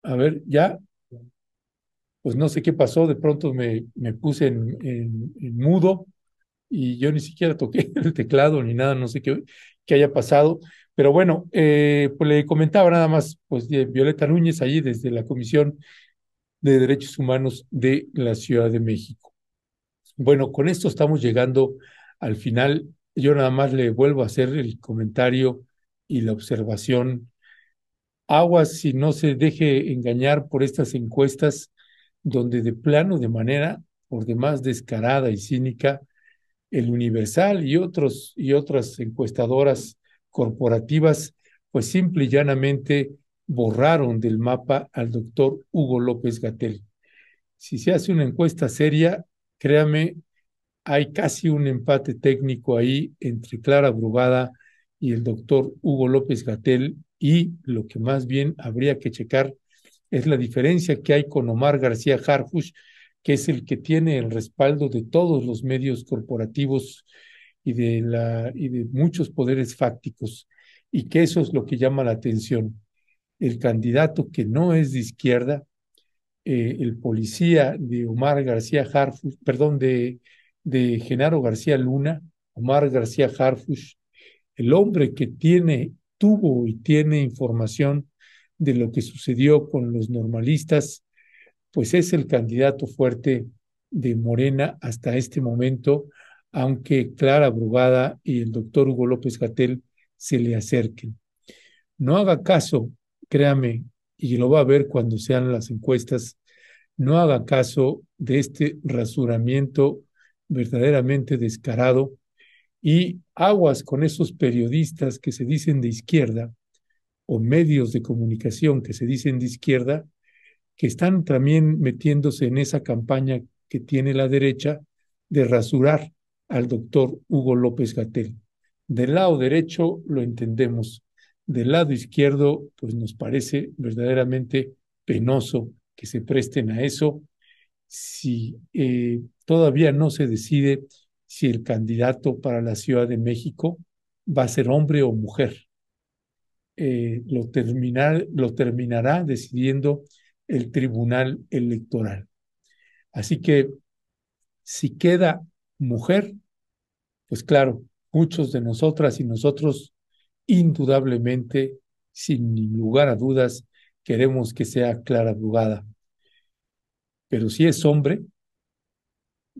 A ver, ya, pues no sé qué pasó, de pronto me, me puse en, en, mudo y yo ni siquiera toqué el teclado ni nada, no sé qué, qué haya pasado. Pero bueno, eh, pues le comentaba nada más, pues de Violeta Núñez, allí desde la Comisión de Derechos Humanos de la Ciudad de México. Bueno, con esto estamos llegando al final. Yo nada más le vuelvo a hacer el comentario y la observación aguas si no se deje engañar por estas encuestas donde de plano, de manera por demás descarada y cínica, el Universal y, otros, y otras encuestadoras corporativas, pues simple y llanamente borraron del mapa al doctor Hugo López Gatel. Si se hace una encuesta seria, créame, hay casi un empate técnico ahí entre Clara Brugada y el doctor Hugo López Gatel y lo que más bien habría que checar es la diferencia que hay con Omar García Harfush, que es el que tiene el respaldo de todos los medios corporativos y de, la, y de muchos poderes fácticos, y que eso es lo que llama la atención. El candidato que no es de izquierda, eh, el policía de Omar García Harfush, perdón, de, de Genaro García Luna, Omar García Harfush, el hombre que tiene, tuvo y tiene información de lo que sucedió con los normalistas, pues es el candidato fuerte de Morena hasta este momento, aunque Clara Brugada y el doctor Hugo López Gatel se le acerquen. No haga caso, créame, y lo va a ver cuando sean las encuestas, no haga caso de este rasuramiento verdaderamente descarado y aguas con esos periodistas que se dicen de izquierda o medios de comunicación que se dicen de izquierda, que están también metiéndose en esa campaña que tiene la derecha de rasurar al doctor Hugo López Gatel. Del lado derecho lo entendemos, del lado izquierdo pues nos parece verdaderamente penoso que se presten a eso si eh, todavía no se decide si el candidato para la Ciudad de México va a ser hombre o mujer. Eh, lo, terminar, lo terminará decidiendo el Tribunal Electoral. Así que si queda mujer, pues claro, muchos de nosotras y nosotros indudablemente, sin lugar a dudas, queremos que sea Clara Brugada. Pero si es hombre,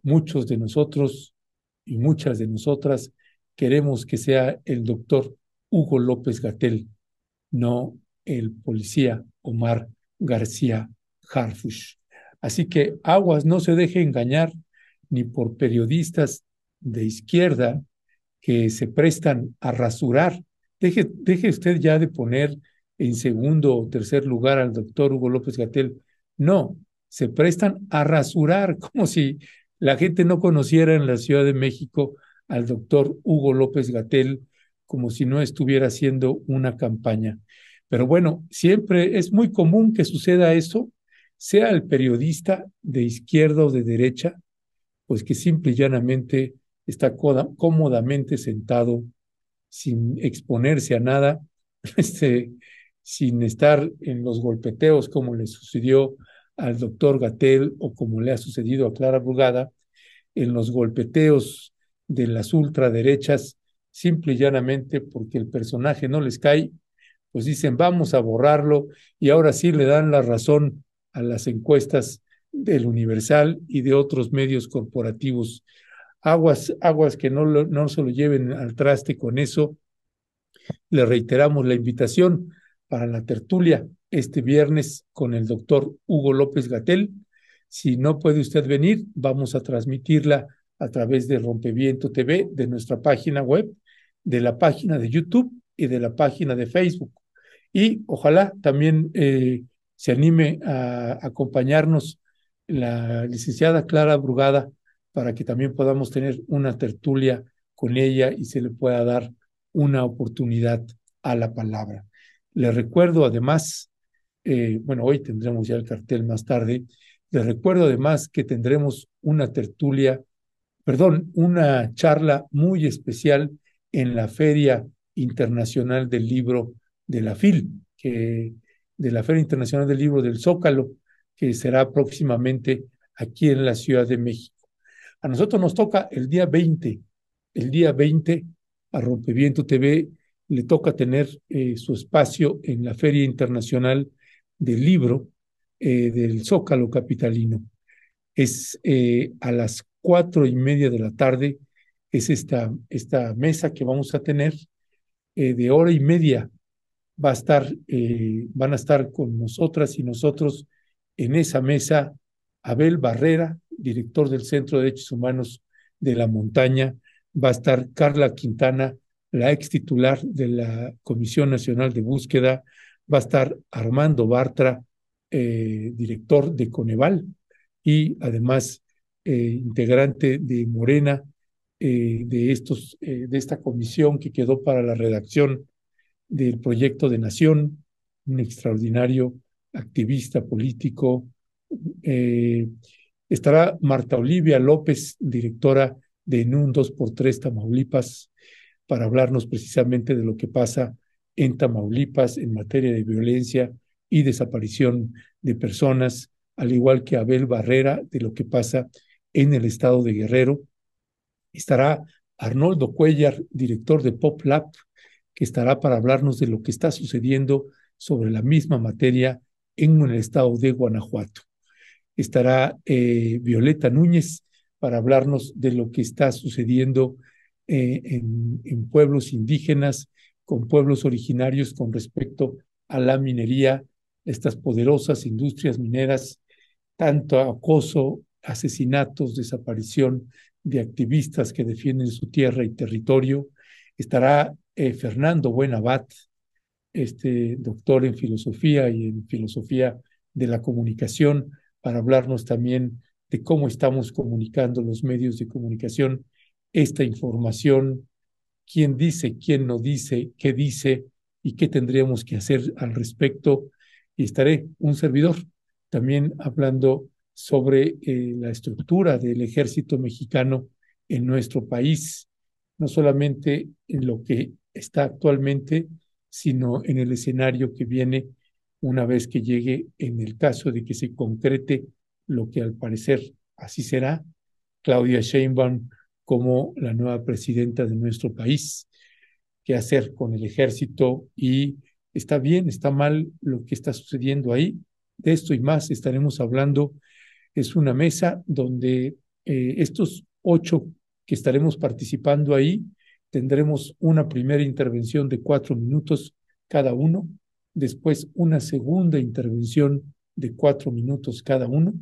muchos de nosotros y muchas de nosotras queremos que sea el doctor Hugo López Gatel, no el policía Omar García Harfush. Así que aguas no se deje engañar ni por periodistas de izquierda que se prestan a rasurar. Deje, deje usted ya de poner en segundo o tercer lugar al doctor Hugo López Gatel. No, se prestan a rasurar como si la gente no conociera en la Ciudad de México al doctor Hugo López Gatel como si no estuviera haciendo una campaña. Pero bueno, siempre es muy común que suceda eso, sea el periodista de izquierda o de derecha, pues que simple y llanamente está cómodamente sentado sin exponerse a nada, este, sin estar en los golpeteos como le sucedió al doctor Gatel o como le ha sucedido a Clara Brugada, en los golpeteos de las ultraderechas, simple y llanamente porque el personaje no les cae, pues dicen vamos a borrarlo y ahora sí le dan la razón a las encuestas del Universal y de otros medios corporativos. Aguas, aguas que no, no se lo lleven al traste con eso. Le reiteramos la invitación para la tertulia este viernes con el doctor Hugo López Gatel. Si no puede usted venir, vamos a transmitirla a través de Rompeviento TV, de nuestra página web, de la página de YouTube y de la página de Facebook. Y ojalá también eh, se anime a acompañarnos la licenciada Clara Brugada para que también podamos tener una tertulia con ella y se le pueda dar una oportunidad a la palabra. Le recuerdo además eh, bueno, hoy tendremos ya el cartel más tarde. Les recuerdo además que tendremos una tertulia, perdón, una charla muy especial en la Feria Internacional del Libro de la FIL, que, de la Feria Internacional del Libro del Zócalo, que será próximamente aquí en la Ciudad de México. A nosotros nos toca el día 20, el día 20 a Rompeviento TV le toca tener eh, su espacio en la Feria Internacional del libro eh, del Zócalo Capitalino. Es eh, a las cuatro y media de la tarde, es esta, esta mesa que vamos a tener eh, de hora y media. Va a estar, van a estar con nosotras y nosotros en esa mesa Abel Barrera, director del Centro de Derechos Humanos de la montaña. Va a estar Carla Quintana, la ex titular de la Comisión Nacional de Búsqueda. Va a estar Armando Bartra, eh, director de Coneval y además eh, integrante de Morena, eh, de, estos, de esta comisión que quedó para la redacción del proyecto de Nación, un extraordinario activista político. estará Marta Olivia López, directora de NUN 2x3 Tamaulipas, para hablarnos precisamente de lo que pasa en Tamaulipas en materia de violencia y desaparición de personas, al igual que Abel Barrera, de lo que pasa en el estado de Guerrero. Estará Arnoldo Cuellar, director de Pop Lab, que estará para hablarnos de lo que está sucediendo sobre la misma materia en el estado de Guanajuato. Estará eh, Violeta Núñez para hablarnos de lo que está sucediendo eh, en pueblos indígenas, con pueblos originarios con respecto a la minería estas poderosas industrias mineras, tanto acoso, asesinatos, desaparición de activistas que defienden su tierra y territorio. Estará eh, Fernando Buenabat, este doctor en filosofía y en filosofía de la comunicación, para hablarnos también de cómo estamos comunicando los medios de comunicación esta información, quién dice, quién no dice, qué dice y qué tendríamos que hacer al respecto. Y estaré un servidor también hablando sobre eh, la estructura del ejército mexicano en nuestro país, no solamente en lo que está actualmente, sino en el escenario que viene una vez que llegue en el caso de que se concrete lo que al parecer así será, Claudia Sheinbaum como la nueva presidenta de nuestro país, qué hacer con el ejército y está bien, está mal lo que está sucediendo ahí. De esto y más estaremos hablando. Es una mesa donde eh, estos ocho que estaremos participando ahí, tendremos una primera intervención de cuatro minutos cada uno, después una segunda intervención de cuatro minutos cada uno,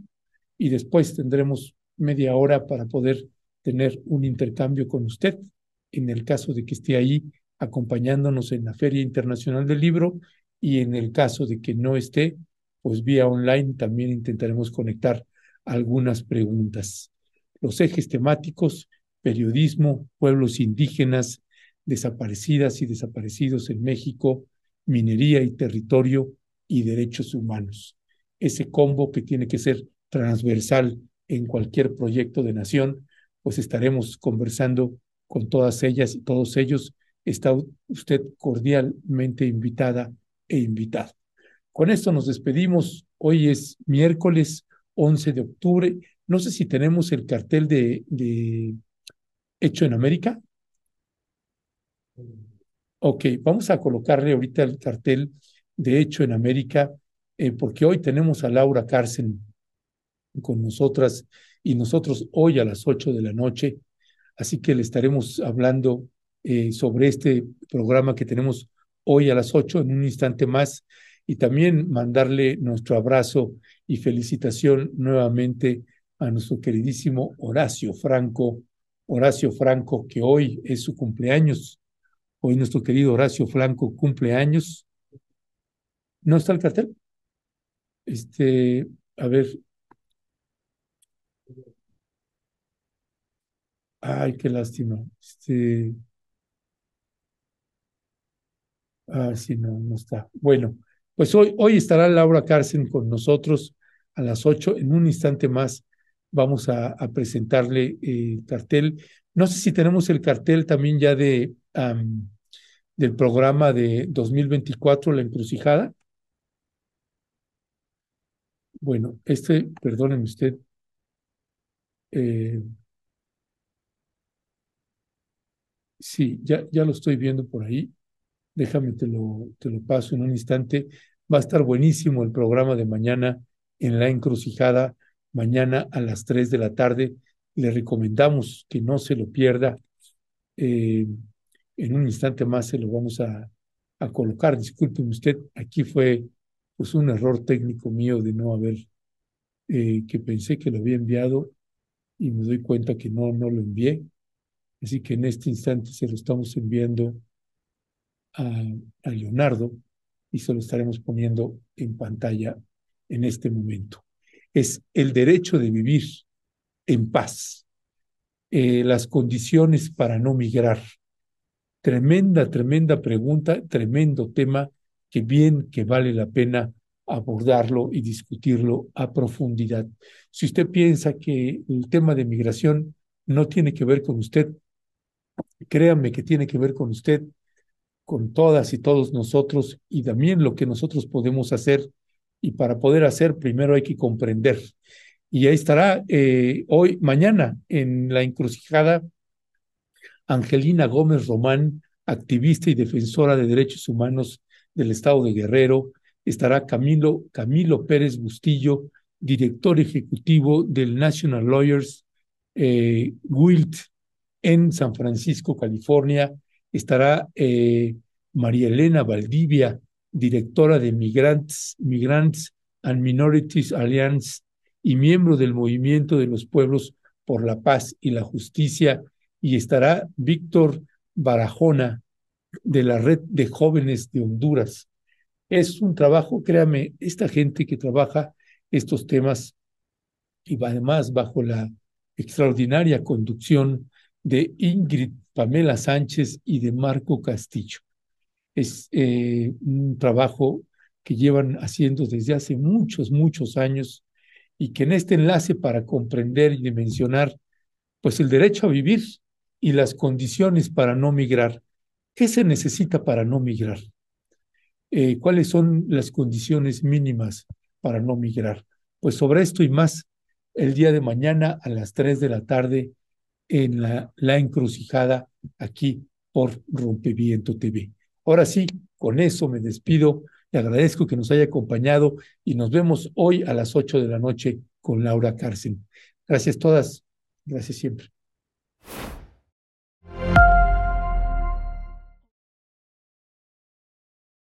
y después tendremos media hora para poder tener un intercambio con usted, en el caso de que esté ahí acompañándonos en la Feria Internacional del Libro y en el caso de que no esté, pues vía online también intentaremos conectar algunas preguntas. Los ejes temáticos, periodismo, pueblos indígenas, desaparecidas y desaparecidos en México, minería y territorio y derechos humanos. Ese combo que tiene que ser transversal en cualquier proyecto de nación, pues estaremos conversando con todas ellas y todos ellos está usted cordialmente invitada e invitado. Con esto nos despedimos. Hoy es miércoles 11 de octubre. No sé si tenemos el cartel de, de Hecho en América. Ok, vamos a colocarle ahorita el cartel de Hecho en América, eh, porque hoy tenemos a Laura Carsen con nosotras y nosotros hoy a las 8 de la noche. Así que le estaremos hablando eh, sobre este programa que tenemos hoy a las 8 en un instante más y también mandarle nuestro abrazo y felicitación nuevamente a nuestro queridísimo Horacio Franco, Horacio Franco, que hoy es su cumpleaños. Hoy nuestro querido Horacio Franco cumpleaños. ¿No está el cartel? Este, a ver. Ay, qué lástima. Este, Ah, sí, no, no está. Bueno, pues hoy, hoy estará Laura Carcen con nosotros a las ocho. En un instante más vamos a, presentarle el cartel. No sé si tenemos el cartel también ya de del programa de 2024, La Encrucijada. Bueno, este, perdónenme usted. Eh, sí, ya, ya lo estoy viendo por ahí déjame te lo, te lo paso en un instante. Va a estar buenísimo el programa de mañana en la encrucijada, mañana a las 3 de la tarde. Le recomendamos que no se lo pierda. Eh, en un instante más se lo vamos a, a colocar. Disculpen usted, aquí fue pues un error técnico mío de no haber, eh, que pensé que lo había enviado y me doy cuenta que no, no lo envié. Así que en este instante se lo estamos enviando a, Leonardo y se lo estaremos poniendo en pantalla en este momento. Es el derecho de vivir en paz, eh, las condiciones para no migrar. Tremenda, tremenda pregunta, tremendo tema que bien que vale la pena abordarlo y discutirlo a profundidad. Si usted piensa que el tema de migración no tiene que ver con usted, créanme que tiene que ver con usted, con todas y todos nosotros y también lo que nosotros podemos hacer. Y para poder hacer, primero hay que comprender. Y ahí estará eh, hoy, mañana, en la encrucijada, Angelina Gómez Román, activista y defensora de derechos humanos del Estado de Guerrero, estará Camilo, Camilo Pérez Bustillo, director ejecutivo del National Lawyers eh, Guild en San Francisco, California. Estará eh, María Elena Valdivia, directora de Migrants, Migrants and Minorities Alliance y miembro del Movimiento de los Pueblos por la Paz y la Justicia. Y estará Víctor Barajona, de la Red de Jóvenes de Honduras. Es un trabajo, créame, esta gente que trabaja estos temas y además bajo la extraordinaria conducción de Ingrid Pamela Sánchez y de Marco Castillo. Es eh, un trabajo que llevan haciendo desde hace muchos, muchos años y que en este enlace para comprender y dimensionar pues el derecho a vivir y las condiciones para no migrar. ¿Qué se necesita para no migrar? Eh, cuáles son las condiciones mínimas para no migrar. Pues sobre esto y más, el día de mañana a las 3 de la tarde en la, encrucijada aquí por Rompeviento TV. Ahora sí, con eso me despido. Le agradezco que nos haya acompañado y nos vemos hoy a las 8 de la noche con Laura Cárcel. Gracias todas. Gracias siempre.